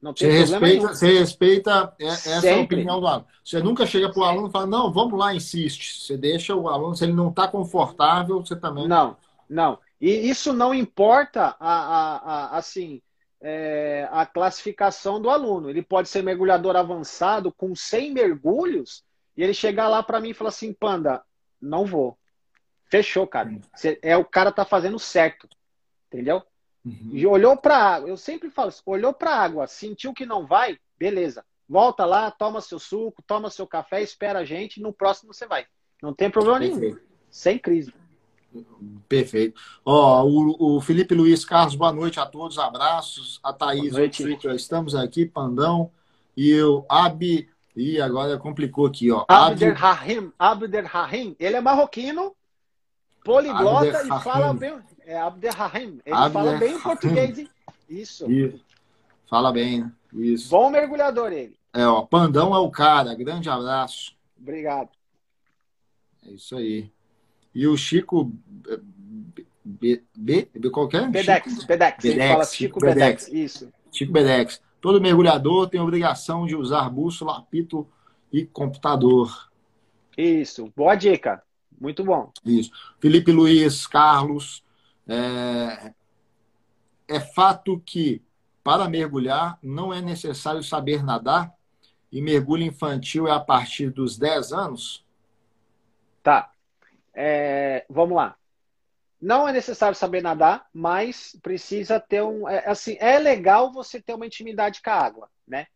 [SPEAKER 1] Não tem você problema respeita, nenhum. Você respeita essa Sempre. opinião do aluno. Você nunca chega para o aluno e fala, não, vamos lá, insiste. Você deixa o aluno, se ele não está confortável, você também.
[SPEAKER 2] Não, não. E isso não importa a, a, a assim, é, a classificação do aluno. Ele pode ser mergulhador avançado com 100 mergulhos e ele chegar lá para mim e falar assim, Panda, não vou. Fechou, cara. Você, é o cara tá fazendo certo. Entendeu? Uhum. E olhou para água. Eu sempre falo, olhou para água, sentiu que não vai, beleza. Volta lá, toma seu suco, toma seu café, espera a gente, no próximo você vai. Não tem problema Perfeito. nenhum. Sem crise.
[SPEAKER 1] Perfeito. Ó, o, o, Felipe Luiz Carlos, boa noite a todos, abraços. A Thaís, estamos aqui, Pandão. E o Abi, e agora complicou aqui, ó.
[SPEAKER 2] Abderrahim, Abderrahim, ele é marroquino, poliglota e fala bem. É Abderrahim, ele fala bem português. Isso.
[SPEAKER 1] Fala bem, né? Isso.
[SPEAKER 2] Bom mergulhador ele.
[SPEAKER 1] É, ó, Pandão é o cara. Grande abraço.
[SPEAKER 2] Obrigado.
[SPEAKER 1] É isso aí. E o Chico. B, B, B qualquer?
[SPEAKER 2] É? Bedex, Chico? Bedex. Bedex. Fala Chico Bedex. Bedex. Isso.
[SPEAKER 1] Chico Bedex. Todo mergulhador tem obrigação de usar bússola, apito e computador.
[SPEAKER 2] Isso. Boa dica. Muito bom.
[SPEAKER 1] Isso. Felipe Luiz, Carlos. É, é fato que para mergulhar não é necessário saber nadar e mergulho infantil é a partir dos 10 anos?
[SPEAKER 2] Tá. É, vamos lá. Não é necessário saber nadar, mas precisa ter um. É, assim, é legal você ter uma intimidade com a água, né?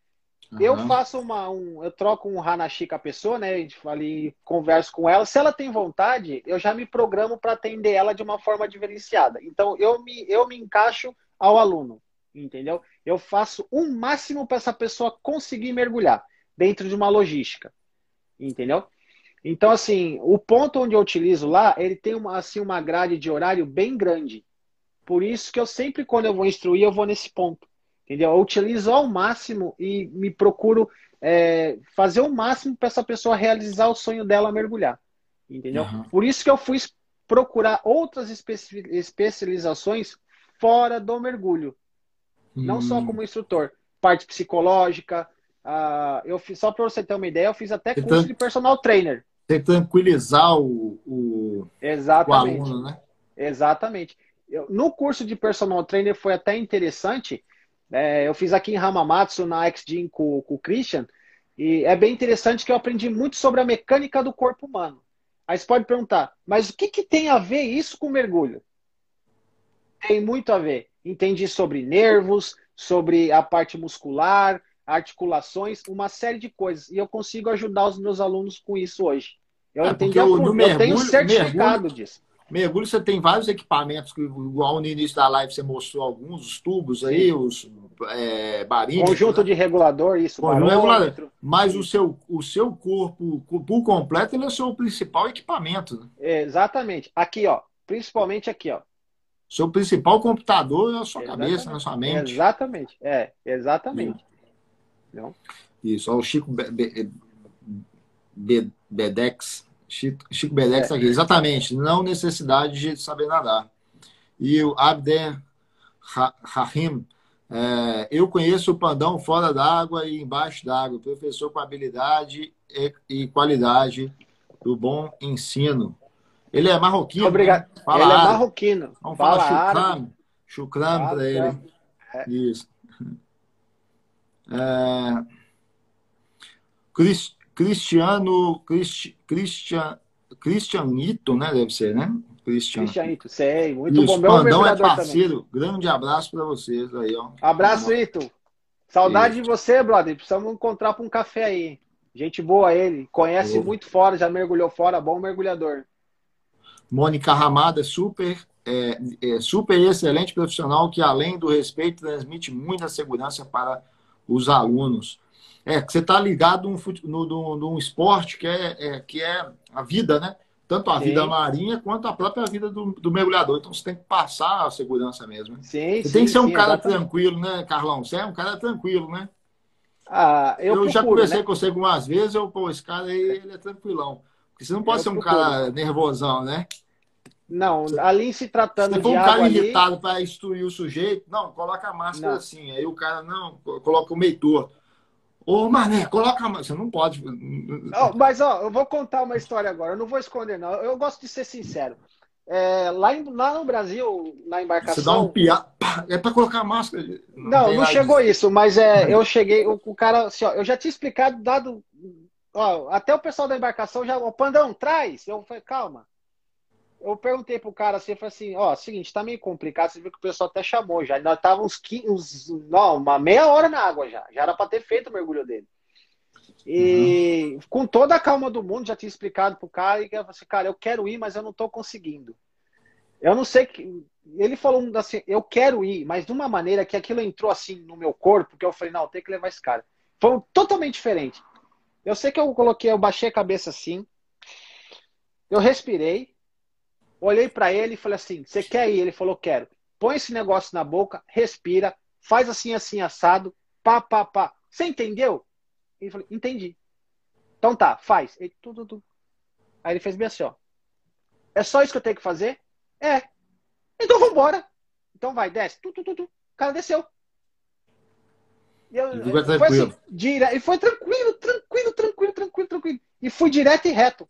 [SPEAKER 2] Uhum. Eu faço uma. Um, eu troco um Hanashi com a pessoa, né? A gente ali converso com ela. Se ela tem vontade, eu já me programo para atender ela de uma forma diferenciada. Então, eu me, eu me encaixo ao aluno, entendeu? Eu faço o um máximo para essa pessoa conseguir mergulhar dentro de uma logística, entendeu? Então, assim, o ponto onde eu utilizo lá, ele tem uma, assim, uma grade de horário bem grande. Por isso que eu sempre, quando eu vou instruir, eu vou nesse ponto. Entendeu? Eu utilizo ao máximo e me procuro é, fazer o máximo para essa pessoa realizar o sonho dela mergulhar. Entendeu? Uhum. Por isso que eu fui procurar outras especializações fora do mergulho. Uhum. Não só hum. como instrutor. Parte psicológica. Uh, eu fiz, só para você ter uma ideia, eu fiz até curso então... de personal trainer
[SPEAKER 1] tem tranquilizar o, o,
[SPEAKER 2] Exatamente. o aluno, né? Exatamente. Eu, no curso de personal trainer foi até interessante. É, eu fiz aqui em Hamamatsu, na XGym com, com o Christian, e é bem interessante que eu aprendi muito sobre a mecânica do corpo humano. Aí você pode perguntar, mas o que, que tem a ver isso com mergulho? Tem muito a ver. Entendi sobre nervos, sobre a parte muscular, articulações, uma série de coisas. E eu consigo ajudar os meus alunos com isso hoje. Eu, é entendi eu, eu mergulho, tenho certificado mergulho, disso.
[SPEAKER 1] Mergulho, você tem vários equipamentos, que, igual no início da live você mostrou alguns, os tubos aí, os é,
[SPEAKER 2] Conjunto né? de regulador, isso. Conjunto regulador.
[SPEAKER 1] Mas o seu, o seu corpo, por completo, ele é o seu principal equipamento.
[SPEAKER 2] Né? exatamente. Aqui, ó. Principalmente aqui, ó.
[SPEAKER 1] Seu principal computador é a sua exatamente. cabeça, na sua mente.
[SPEAKER 2] Exatamente. É, exatamente.
[SPEAKER 1] Não? Isso, ó, o Chico Be Be Be Bedex. Chico, Chico Bedex é. aqui. Exatamente, não necessidade de saber nadar. E o Abden Rahim, é, eu conheço o Pandão fora d'água e embaixo d'água, professor com habilidade e, e, qualidade do bom ensino. Ele é marroquino.
[SPEAKER 2] Obrigado. Né? Fala ele é marroquino.
[SPEAKER 1] Vamos Fala falar chucram. Chucram para ele. É. Isso. É, Cristiano, Cristi, Christian, Cristianito, né? Deve ser, né?
[SPEAKER 2] Cristian. Cristianito, sei, muito Isso, bom.
[SPEAKER 1] Meu Pandão é parceiro. Também. Grande abraço para vocês aí, ó.
[SPEAKER 2] Abraço, Ito. Saudade Isso. de você, brother. Precisamos encontrar para um café aí. Gente boa ele. Conhece muito fora, já mergulhou fora, bom mergulhador.
[SPEAKER 1] Mônica Ramada, super, é, é, super excelente profissional que, além do respeito, transmite muita segurança para os alunos. É, que você está ligado no, no, num esporte que é, é, que é a vida, né? Tanto a Sim. vida marinha quanto a própria vida do, do, mergulhador. Então você tem que passar a segurança mesmo. Né?
[SPEAKER 2] Sim,
[SPEAKER 1] você
[SPEAKER 2] sim,
[SPEAKER 1] tem que ser um
[SPEAKER 2] sim,
[SPEAKER 1] cara exatamente. tranquilo, né, Carlão? Você é um cara tranquilo, né?
[SPEAKER 2] Ah, eu,
[SPEAKER 1] eu
[SPEAKER 2] procuro,
[SPEAKER 1] já conversei né? com você algumas vezes, eu, pô, esse cara aí, ele é tranquilão. Porque você não pode eu ser um procuro. cara nervosão, né?
[SPEAKER 2] Não, ali se tratando
[SPEAKER 1] se
[SPEAKER 2] for
[SPEAKER 1] um
[SPEAKER 2] cara
[SPEAKER 1] ali... irritado para instruir o sujeito, não, coloca a máscara não. assim. Aí o cara, não, coloca o meio torto. Ô, Mané, coloca a máscara. Você não pode.
[SPEAKER 2] Oh, mas, ó, eu vou contar uma história agora. Eu não vou esconder, não. Eu gosto de ser sincero. É, lá, em, lá no Brasil, na embarcação. Você
[SPEAKER 1] dá um piá. É para colocar a máscara.
[SPEAKER 2] Não, não, não chegou isso, mas é, eu cheguei. O, o cara, assim, ó, eu já tinha explicado, dado. Ó, até o pessoal da embarcação já. O Pandão, traz. Eu falei, calma. Eu perguntei pro cara assim, eu falei assim, ó, seguinte, tá meio complicado, você viu que o pessoal até chamou já. Nós tava uns, 15, uns não, uma meia hora na água já. Já era para ter feito o mergulho dele. E uhum. com toda a calma do mundo, já tinha explicado pro cara, e eu falei assim, cara, eu quero ir, mas eu não tô conseguindo. Eu não sei que. Ele falou assim, eu quero ir, mas de uma maneira que aquilo entrou assim no meu corpo, que eu falei, não, tem que levar esse cara. Foi totalmente diferente. Eu sei que eu coloquei, eu baixei a cabeça assim, eu respirei, olhei para ele e falei assim: você quer ir? Ele falou, quero. Põe esse negócio na boca, respira, faz assim, assim, assado, pá, pá, pá. Você entendeu? Ele falou, entendi. Então tá, faz. Ele, tudo, tudo. Aí ele fez bem assim, ó. É só isso que eu tenho que fazer? É. Então vambora. Então vai, desce. Tu, tu, tu, tu. O cara desceu.
[SPEAKER 1] E eu, foi assim,
[SPEAKER 2] dire... e foi tranquilo, tranquilo, tranquilo, tranquilo, tranquilo. E fui direto e reto.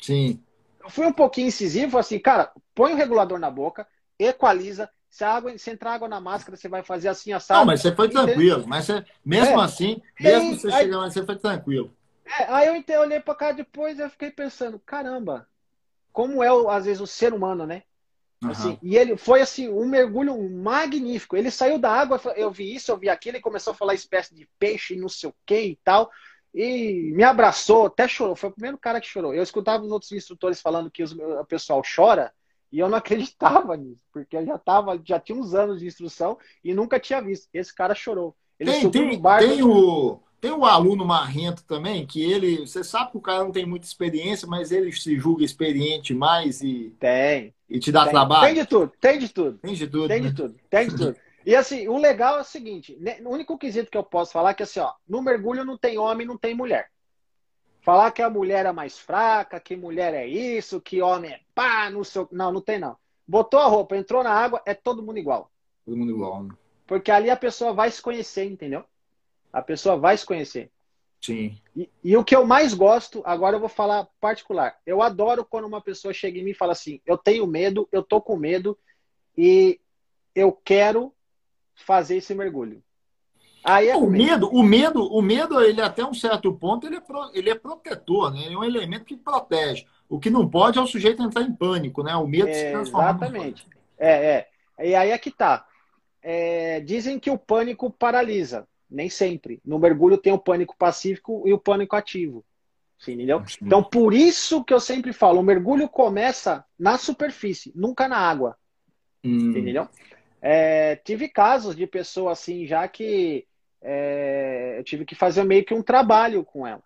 [SPEAKER 1] Sim.
[SPEAKER 2] Fui um pouquinho incisivo, assim, cara, põe o regulador na boca, equaliza, se, água, se entrar água na máscara, você vai fazer assim, assado.
[SPEAKER 1] Não, mas você foi tranquilo. Mas você, mesmo é, assim, mesmo é, você aí, chegando lá, você foi tranquilo.
[SPEAKER 2] É, aí eu, eu olhei para cá depois e fiquei pensando, caramba, como é, às vezes, o ser humano, né? Assim, uhum. E ele foi assim, um mergulho magnífico. Ele saiu da água, eu vi isso, eu vi aquilo, ele começou a falar espécie de peixe, não sei o que e tal. E me abraçou, até chorou. Foi o primeiro cara que chorou. Eu escutava os outros instrutores falando que os, o pessoal chora, e eu não <laughs> acreditava nisso, porque eu já tava, já tinha uns anos de instrução e nunca tinha visto. Esse cara chorou. Ele
[SPEAKER 1] tem, tem, barco, tem o tem o aluno marrento também, que ele. Você sabe que o cara não tem muita experiência, mas ele se julga experiente mais e.
[SPEAKER 2] Tem.
[SPEAKER 1] E te dá
[SPEAKER 2] tem,
[SPEAKER 1] trabalho.
[SPEAKER 2] Tem de tudo, tem de tudo.
[SPEAKER 1] Tem de tudo.
[SPEAKER 2] Tem
[SPEAKER 1] né?
[SPEAKER 2] de tudo, tem de tudo. E assim, o legal é o seguinte: né, o único quesito que eu posso falar é que assim, ó, no mergulho não tem homem, não tem mulher. Falar que a mulher é mais fraca, que mulher é isso, que homem é pá, não sei. Não, não tem não. Botou a roupa, entrou na água, é todo mundo igual.
[SPEAKER 1] Todo mundo igual, né?
[SPEAKER 2] Porque ali a pessoa vai se conhecer, entendeu? A pessoa vai se conhecer.
[SPEAKER 1] Sim.
[SPEAKER 2] E, e, o que eu mais gosto, agora eu vou falar particular. Eu adoro quando uma pessoa chega em mim e fala assim: eu tenho medo, eu tô com medo e eu quero fazer esse mergulho.
[SPEAKER 1] Aí é o medo, o medo, o medo, ele até um certo ponto, ele é, pro, ele é protetor, né? Ele é um elemento que protege. O que não pode é o sujeito entrar em pânico, né? O medo é, se transforma.
[SPEAKER 2] Exatamente. É, é. E aí é que tá. É, dizem que o pânico paralisa. Nem sempre. No mergulho tem o pânico pacífico e o pânico ativo. Sim, entendeu? Então, por isso que eu sempre falo, o mergulho começa na superfície, nunca na água. Hum. Entendeu? É, tive casos de pessoa assim, já que é, eu tive que fazer meio que um trabalho com ela.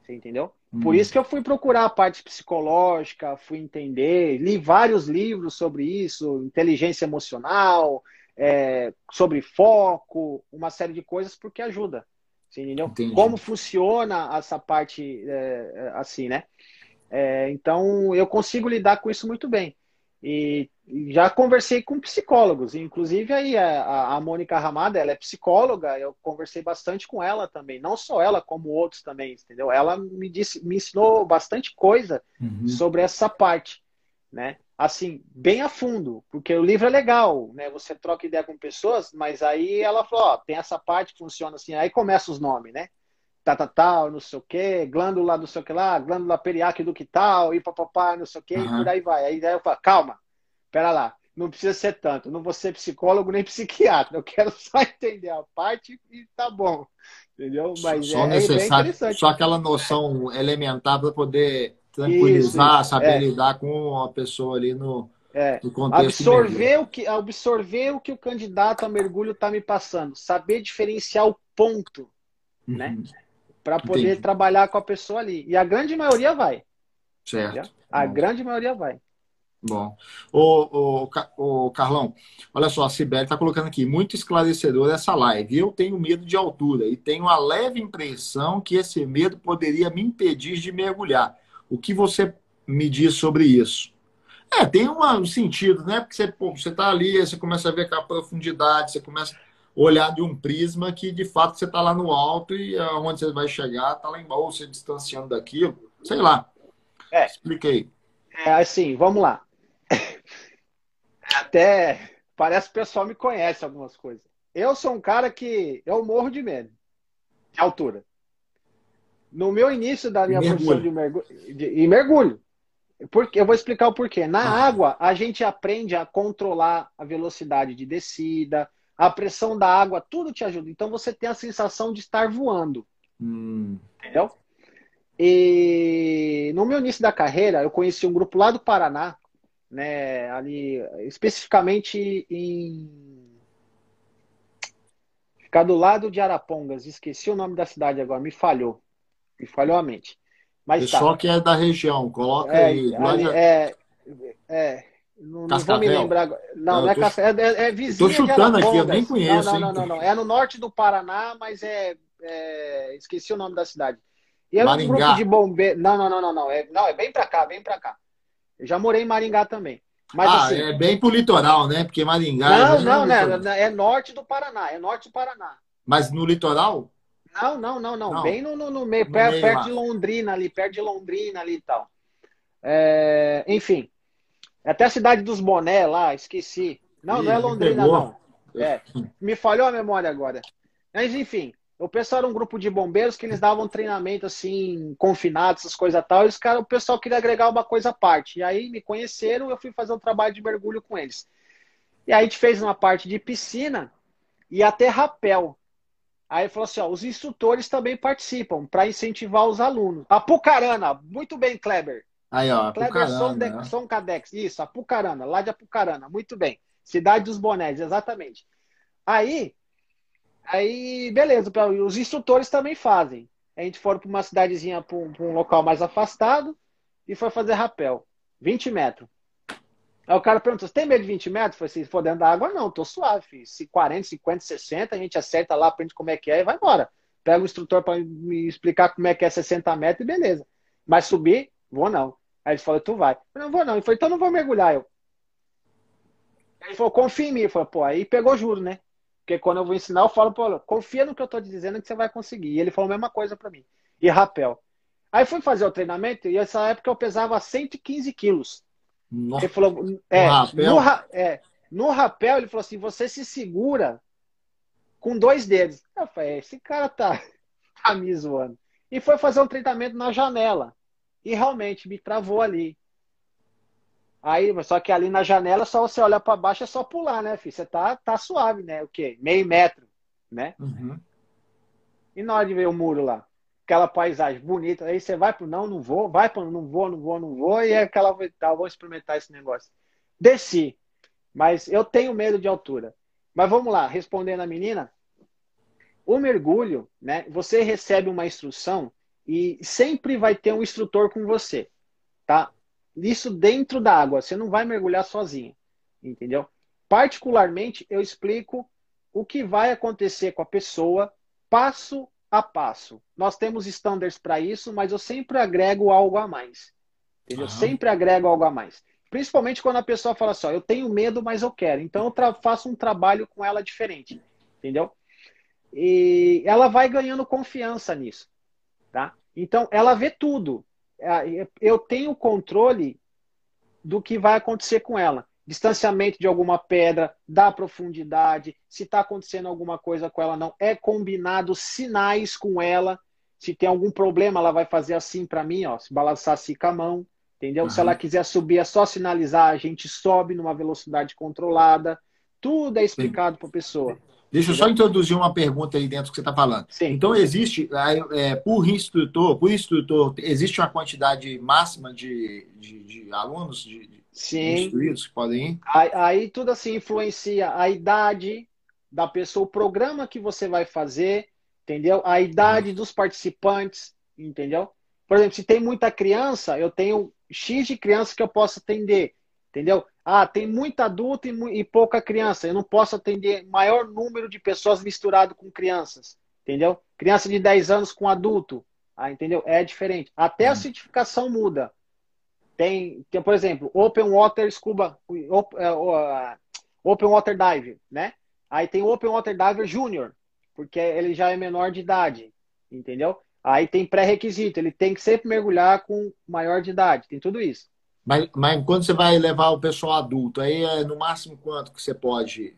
[SPEAKER 2] Você entendeu? Hum. Por isso que eu fui procurar a parte psicológica, fui entender, li vários livros sobre isso, inteligência emocional, é, sobre foco, uma série de coisas, porque ajuda. Você entendeu? Entendi. Como funciona essa parte é, assim, né? É, então eu consigo lidar com isso muito bem. E já conversei com psicólogos, inclusive aí a, a Mônica Ramada, ela é psicóloga, eu conversei bastante com ela também, não só ela, como outros também, entendeu? Ela me disse, me ensinou bastante coisa uhum. sobre essa parte, né? Assim, bem a fundo, porque o livro é legal, né? Você troca ideia com pessoas, mas aí ela falou, ó, tem essa parte que funciona assim, aí começa os nomes, né? Tá, tá, tal, não sei o quê, glândula do sei o que lá, glândula periáqueo do que tal, e papapá, não sei o quê, uhum. e por aí vai. Aí, aí eu falo, calma, pera lá, não precisa ser tanto, não vou ser psicólogo nem <laughs> psiquiatra, eu quero só entender a parte e tá bom, entendeu?
[SPEAKER 1] Mas só é, necessário, é só aquela noção elementar para poder tranquilizar, isso, saber é. lidar com a pessoa ali no,
[SPEAKER 2] é. Absorver o, que, absorver o que o candidato a mergulho está me passando, saber diferenciar o ponto, uhum. né? Para poder Entendi. trabalhar com a pessoa ali. E a grande maioria vai.
[SPEAKER 1] Certo. Entendeu?
[SPEAKER 2] A Bom. grande maioria vai.
[SPEAKER 1] Bom. Ô, ô, ô, Carlão, olha só, a Sibeli está colocando aqui, muito esclarecedor essa live. Eu tenho medo de altura e tenho a leve impressão que esse medo poderia me impedir de mergulhar. O que você me diz sobre isso? É, tem um sentido, né? Porque você, pô, você tá ali, você começa a ver aquela profundidade, você começa olhar de um prisma que de fato você tá lá no alto e aonde você vai chegar, tá lá embaixo, você distanciando daquilo, sei lá.
[SPEAKER 2] É. Expliquei. É assim, vamos lá. <laughs> Até parece que o pessoal me conhece algumas coisas. Eu sou um cara que eu morro de medo de altura. No meu início da minha profissão de mergulho, de, e mergulho, porque eu vou explicar o porquê. Na ah. água, a gente aprende a controlar a velocidade de descida, a pressão da água, tudo te ajuda. Então você tem a sensação de estar voando. Hum. Entendeu? E no meu início da carreira, eu conheci um grupo lá do Paraná, né, ali especificamente em ficar do lado de Arapongas. Esqueci o nome da cidade agora, me falhou. Me falhou a mente. Mas
[SPEAKER 1] Pessoal tá. que é da região, coloca é, aí.
[SPEAKER 2] Ali, é, é, não, não vou me lembrar agora. Não, não, é, tô, é, é, é vizinho. Tô
[SPEAKER 1] chutando aqui, eu nem conheço.
[SPEAKER 2] Não, não, não, não, É no norte do Paraná, mas é, é. Esqueci o nome da cidade. E é Maringá. um grupo de bombeiros. Não, não, não, não, não. É, não, é bem pra cá, bem pra cá. Eu já morei em Maringá também. Mas,
[SPEAKER 1] ah, assim, é bem pro litoral, né? Porque Maringá.
[SPEAKER 2] Não, é não, né? É norte do Paraná, é norte do Paraná.
[SPEAKER 1] Mas no litoral?
[SPEAKER 2] Não, não, não, não. não. Bem no, no, no meio, no perto, meio perto de Londrina ali, perto de Londrina ali e tal. É, enfim. Até a cidade dos Boné lá, esqueci. Não, Ih, não é Londrina, não. É, me falhou a memória agora. Mas enfim, o pessoal era um grupo de bombeiros que eles davam treinamento assim, confinados, essas coisas tal. E os cara, o pessoal queria agregar uma coisa à parte. E aí me conheceram, eu fui fazer um trabalho de mergulho com eles. E aí a gente fez uma parte de piscina e até rapel. Aí falou assim: ó, os instrutores também participam para incentivar os alunos. Apucarana, muito bem, Kleber.
[SPEAKER 1] Aí, ó,
[SPEAKER 2] Som, Som Cadex, isso, Apucarana, lá de Apucarana, muito bem. Cidade dos Bonés, exatamente. Aí, aí, beleza, os instrutores também fazem. A gente foi para uma cidadezinha, para um, um local mais afastado e foi fazer rapel, 20 metros. Aí o cara perguntou: você tem medo de 20 metros? Eu falei assim: se for dentro da água, não, tô suave. Filho. Se 40, 50, 60, a gente acerta lá, aprende como é que é e vai embora. Pega o instrutor para me explicar como é que é 60 metros e beleza. Mas subir, vou não. Aí ele falou: tu vai. Eu não vou não. Ele falou: então não vou mergulhar. Eu. Ele falou: confia em mim. Eu falei: pô, aí pegou juro, né? Porque quando eu vou ensinar, eu falo: pô, confia no que eu tô dizendo que você vai conseguir. E ele falou a mesma coisa para mim. E rapel. Aí fui fazer o treinamento e nessa época eu pesava 115 quilos. Nossa. Ele falou, é, no rapel. No, é, no rapel, ele falou assim: você se segura com dois dedos. Eu falei, esse cara tá, <laughs> tá me zoando. E foi fazer um treinamento na janela. E realmente me travou ali. Aí, só que ali na janela, só você olhar para baixo é só pular, né, filho? Você tá, tá suave, né? O quê? Meio metro, né? Uhum. E na hora de ver o muro lá? aquela paisagem bonita. Aí você vai pro não, não vou, vai pro não vou, não vou, não vou, e é aquela, tá, vou experimentar esse negócio. Desci, mas eu tenho medo de altura. Mas vamos lá, respondendo a menina, o mergulho, né? Você recebe uma instrução e sempre vai ter um instrutor com você, tá? Isso dentro da água, você não vai mergulhar sozinho, entendeu? Particularmente, eu explico o que vai acontecer com a pessoa passo a passo. Nós temos standards para isso, mas eu sempre agrego algo a mais. Entendeu? Uhum. Sempre agrego algo a mais. Principalmente quando a pessoa fala assim, ó, eu tenho medo, mas eu quero. Então eu faço um trabalho com ela diferente. Entendeu? E ela vai ganhando confiança nisso. Tá? Então ela vê tudo. É, eu tenho controle do que vai acontecer com ela distanciamento de alguma pedra, da profundidade, se está acontecendo alguma coisa com ela não. É combinado sinais com ela. Se tem algum problema, ela vai fazer assim para mim, ó, se balançar assim com a mão, entendeu? Uhum. Se ela quiser subir, é só sinalizar, a gente sobe numa velocidade controlada. Tudo é explicado para a pessoa.
[SPEAKER 1] Deixa eu só introduzir uma pergunta aí dentro do que você está falando. Sim. Então, existe, é, por instrutor, por instrutor, existe uma quantidade máxima de, de, de alunos, de,
[SPEAKER 2] Sim.
[SPEAKER 1] Isso, podem ir.
[SPEAKER 2] Aí, aí, tudo assim influencia a idade da pessoa, o programa que você vai fazer, entendeu? A idade dos participantes, entendeu? Por exemplo, se tem muita criança, eu tenho X de crianças que eu posso atender, entendeu? Ah, tem muito adulto e, e pouca criança, eu não posso atender maior número de pessoas misturado com crianças, entendeu? Criança de 10 anos com adulto, ah, entendeu? É diferente. Até a hum. certificação muda Tem, tem, por exemplo, Open Water Scuba, é, Open Water Dive, né? Aí tem Open Water Diver Júnior, porque ele já é menor de idade, entendeu? Aí tem pré-requisito, ele tem que sempre mergulhar com maior de idade, tem tudo isso.
[SPEAKER 1] Mas, mas quando você vai levar o pessoal adulto, aí é no máximo quanto que você pode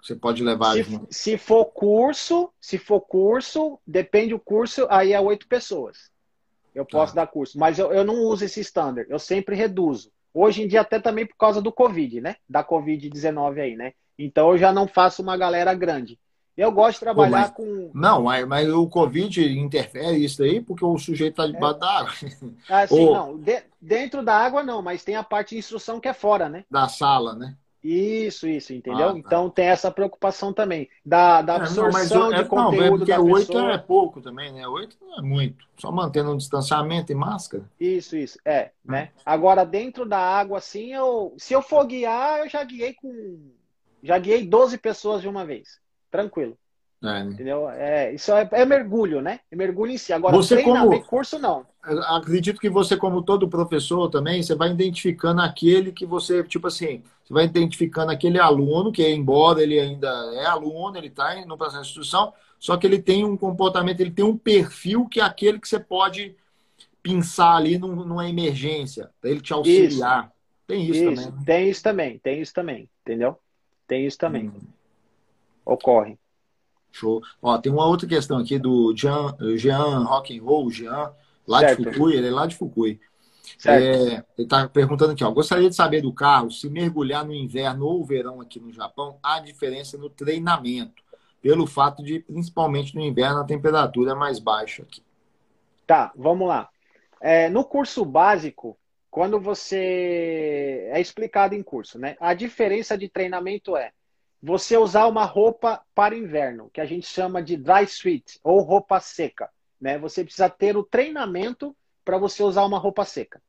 [SPEAKER 1] você pode levar
[SPEAKER 2] se, se for curso, se for curso, depende do curso, aí é oito pessoas. Eu posso tá. dar curso, mas eu, eu não uso esse standard, eu sempre reduzo. Hoje em dia, até também por causa do Covid, né? Da Covid-19 aí, né? Então eu já não faço uma galera grande. Eu gosto de trabalhar Pô, mas,
[SPEAKER 1] com. Não, mas, mas, o Covid interfere isso aí porque o sujeito está debaixo é. da água. <laughs>
[SPEAKER 2] Ah, sim, Ou... não. De, dentro da água não, mas tem a parte de instrução que é fora, né?
[SPEAKER 1] Da sala, né?
[SPEAKER 2] Isso, isso, entendeu? Ah, tá. Então tem essa preocupação também da, da absorção é, não, de é, conteúdo não,
[SPEAKER 1] da oito pessoa. é pouco também, né? Oito não é muito. Só mantendo um distanciamento e máscara.
[SPEAKER 2] Isso, isso, é, ah. né? Agora dentro da água, assim, eu, se eu for guiar, eu já guiei com, já guiei 12 pessoas de uma vez, tranquilo. É, né? Entendeu? É, isso é, é, mergulho, né? É mergulho em si. Agora,
[SPEAKER 1] você como,
[SPEAKER 2] curso, não.
[SPEAKER 1] Acredito que você, como todo professor também, você vai identificando aquele que você, tipo assim, você vai identificando aquele aluno que, embora ele ainda é aluno, ele está no processo de instrução, só que ele tem um comportamento, ele tem um perfil que é aquele que você pode pensar ali numa emergência, para ele te auxiliar. Isso. Tem isso, isso, também. Né?
[SPEAKER 2] Tem isso também, tem isso também, entendeu? Tem isso também. Hum. Ocorre.
[SPEAKER 1] Show. Ó, tem uma outra questão aqui do Jean, Jean Rock and Roll, Jean, lá certo. de Fukui, ele é lá de Fukui. É, ele está perguntando aqui, ó, gostaria de saber do carro se mergulhar no inverno ou verão aqui no Japão, há diferença no treinamento, pelo fato de, principalmente no inverno, a temperatura é mais baixa aqui.
[SPEAKER 2] Tá, vamos lá. É, no curso básico, quando você é explicado em curso, né? A diferença de treinamento é você usar uma roupa para inverno, que a gente chama de dry suit ou roupa seca. Né? Você precisa ter o treinamento para você usar uma roupa seca.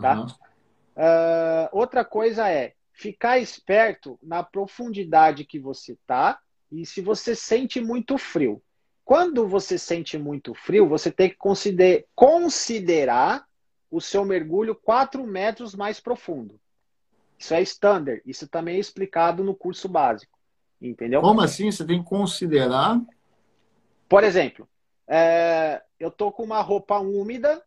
[SPEAKER 2] Tá? Uhum. Uh, outra coisa é ficar esperto na profundidade que você está e se você sente muito frio. Quando você sente muito frio, você tem que consider considerar o seu mergulho 4 metros mais profundo. Isso é standard. Isso também é explicado no curso básico. Entendeu?
[SPEAKER 1] Como assim? Você tem que considerar?
[SPEAKER 2] Por exemplo, é, eu tô com uma roupa úmida,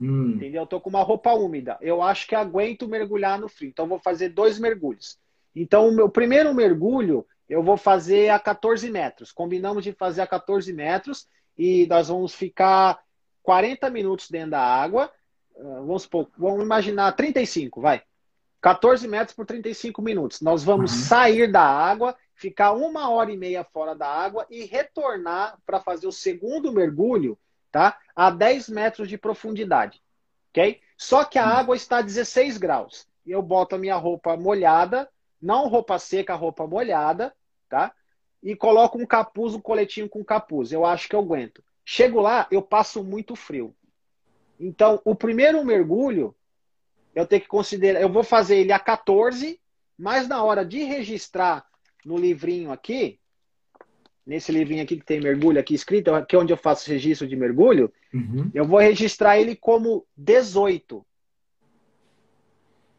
[SPEAKER 2] hum. entendeu? Eu tô com uma roupa úmida. Eu acho que aguento mergulhar no frio. Então, vou fazer dois mergulhos. Então, o meu primeiro mergulho, eu vou fazer a 14 metros. Combinamos de fazer a 14 metros e nós vamos ficar 40 minutos dentro da água. Ah, vamos supor, vamos imaginar 35, vai. 14 metros por 35 minutos. Nós vamos uhum. sair da água, ficar uma hora e meia fora da água e retornar para fazer o segundo mergulho, tá? A 10 metros de profundidade, ok? Só que a uhum. água está a 16 graus. Eu boto a minha roupa molhada, não roupa seca, roupa molhada, tá? E coloco um capuz, um coletinho com capuz. Eu acho que eu aguento. Chego lá, eu passo muito frio. Então, o primeiro mergulho eu tenho que considerar, eu vou fazer ele a 14, mas na hora de registrar no livrinho aqui, nesse livrinho aqui que tem mergulho aqui escrito, que é onde eu faço registro de mergulho, uhum. eu vou registrar ele como 18.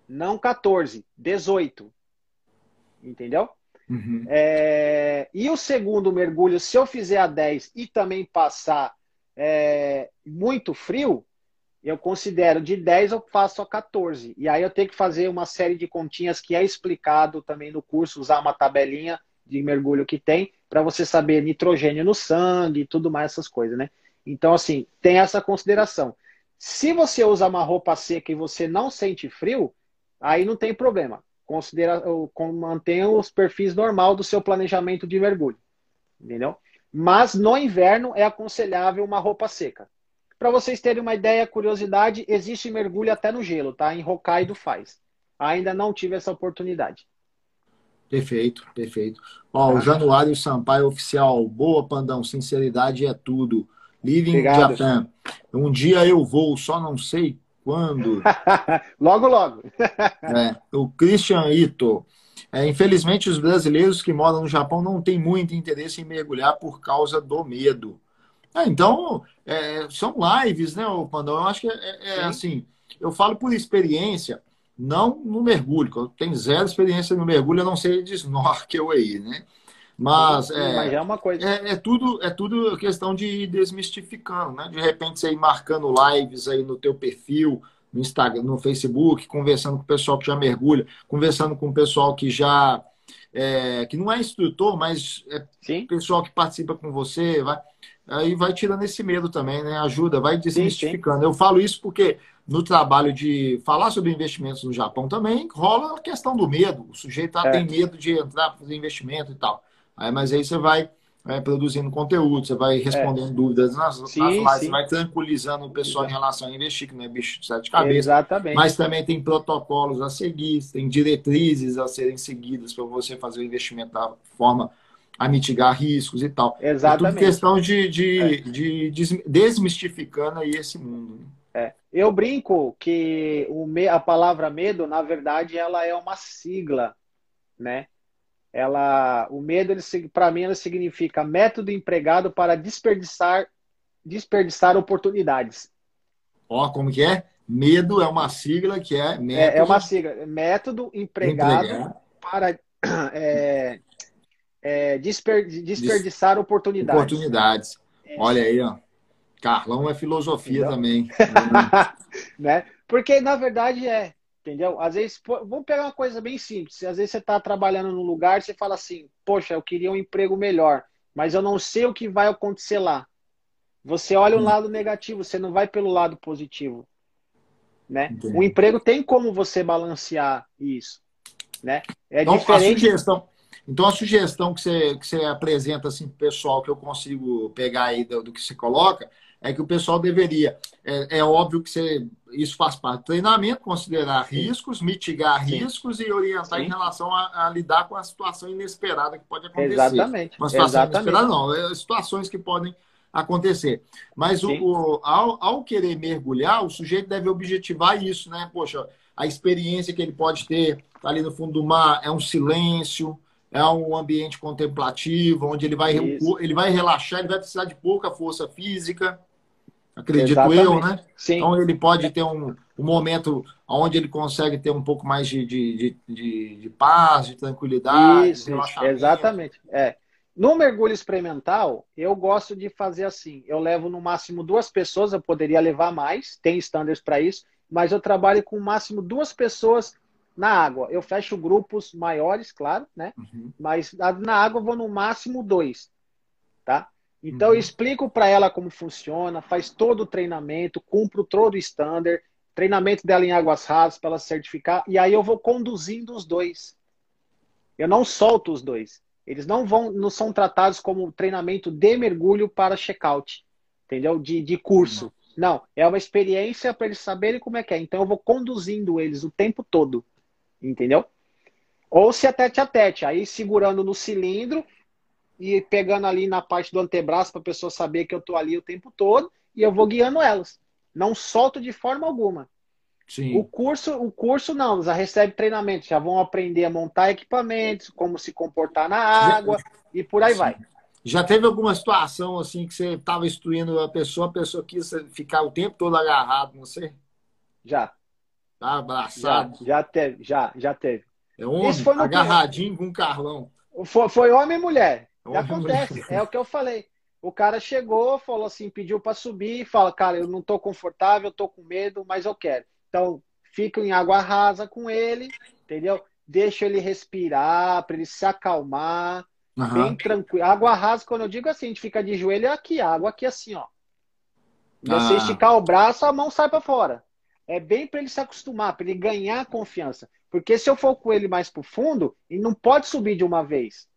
[SPEAKER 2] Não 14, 18. Entendeu? Uhum. É... E o segundo mergulho, se eu fizer a 10 e também passar é... muito frio, eu considero de 10 eu faço a 14. E aí eu tenho que fazer uma série de continhas que é explicado também no curso, usar uma tabelinha de mergulho que tem, para você saber nitrogênio no sangue e tudo mais, essas coisas, né? Então, assim, tem essa consideração. Se você usa uma roupa seca e você não sente frio, aí não tem problema. Considera, mantenha os perfis normal do seu planejamento de mergulho. Entendeu? Mas no inverno é aconselhável uma roupa seca. Para vocês terem uma ideia, curiosidade, existe mergulho até no gelo, tá? Em Hokkaido faz. Ainda não tive essa oportunidade.
[SPEAKER 1] Perfeito, perfeito. Ó, o Januário Sampaio oficial. Boa, Pandão. Sinceridade é tudo. Living Obrigado. Japan. Um dia eu vou, só não sei quando. <laughs>
[SPEAKER 2] logo, logo. <laughs>
[SPEAKER 1] é, o Christian Ito. É, infelizmente, os brasileiros que moram no Japão não têm muito interesse em mergulhar por causa do medo. É, então, é, são lives, né, o Pandão? Eu acho que é, é, é assim. Eu falo por experiência, não no mergulho, eu tenho zero experiência no mergulho, eu não sei de snorkel aí, né? Mas, é,
[SPEAKER 2] Mas é uma coisa.
[SPEAKER 1] É, é, tudo é tudo questão de ir desmistificando, né? De repente você ir marcando lives aí no teu perfil, no Instagram, no Facebook, conversando com o pessoal que já mergulha, conversando com o pessoal que já é, que não é instrutor, mas é Sim. pessoal que participa com você, vai, aí vai tirando esse medo também, né? Ajuda, vai desmistificando. Sim, sim. Eu falo isso porque no trabalho de falar sobre investimentos no Japão também rola a questão do medo. O sujeito tá, é. tem medo de entrar para fazer investimento e tal. Aí, mas aí você vai é, produzindo conteúdo, você vai respondendo é. dúvidas nas, sim, nas lives, você vai tranquilizando o pessoal em relação a investir, que não é bicho de sete cabeças.
[SPEAKER 2] Exatamente.
[SPEAKER 1] Mas também tem protocolos a seguir, tem diretrizes a serem seguidas para você fazer o investimento da forma a mitigar riscos e tal.
[SPEAKER 2] Exatamente.
[SPEAKER 1] É tudo questão de, de, é. de, de desmistificando aí esse mundo. Né?
[SPEAKER 2] É. Eu brinco que o, a palavra medo, na verdade, ela é uma sigla, né? ela, o medo, para mim, ela significa método empregado para desperdiçar, desperdiçar oportunidades.
[SPEAKER 1] Ó, como que é? Medo é uma sigla que é
[SPEAKER 2] método... É, é uma sigla. Método empregado para <clears throat> é, é, desper, desperdiçar oportunidades.
[SPEAKER 1] Oportunidades. É. Olha aí, ó. Carlão é filosofia também. <laughs>
[SPEAKER 2] né? Porque, na verdade, é Entendeu? Às vezes, vamos pegar uma coisa bem simples. Às vezes você está trabalhando num lugar, você fala assim, poxa, eu queria um emprego melhor, mas eu não sei o que vai acontecer lá. Você olha o lado negativo, você não vai pelo lado positivo. Né? O emprego tem como você balancear isso. Né?
[SPEAKER 1] É então, diferente. A sugestão, então, a sugestão que você, que você apresenta assim, para o pessoal, que eu consigo pegar aí do, do que você coloca, é que o pessoal deveria. É, é óbvio que você, isso faz parte do treinamento, considerar Sim. riscos, mitigar Sim. riscos e orientar Sim. em relação a, a, lidar com a situação inesperada que pode acontecer.
[SPEAKER 2] Exatamente.
[SPEAKER 1] Uma situação
[SPEAKER 2] Exatamente.
[SPEAKER 1] inesperada, não, é situações que podem acontecer. Mas o, o, ao, ao querer mergulhar, o sujeito deve objetivar isso, né? Poxa, a experiência que ele pode ter ali no fundo do mar é um silêncio, é um ambiente contemplativo, onde ele vai, ele vai relaxar, ele vai precisar de pouca força física, acredito Exatamente. eu, né? Sim. Então ele pode ter um, um momento onde ele consegue ter um pouco mais de, de, de, de paz, de tranquilidade,
[SPEAKER 2] Isso, de Exatamente. É. No mergulho experimental, eu gosto de fazer assim. Eu levo no máximo duas pessoas, eu poderia levar mais, tem standards para isso, mas eu trabalho com no máximo duas pessoas na água. Eu fecho grupos maiores, claro, né? Uhum. Mas na água eu vou no máximo dois, tá? Então uhum. eu explico para ela como funciona, faz todo o treinamento, cumpro todo o standard, treinamento dela em águas rasas para ela certificar, e aí eu vou conduzindo os dois. Eu não solto os dois. Eles não vão, não são tratados como treinamento de mergulho para check-out, entendeu? De, de curso. Uhum. Não, é uma experiência para eles saberem como é que é. Então eu vou conduzindo eles o tempo todo, entendeu? Ou se é tete a tete, aí segurando no cilindro e pegando ali na parte do antebraço para a pessoa saber que eu estou ali o tempo todo e eu vou guiando elas. Não solto de forma alguma. Sim. O curso, o curso não, já recebe treinamento, já vão aprender a montar equipamentos, como se comportar na água já, e por aí sim. vai.
[SPEAKER 1] Já teve alguma situação assim que você estava instruindo a pessoa, a pessoa quis ficar o tempo todo agarrado, não sei?
[SPEAKER 2] Já.
[SPEAKER 1] Tá abraçado?
[SPEAKER 2] Já, já teve, já, já teve.
[SPEAKER 1] É homem, agarradinho com um Carlão.
[SPEAKER 2] Foi, foi homem e mulher. Já acontece, é o que eu falei. O cara chegou, falou assim, pediu para subir fala, cara, eu não tô confortável, eu tô com medo, mas eu quero. Então, fico em água rasa com ele, entendeu? Deixa ele respirar, para ele se acalmar, uhum. bem tranquilo. Água rasa, quando eu digo assim, a gente fica de joelho aqui, água aqui assim, ó. Você ah. esticar o braço, a mão sai para fora. É bem para ele se acostumar, para ele ganhar confiança. Porque se eu for com ele mais pro fundo, ele não pode subir de uma vez.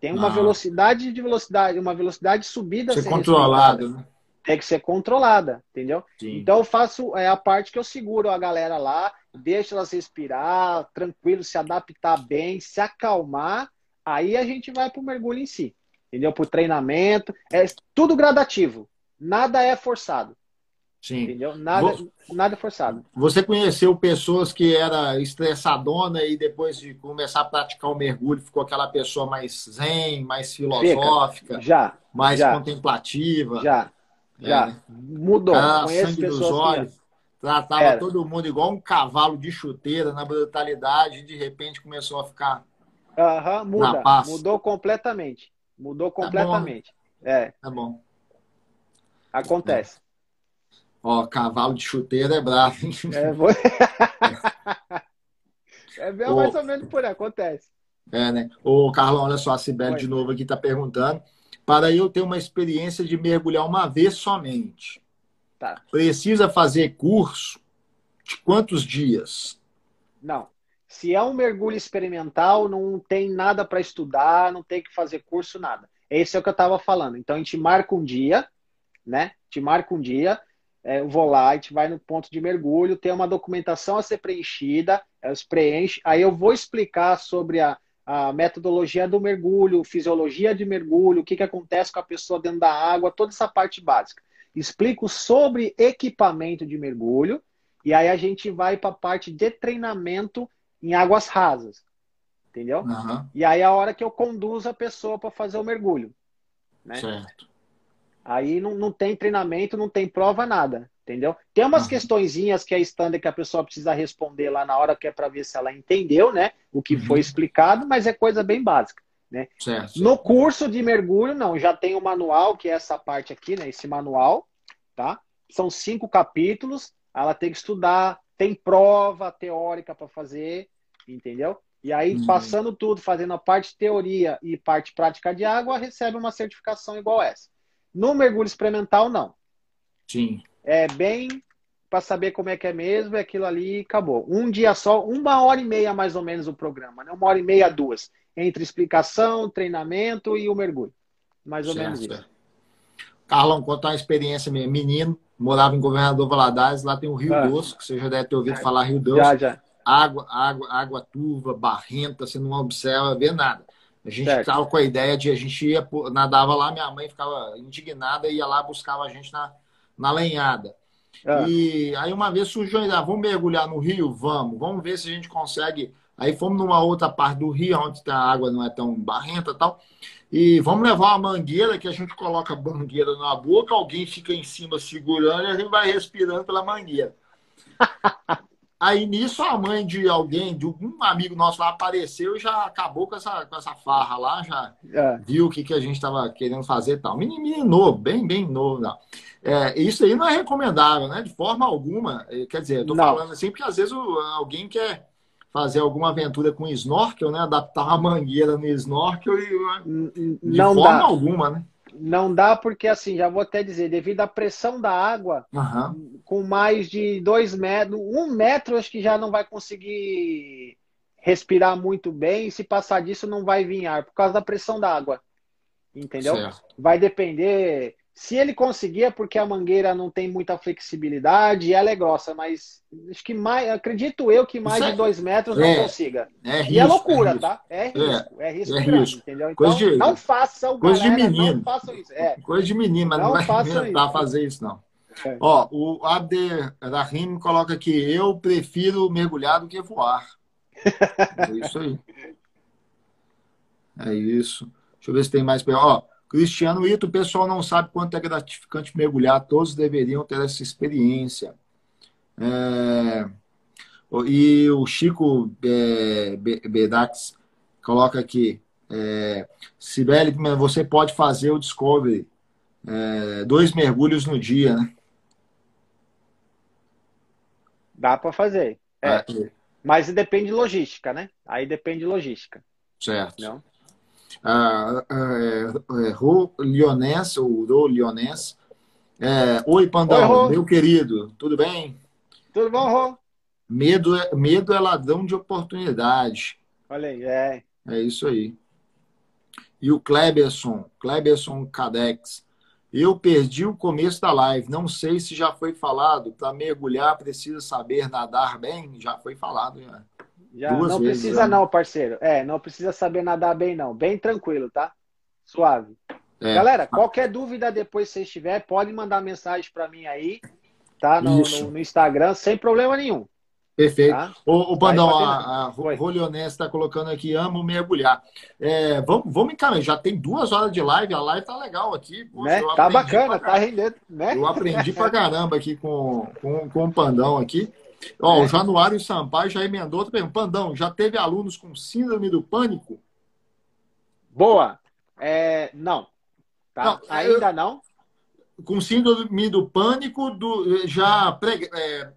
[SPEAKER 2] Tem uma não. velocidade de velocidade, uma velocidade de subida
[SPEAKER 1] ser controlada, né?
[SPEAKER 2] Tem que ser controlada, entendeu? Sim. Então eu faço é a parte que eu seguro a galera lá, deixo elas respirar, tranquilo, se adaptar bem, se acalmar, aí a gente vai pro mergulho em si, entendeu? Pro treinamento, é tudo gradativo, nada é forçado.
[SPEAKER 1] Sim.
[SPEAKER 2] Entendeu? Nada, nada forçado.
[SPEAKER 1] Você conheceu pessoas que era estressadona e depois de começar a praticar o mergulho ficou aquela pessoa mais zen, mais filosófica,
[SPEAKER 2] Fica. já,
[SPEAKER 1] mais
[SPEAKER 2] já.
[SPEAKER 1] contemplativa.
[SPEAKER 2] Já, já. É. Mudou.
[SPEAKER 1] Ah, sangue dos olhos. tratava Era. todo mundo igual um cavalo de chuteira na brutalidade e de repente começou a ficar.
[SPEAKER 2] Aham, uhum, muda. Mudou completamente. Mudou tá completamente. Tá é.
[SPEAKER 1] Tá bom.
[SPEAKER 2] Acontece.
[SPEAKER 1] Ó, cavalo de chuteira é bravo?
[SPEAKER 2] É, vou... <laughs> é mais ou menos por aí, acontece.
[SPEAKER 1] É, né? Ô, Carlão, olha só, a Sibeli de novo aqui está perguntando. Para eu ter uma experiência de mergulhar uma vez somente, tá. precisa fazer curso de quantos dias?
[SPEAKER 2] Não. Se é um mergulho experimental, não tem nada para estudar, não tem que fazer curso, nada. Esse é o que eu estava falando. Então a gente marca um dia, né? Te marca um dia, é, eu vou lá, a gente vai no ponto de mergulho, tem uma documentação a ser preenchida, elas preenchem, aí eu vou explicar sobre a, a metodologia do mergulho, fisiologia de mergulho, o que, que acontece com a pessoa dentro da água, toda essa parte básica. Explico sobre equipamento de mergulho e aí a gente vai para a parte de treinamento em águas rasas. Entendeu? Uhum. E aí é a hora que eu conduzo a pessoa para fazer o mergulho. Né? Certo. Aí não, não tem treinamento, não tem prova, nada. Entendeu? Tem umas uhum. questõezinhas que é standard que a pessoa precisa responder lá na hora que é para ver se ela entendeu, né? O que uhum. foi explicado, mas é coisa bem básica. Né? Certo. No curso de mergulho, não, já tem o um manual, que é essa parte aqui, né? Esse manual, tá? São cinco capítulos, ela tem que estudar, tem prova teórica para fazer, entendeu? E aí, uhum. passando tudo, fazendo a parte teoria e parte prática de água, recebe uma certificação igual essa. No mergulho experimental, não.
[SPEAKER 1] Sim
[SPEAKER 2] é bem para saber como é que é mesmo, é aquilo ali acabou. Um dia só, uma hora e meia mais ou menos o programa, né? Uma hora e meia, duas. Entre explicação, treinamento e o mergulho. Mais ou certo. menos isso.
[SPEAKER 1] Carlão, contar uma experiência minha. Menino, morava em Governador Valadares, lá tem o Rio ah. Doce, que você já deve ter ouvido falar Rio Doce. Já, já. Água, água, água turva, barrenta, você não observa, vê nada. A gente estava com a ideia de a gente ia, nadava lá, minha mãe ficava indignada e ia lá buscava a gente na, na lenhada. É. E aí uma vez surgiu a ideia, vamos mergulhar no rio? Vamos, vamos ver se a gente consegue. Aí fomos numa outra parte do rio, onde a água não é tão barrenta e tal. E vamos levar uma mangueira que a gente coloca a mangueira na boca, alguém fica em cima segurando e a gente vai respirando pela mangueira. <laughs> Aí nisso a mãe de alguém, de um amigo nosso lá apareceu e já acabou com essa, com essa farra lá, já é. viu o que, que a gente estava querendo fazer e tal. Menino novo, bem, bem novo. Não. É, isso aí não é recomendável, né? De forma alguma. É, quer dizer, eu tô não. falando assim porque às vezes alguém quer fazer alguma aventura com snorkel, né? Adaptar uma mangueira no snorkel e de não forma dá. alguma, né?
[SPEAKER 2] Não dá porque, assim, já vou até dizer, devido à pressão da água, uhum. com mais de dois metros, um metro, acho que já não vai conseguir respirar muito bem. E se passar disso, não vai vir ar, por causa da pressão da água. Entendeu? Certo. Vai depender. Se ele conseguir, é porque a mangueira não tem muita flexibilidade e ela é grossa, mas acho que mais, acredito eu que mais de dois metros é, não consiga.
[SPEAKER 1] É risco,
[SPEAKER 2] e é loucura, é tá? É risco, é, é risco, é grande, risco. entendeu? Então
[SPEAKER 1] de,
[SPEAKER 2] não façam,
[SPEAKER 1] coisa galera, de menino.
[SPEAKER 2] não façam isso. É.
[SPEAKER 1] Coisa de menino, mas não, não vai tentar fazer isso, não. É. Ó, o Abderrahim coloca aqui, eu prefiro mergulhar do que voar. é isso aí. É isso. Deixa eu ver se tem mais. Ó, Cristiano Ito, o pessoal não sabe quanto é gratificante mergulhar, todos deveriam ter essa experiência. É, e o Chico é, Bedax coloca aqui, é, Sibeli, você pode fazer o Discovery, é, dois mergulhos no dia, né?
[SPEAKER 2] Dá para fazer. É. é. Mas depende de logística, né? Aí depende de logística.
[SPEAKER 1] Certo. Não? Ah, é, Rô Lionés, ou Rô Lionés. É, Oi, Pandão, Oi, meu querido, tudo bem?
[SPEAKER 2] Tudo bom, Rô?
[SPEAKER 1] Medo é, medo é ladrão de oportunidade.
[SPEAKER 2] Olha aí, é.
[SPEAKER 1] É isso aí. E o Kleberson, Kleberson Cadex. Eu perdi o começo da live. Não sei se já foi falado. Para mergulhar precisa saber nadar bem. Já foi falado. Já.
[SPEAKER 2] Já Duas não vezes, precisa, já. não, parceiro. É, não precisa saber nadar bem, não. Bem tranquilo, tá? Suave. É. Galera, qualquer dúvida depois que vocês tiver, pode mandar mensagem para mim aí, tá? No, no, no, Instagram, sem problema nenhum.
[SPEAKER 1] Perfeito. Tá? O, o Pandão, a, a Rolionés está colocando aqui, amo mergulhar. É, vamos, vamos encaminhar, já tem duas horas de live, a live tá legal aqui.
[SPEAKER 2] Poxa, né? Tá bacana, tá rendendo. Né?
[SPEAKER 1] Eu aprendi pra caramba aqui com, com, com o Pandão aqui. Ó, é. O Januário Sampaio já emendou também. Pandão, já teve alunos com síndrome do pânico?
[SPEAKER 2] Boa. É, não. Tá? não. Ainda eu... não
[SPEAKER 1] com síndrome do pânico do, já pré, é,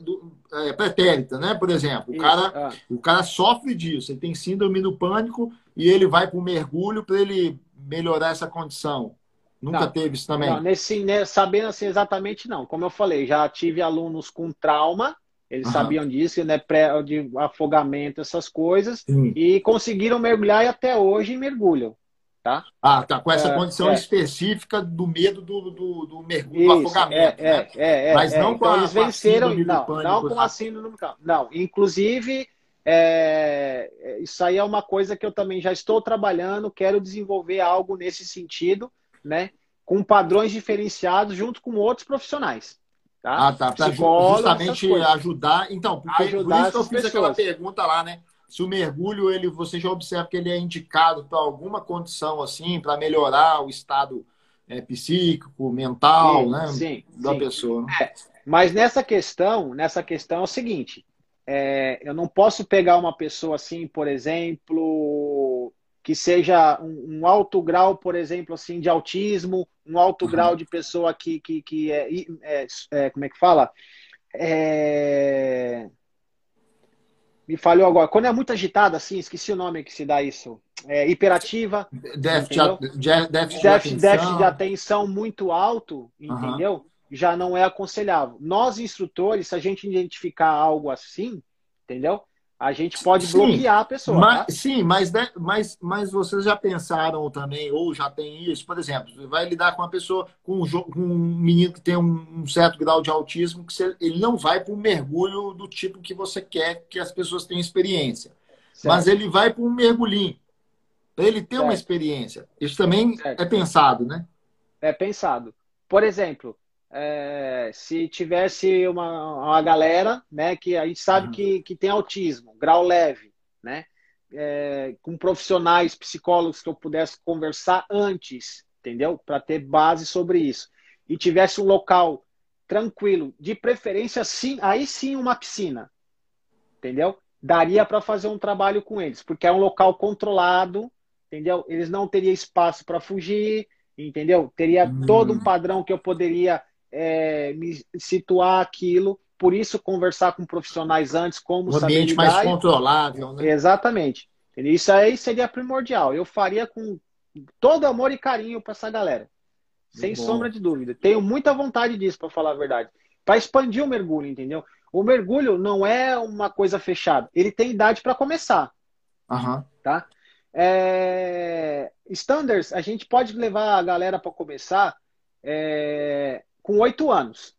[SPEAKER 1] do, é, pretérita, né? Por exemplo, o cara, ah. o cara sofre disso, ele tem síndrome do pânico e ele vai para o mergulho para ele melhorar essa condição. Nunca não, teve isso também?
[SPEAKER 2] Não, nesse, né, sabendo assim exatamente não. Como eu falei, já tive alunos com trauma, eles uhum. sabiam disso, né? Pré, de afogamento, essas coisas, Sim. e conseguiram mergulhar e até hoje mergulham. Tá?
[SPEAKER 1] Ah, tá. Com essa é, condição é. específica do medo do, do, do mergulho, Isso, do afogamento.
[SPEAKER 2] É, né? é, é, Mas é. não com então, a, eles venceram, não, pânico, não com a síndrome Não, inclusive, é, isso aí é uma coisa que eu também já estou trabalhando, quero desenvolver algo nesse sentido, né? Com padrões diferenciados junto com outros profissionais. Tá?
[SPEAKER 1] Ah, tá. Para justamente ajudar. Então, porque ajudar por isso que eu fiz pessoas. aquela pergunta lá, né? se o mergulho ele você já observa que ele é indicado para alguma condição assim para melhorar o estado é, psíquico mental sim, né sim, da sim. pessoa né?
[SPEAKER 2] é, mas nessa questão nessa questão é o seguinte é, eu não posso pegar uma pessoa assim por exemplo que seja um, um alto grau por exemplo assim de autismo um alto uhum. grau de pessoa que que, que é, é, é como é que fala é me falhou agora. Quando é muito agitada, assim, esqueci o nome que se dá isso. É, hiperativa.
[SPEAKER 1] Déficit, de,
[SPEAKER 2] déficit, déficit, de déficit, de atenção muito alto, entendeu? Uhum. Já não é aconselhável. Nós, instrutores, se a gente identificar algo assim, entendeu? A gente pode sim, bloquear a pessoa.
[SPEAKER 1] Mas, tá? Sim, mas, mas, mas vocês já pensaram também, ou já tem isso, por exemplo, você vai lidar com uma pessoa, com um, com um menino que tem um, certo grau de autismo, que você, ele não vai para um mergulho do tipo que você quer que as pessoas tenham experiência. Certo. Mas ele vai para um mergulhinho, para ele ter certo. uma experiência. Isso também certo. é pensado, né?
[SPEAKER 2] É pensado. Por exemplo, é, se tivesse uma, uma galera, né, que a gente sabe uhum. que, que tem autismo, grau leve, né, é, com profissionais, psicólogos que eu pudesse conversar antes, entendeu? Para ter base sobre isso. E tivesse um local tranquilo, de preferência, sim, aí sim uma piscina, entendeu? Daria para fazer um trabalho com eles, porque é um local controlado, entendeu? Eles não teriam espaço para fugir, entendeu? Teria uhum. todo um padrão que eu poderia é, me situar aquilo, por isso conversar com profissionais antes, como
[SPEAKER 1] um ambiente mais controlável, né?
[SPEAKER 2] Exatamente. Isso aí seria primordial. Eu faria com todo amor e carinho para essa galera. Sem Bom. sombra de dúvida. Tenho muita vontade disso, para falar a verdade. Para expandir o mergulho, entendeu? O mergulho não é uma coisa fechada. Ele tem idade para começar.
[SPEAKER 1] Uhum.
[SPEAKER 2] Tá? É... Standards, a gente pode levar a galera para começar é com oito anos.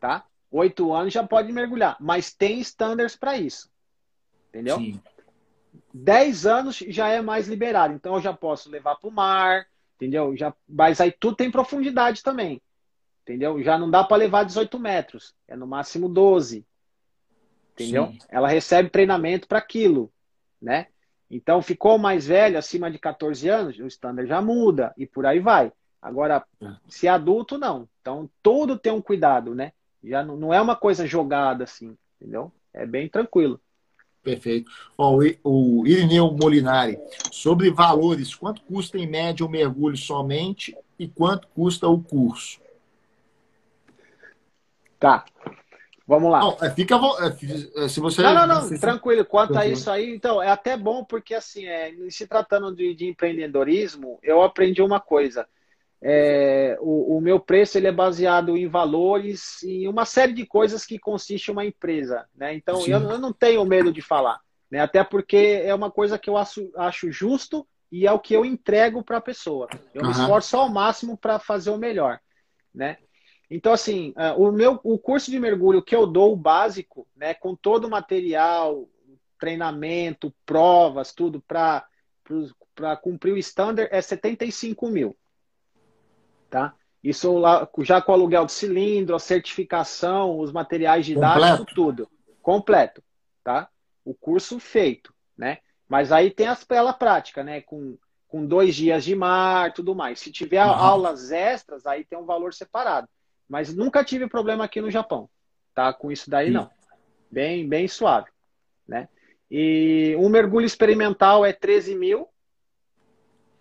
[SPEAKER 2] Tá? Oito anos já pode mergulhar, mas tem standards para isso. Entendeu? Sim. Dez anos já é mais liberado, então eu já posso levar para o mar, entendeu? Já, mas aí tudo tem profundidade também, entendeu? Já não dá para levar 18 metros, é no máximo 12, entendeu? Sim. Ela recebe treinamento para aquilo, né? Então ficou mais velho, acima de 14 anos, o standard já muda e por aí vai. Agora, é. se adulto, não. Então, todo tem um cuidado, né? Já não, não é uma coisa jogada assim, entendeu? É bem tranquilo.
[SPEAKER 1] Perfeito. Ó, o Irineu Molinari, sobre valores, quanto custa em média o mergulho somente e quanto custa o curso?
[SPEAKER 2] Tá. Vamos lá.
[SPEAKER 1] Não, é, fica é, se você
[SPEAKER 2] Não, não, não, você... tranquilo. Quanto a isso aí, então, é até bom porque assim, é, se tratando de, de empreendedorismo, eu aprendi uma coisa é, o, o, meu preço ele é baseado em valores e uma série de coisas que consiste uma empresa. Né? Então, eu, eu, não tenho medo de falar. Né? Até porque é uma coisa que eu acho, acho justo e é o que eu entrego para a pessoa. Eu uhum. me esforço ao máximo para fazer o melhor. Né? Então, assim, é, o meu o curso de mergulho que eu dou, o básico, né, com todo o material, treinamento, provas, tudo para cumprir o standard, é 75 mil. Tá? Isso lá, já com o aluguel do cilindro, a certificação, os materiais didáticos, tudo. completo, tá? O curso feito, né? Mas aí tem as pela prática, né? Com, com dois dias de mar, tudo mais. Se tiver uhum. aulas extras, aí tem um valor separado. Mas nunca tive problema aqui no Japão, tá? Com isso daí, Sim. não. Bem, bem suave, né? E um mergulho experimental é 13 mil,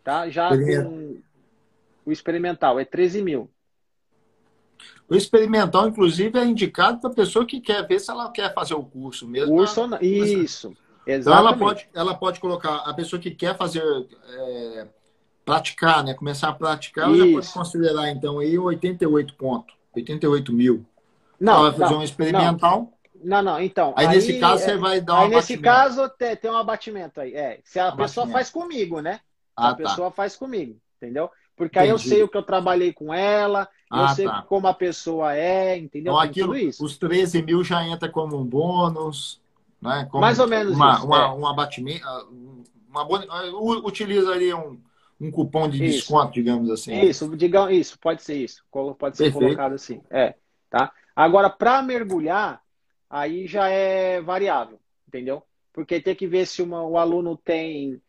[SPEAKER 2] tá? Já com o experimental é 13 mil.
[SPEAKER 1] O experimental, inclusive, é indicado para a pessoa que quer ver se ela quer fazer o curso mesmo.
[SPEAKER 2] Curso, né? isso.
[SPEAKER 1] Exatamente. Então ela pode, ela pode colocar a pessoa que quer fazer é, praticar, né? Começar a praticar, ela já pode considerar então aí 88 pontos, 88 mil.
[SPEAKER 2] Não,
[SPEAKER 1] ela vai fazer não, um experimental.
[SPEAKER 2] Não, não, então.
[SPEAKER 1] Aí, aí nesse caso você vai dar um
[SPEAKER 2] Aí nesse caso tem, tem um abatimento aí. É, se a pessoa faz comigo, né? Ah, a tá. pessoa faz comigo, entendeu? Porque Entendi. aí eu sei o que eu trabalhei com ela, ah, eu sei tá. como a pessoa é, entendeu?
[SPEAKER 1] Então, aquilo, isso. Os 13 mil já entra como um bônus, né? Como
[SPEAKER 2] Mais ou menos
[SPEAKER 1] uma,
[SPEAKER 2] isso.
[SPEAKER 1] Uma, é. Um abatimento, uma, uma, utilizaria um, um cupom de isso. desconto, digamos assim.
[SPEAKER 2] Isso, digam, isso, pode ser isso. Pode ser Perfeito. colocado assim. É, tá? Agora, para mergulhar, aí já é variável, entendeu? Porque tem que ver se uma, o aluno tem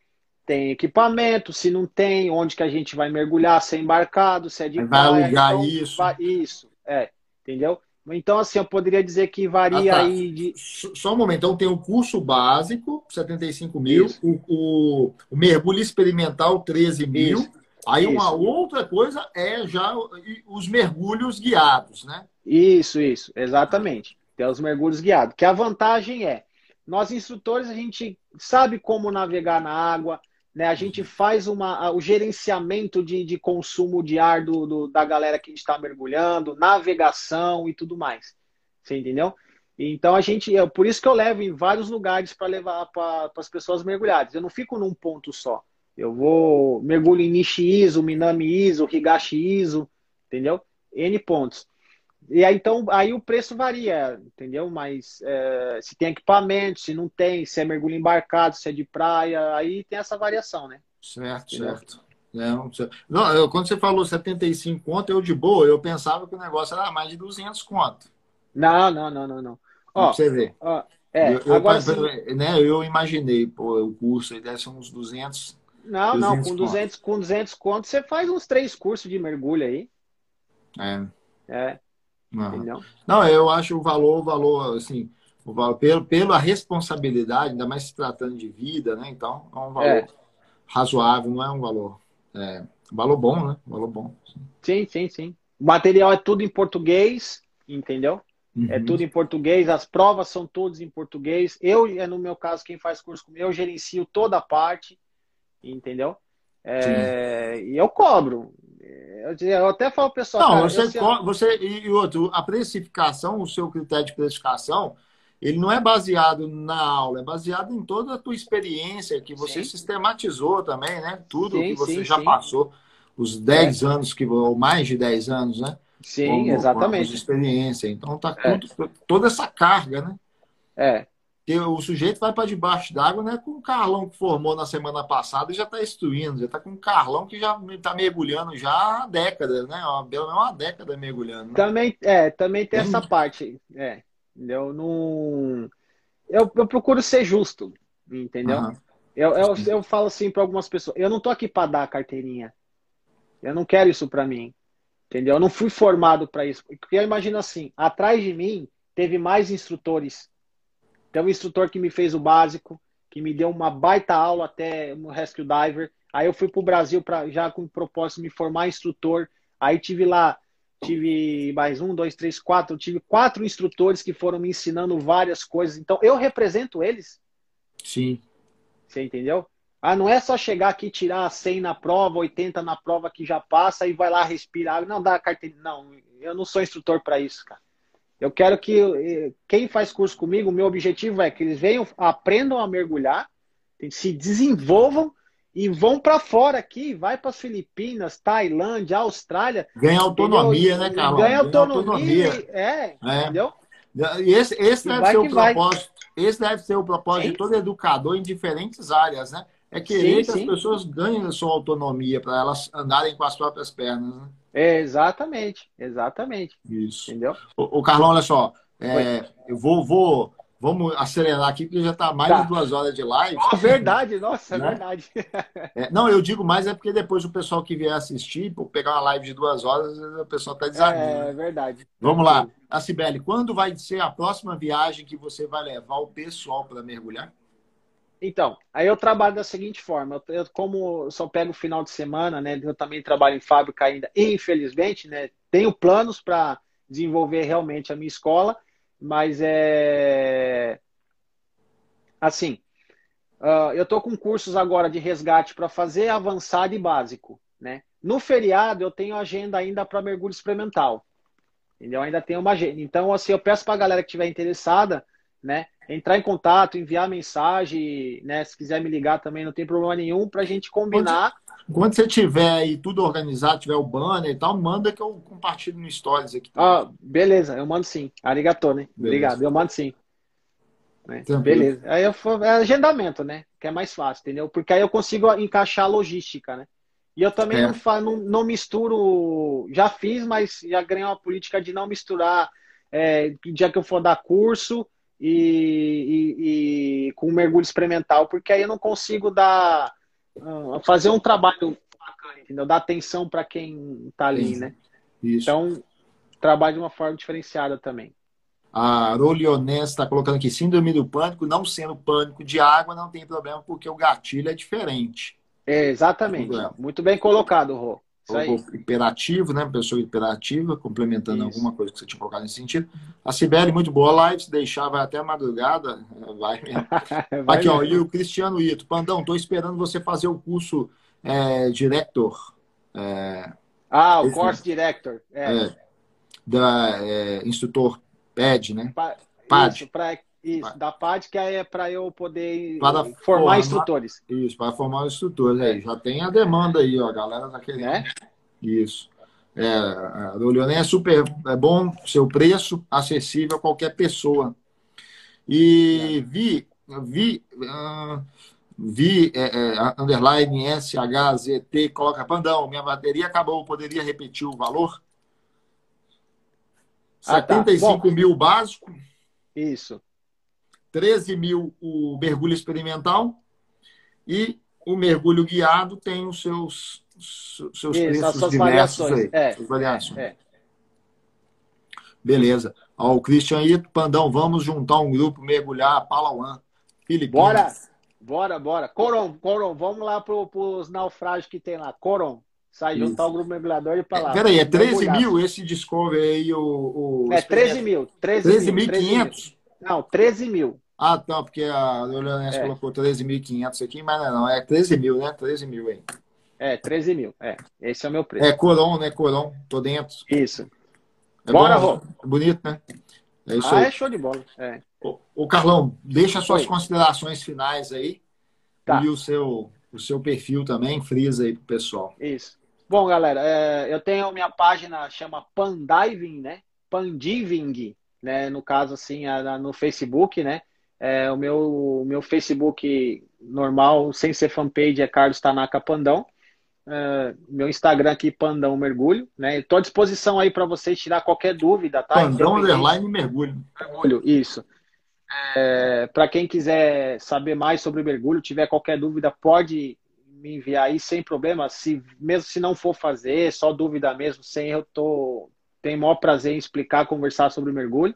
[SPEAKER 2] tem equipamento, se não tem, onde que a gente vai mergulhar, se é embarcado, se é de
[SPEAKER 1] vai praia. alugar então, isso.
[SPEAKER 2] Vai, isso, é, entendeu? Então, assim, eu poderia dizer que varia ah, tá. aí de.
[SPEAKER 1] Só um momento. Então, tem o curso básico, 75 mil, o, o, o, mergulho experimental, 13 mil. Isso. Aí, isso. uma outra coisa é já os mergulhos guiados, né?
[SPEAKER 2] Isso, isso, exatamente. Tem os mergulhos guiados. Que a vantagem é, nós instrutores, a gente sabe como navegar na água, né? A gente faz uma, o gerenciamento de, de consumo de ar do, do da galera que está mergulhando, navegação e tudo mais. Você entendeu? Então a gente, é por isso que eu levo em vários lugares para levar para as pessoas mergulhadas. Eu não fico num ponto só. Eu vou mergulho em Nishi Iso, Minami Iso, Higashi Iso, entendeu? N pontos. E aí, então, aí o preço varia, entendeu? Mas é, se tem equipamento, se não tem, se é mergulho embarcado, se é de praia, aí tem essa variação, né?
[SPEAKER 1] Certo, entendeu? certo. Não, não eu, quando você falou 75 conto, eu de boa, eu pensava que o negócio era mais de 200 conto.
[SPEAKER 2] Não, não, não, não, não. Ó,
[SPEAKER 1] pra você ver.
[SPEAKER 2] Ó, é,
[SPEAKER 1] eu, eu,
[SPEAKER 2] agora
[SPEAKER 1] né, eu imaginei, pô, o curso aí deve ser uns 200.
[SPEAKER 2] Não, 200 não, com 200, com 200 conto você faz uns três cursos de mergulho aí.
[SPEAKER 1] É.
[SPEAKER 2] É.
[SPEAKER 1] Não. não, eu acho o valor, o valor, assim, o valor, pelo, pela responsabilidade, ainda mais se tratando de vida, né? Então, é um valor é. razoável, não é um valor. É, valor bom, né? Valor bom.
[SPEAKER 2] Sim, sim, sim. O material é tudo em português, entendeu? É uhum. É tudo em português, as provas são todas em português. Eu, é no meu caso, quem faz curso comigo, eu gerencio toda a parte, entendeu? É, e eu cobro. Eu até falo pessoal.
[SPEAKER 1] Não, cara, você, eu... você e outro, a precificação, o seu critério de precificação, ele não é baseado na aula, é baseado em toda a tua experiência que você sim. sistematizou também, né? Tudo sim, que você sim, já passou, os 10 é. anos, que, ou mais de 10 anos, né?
[SPEAKER 2] Sim, Como, exatamente.
[SPEAKER 1] Com experiência. Então tá é. toda essa carga, né?
[SPEAKER 2] É.
[SPEAKER 1] Porque o sujeito vai para debaixo d'água, né? Com o Carlão que formou na semana passada e já está instruindo, já está com o Carlão que já está mergulhando já há décadas, né? Pelo menos uma década mergulhando. Né?
[SPEAKER 2] Também, é, também tem essa parte. É, eu não. Eu, eu procuro ser justo, entendeu? Uhum. Eu, eu, eu falo assim para algumas pessoas: eu não tô aqui para dar carteirinha. Eu não quero isso para mim. Entendeu? Eu não fui formado para isso. Porque eu imagino assim: atrás de mim teve mais instrutores tem um instrutor que me fez o básico, que me deu uma baita aula até no Rescue Diver. Aí eu fui para o Brasil pra, já com o propósito de me formar instrutor. Aí tive lá, tive mais um, dois, três, quatro. tive quatro instrutores que foram me ensinando várias coisas. Então eu represento eles.
[SPEAKER 1] Sim.
[SPEAKER 2] Você entendeu? Ah, não é só chegar aqui tirar 100 na prova, 80 na prova que já passa e vai lá respirar. Não dá carteira. Não, eu não sou instrutor para isso, cara. Eu quero que quem faz curso comigo, o meu objetivo é que eles venham, aprendam a mergulhar, se desenvolvam e vão para fora aqui, vai para as Filipinas, Tailândia, Austrália.
[SPEAKER 1] Ganha autonomia, entendeu? né, Carlos?
[SPEAKER 2] Ganha autonomia, autonomia. É, é, entendeu?
[SPEAKER 1] Esse, esse deve ser o propósito. Vai. Esse deve ser o propósito sim. de todo educador em diferentes áreas, né? É querer sim, que sim. as pessoas ganhem a sua autonomia para elas andarem com as próprias pernas, né?
[SPEAKER 2] É, exatamente, exatamente.
[SPEAKER 1] Isso.
[SPEAKER 2] Entendeu?
[SPEAKER 1] O, Carlão, olha só, é, eu vou, vou, Vamos acelerar aqui, porque já está mais tá. de duas horas de live.
[SPEAKER 2] Oh, verdade, nossa, é né? verdade. <laughs>
[SPEAKER 1] É, não, eu digo mais é porque depois o pessoal que vier assistir, por pegar uma live de duas horas, o pessoal está desanimado.
[SPEAKER 2] É, é verdade.
[SPEAKER 1] Vamos lá. A Cibele, quando vai ser a próxima viagem que você vai levar o pessoal para mergulhar?
[SPEAKER 2] Então, aí eu trabalho da seguinte forma, eu, como só pego o final de semana, né? Eu também trabalho em fábrica ainda, infelizmente, né? Tenho planos para desenvolver realmente a minha escola, mas é assim. Uh, eu estou com cursos agora de resgate para fazer avançado e básico, né? No feriado eu tenho agenda ainda para mergulho experimental, entendeu? Ainda tenho uma agenda. Então, assim, eu peço para a galera que estiver interessada, né? Entrar em contato, enviar mensagem, né? Se quiser me ligar também, não tem problema nenhum para a gente combinar.
[SPEAKER 1] Quando, quando, você tiver aí tudo organizado, tiver o banner e tal, manda que eu compartilho no Stories aqui.
[SPEAKER 2] Ah, beleza, eu mando sim. Arigato, né? Beleza. Obrigado, eu mando sim. Né? Beleza. Aí eu, é agendamento, né? Que é mais fácil, entendeu? Porque aí eu consigo encaixar a logística, né? E eu também é. não, não, não, misturo. Já fiz, mas já ganhei uma política de não misturar. É, dia que eu for dar curso, e, e, e com mergulho experimental, porque aí eu não consigo dar uh, fazer um trabalho bacana, entendeu? Dar atenção para quem está ali, né? Isso. Então, trabalho de uma forma diferenciada também.
[SPEAKER 1] A Rolionés está colocando aqui, síndrome do pânico, não sendo pânico de água, não tem problema, porque o gatilho é diferente.
[SPEAKER 2] É, exatamente. Muito bem colocado, Rô.
[SPEAKER 1] Isso hiperativo, né? Pessoa hiperativa, complementando Isso. alguma coisa que você tinha colocado nesse sentido. A Sibeli, muito boa live, se deixar, vai até a madrugada. <laughs> Vai mesmo. <laughs> vai Aqui, mesmo. ó, e o Cristiano Ito. Pandão, tô esperando você fazer o curso é, Director. É,
[SPEAKER 2] ah, o Course Director. É.
[SPEAKER 1] é da é, instrutor PED, né?
[SPEAKER 2] Pa PAD. Isso, pra, isso, da PAD, que é para eu poder para formar, formar, instrutores.
[SPEAKER 1] Isso, para formar instrutores. Aí, já tem a demanda aí, ó, a galera tá querendo. É? Isso. É, a Leonen é super é bom, seu preço acessível a qualquer pessoa. E é. vi, vi, uh, vi é, é, underline SHZT, coloca pandão, minha bateria acabou, poderia repetir o valor? Ah, 75 tá. mil básico.
[SPEAKER 2] Isso.
[SPEAKER 1] 13 mil o mergulho experimental e o mergulho guiado tem os seus, seus Isso, preços suas variações. Aí, é, variações. É. Beleza. Ó, o Christian Ito, Pandão, vamos juntar um grupo, mergulhar a Palauan,
[SPEAKER 2] Filipinas. Bora, bora, bora. Coron, Coron, vamos lá para os naufrágios que tem lá. Coron, sai Isso. juntar o grupo mergulhador e para lá.
[SPEAKER 1] É, peraí, é 13 mil esse Discovery aí? O,
[SPEAKER 2] o é 13 mil. 13.500?
[SPEAKER 1] 13
[SPEAKER 2] não, 13 mil.
[SPEAKER 1] Ah, tá, porque a Leonessa é. colocou 13.500 aqui, mas não, é 13 mil, né? 13 mil aí.
[SPEAKER 2] É, 13 mil, é. Esse é o meu preço.
[SPEAKER 1] É Coron, né? Coron, tô dentro.
[SPEAKER 2] Isso.
[SPEAKER 1] É Bora, Rô. É bonito, né?
[SPEAKER 2] É isso ah, aí. é show de bola. É.
[SPEAKER 1] Ô, ô Carlão, deixa suas Oi. considerações finais aí. Tá. E o seu, o seu perfil também, frisa aí pro pessoal.
[SPEAKER 2] Isso. Bom, galera, é, eu tenho minha página, chama Pandiving, né? Pandiving, né? No caso, assim, no Facebook, né? É, o meu, meu Facebook normal, sem ser fanpage, é Carlos Tanaka Pandão. É, meu Instagram aqui, Pandão Mergulho. Né? Estou à disposição aí para vocês tirar qualquer dúvida, tá?
[SPEAKER 1] Pandão Underline Mergulho.
[SPEAKER 2] Mergulho, isso. É, para quem quiser saber mais sobre o mergulho, tiver qualquer dúvida, pode me enviar aí sem problema. Se, mesmo se não for fazer, só dúvida mesmo, sem eu tô, tenho o maior prazer em explicar, conversar sobre o mergulho.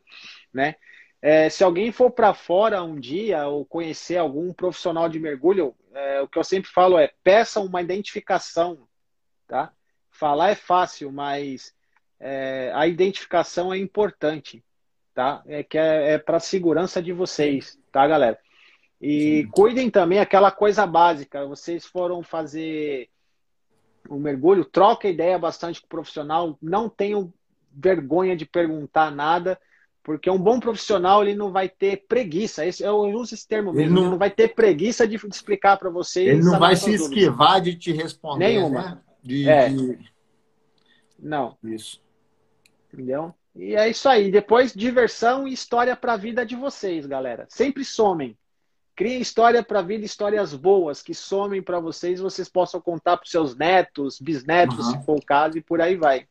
[SPEAKER 2] Né? É, se alguém for para fora um dia ou conhecer algum profissional de mergulho, é, o que eu sempre falo é peça uma identificação, tá? Falar é fácil, mas é, a identificação é importante, tá? É que é, é para a segurança de vocês, tá, galera? E Sim. cuidem também aquela coisa básica. Vocês foram fazer um mergulho, troca ideia bastante com o profissional, não tenham vergonha de perguntar nada porque um bom profissional ele não vai ter preguiça. Esse, eu uso esse termo mesmo. Ele não, ele não vai ter preguiça de, explicar para você.
[SPEAKER 1] Ele não vai se esquivar de te responder.
[SPEAKER 2] Nenhuma.
[SPEAKER 1] Né?
[SPEAKER 2] De, é. de... Não.
[SPEAKER 1] Isso.
[SPEAKER 2] Entendeu? E é isso aí. Depois, diversão e história para a vida de vocês, galera. Sempre somem. Criem história para a vida, histórias boas que somem para vocês, vocês possam contar para seus netos, bisnetos, uhum. se for o caso, e por aí vai.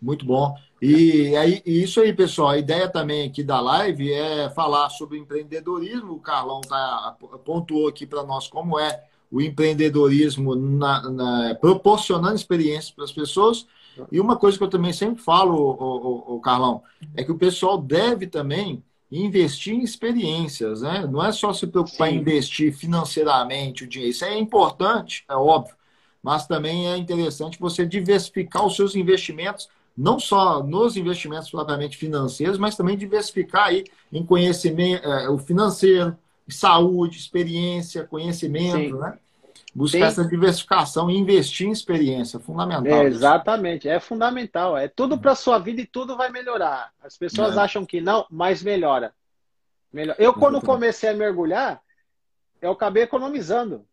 [SPEAKER 1] Muito bom. E aí, isso aí, pessoal. A ideia também aqui da live é falar sobre empreendedorismo. O Carlão tá, pontuou aqui para nós como é o empreendedorismo na, na, proporcionando experiências para as pessoas. E uma coisa que eu também sempre falo, o, o, o, Carlão, é que o pessoal deve também investir em experiências, né? Não é só se preocupar Sim. em investir financeiramente o dinheiro. Isso é importante, é óbvio, mas também é interessante você diversificar os seus investimentos não só nos investimentos propriamente financeiros, mas também diversificar aí em conhecimento, é, o financeiro, saúde, experiência, conhecimento, Sim. né? Buscar Sim. essa diversificação e investir em experiência, fundamental.
[SPEAKER 2] É, exatamente, é fundamental. É tudo para sua vida e tudo vai melhorar. As pessoas é. acham que não, mas melhora. Melhor. Eu, quando comecei a mergulhar, eu acabei economizando.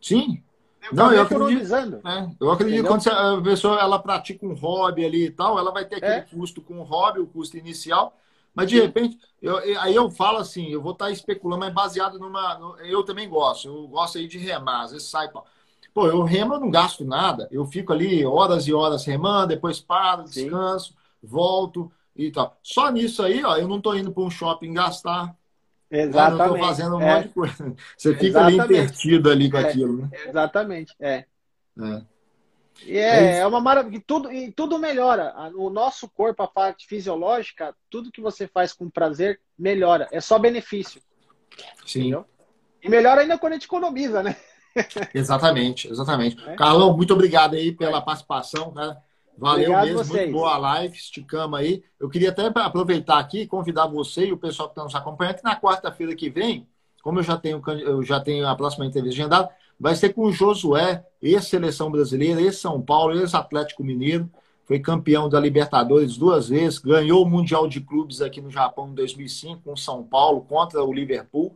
[SPEAKER 1] Sim, não, eu acredito, é, eu acredito que quando a pessoa ela pratica um hobby ali e tal, ela vai ter aquele é. custo com o hobby, o custo inicial, mas de Sim. repente, eu, aí eu falo assim, eu vou estar especulando, mas baseado numa. Eu também gosto, eu gosto aí de remar, às vezes sai. Pô, eu remo, eu não gasto nada, eu fico ali horas e horas remando, depois paro, descanso, Sim. volto e tal. Só nisso aí, ó, eu não estou indo para um shopping gastar,
[SPEAKER 2] Exatamente.
[SPEAKER 1] Eu estou fazendo um é. monte de coisa. Você fica Exatamente. ali invertido ali com
[SPEAKER 2] é.
[SPEAKER 1] aquilo, né?
[SPEAKER 2] Exatamente, é. É. E é, é uma maravilha. Tudo, e tudo melhora. O nosso corpo, a parte fisiológica, tudo que você faz com prazer melhora. É só benefício.
[SPEAKER 1] Sim. Entendeu?
[SPEAKER 2] E melhor ainda quando a gente economiza, né?
[SPEAKER 1] exatamente, exatamente. <laughs> É. Carlão, muito obrigado aí pela participação. Né? Valeu
[SPEAKER 2] Obrigado
[SPEAKER 1] mesmo,
[SPEAKER 2] vocês.
[SPEAKER 1] muito boa live, esticamos aí. Eu queria até aproveitar aqui e convidar você e o pessoal que está nos acompanhando, que na quarta-feira que vem, como eu já tenho, eu já tenho a próxima entrevista agendada, vai ser com o Josué, ex-seleção brasileira, ex-São Paulo, ex-Atlético Mineiro, foi campeão da Libertadores duas vezes, ganhou o Mundial de Clubes aqui no Japão em 2005 com São Paulo contra o Liverpool.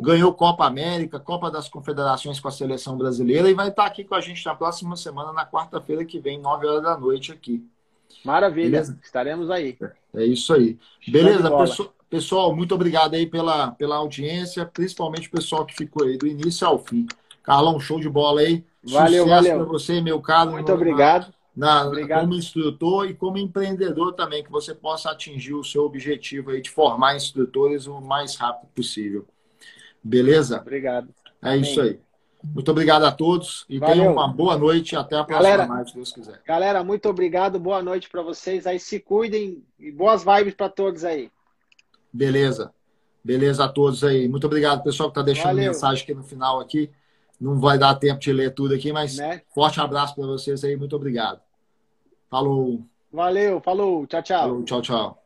[SPEAKER 1] Ganhou Copa América, Copa das Confederações com a seleção brasileira e vai estar aqui com a gente na próxima semana, na quarta-feira que vem, 9 horas da noite aqui.
[SPEAKER 2] Maravilha, Beleza? estaremos aí.
[SPEAKER 1] É isso aí. Beleza, pessoal, pessoal, muito obrigado aí pela, pela audiência, principalmente o pessoal que ficou aí do início ao fim. Carlão, show de bola aí.
[SPEAKER 2] Valeu, Sucesso valeu.
[SPEAKER 1] para você, meu caro.
[SPEAKER 2] Muito no, obrigado.
[SPEAKER 1] Na, obrigado. Como instrutor e como empreendedor também, que você possa atingir o seu objetivo aí de formar instrutores o mais rápido possível. Beleza?
[SPEAKER 2] Obrigado.
[SPEAKER 1] É Amém. isso aí. Muito obrigado a todos e Valeu. tenham uma boa noite e até a próxima galera, live, se Deus quiser.
[SPEAKER 2] Galera, muito obrigado, boa noite para vocês. Aí se cuidem e boas vibes para todos aí.
[SPEAKER 1] Beleza. Beleza a todos aí. Muito obrigado, pessoal que está deixando Valeu. mensagem aqui no final aqui. Não vai dar tempo de ler tudo aqui, mas né? forte abraço para vocês aí. Muito obrigado. Falou.
[SPEAKER 2] Valeu, falou. Tchau, tchau. Falou,
[SPEAKER 1] tchau, tchau.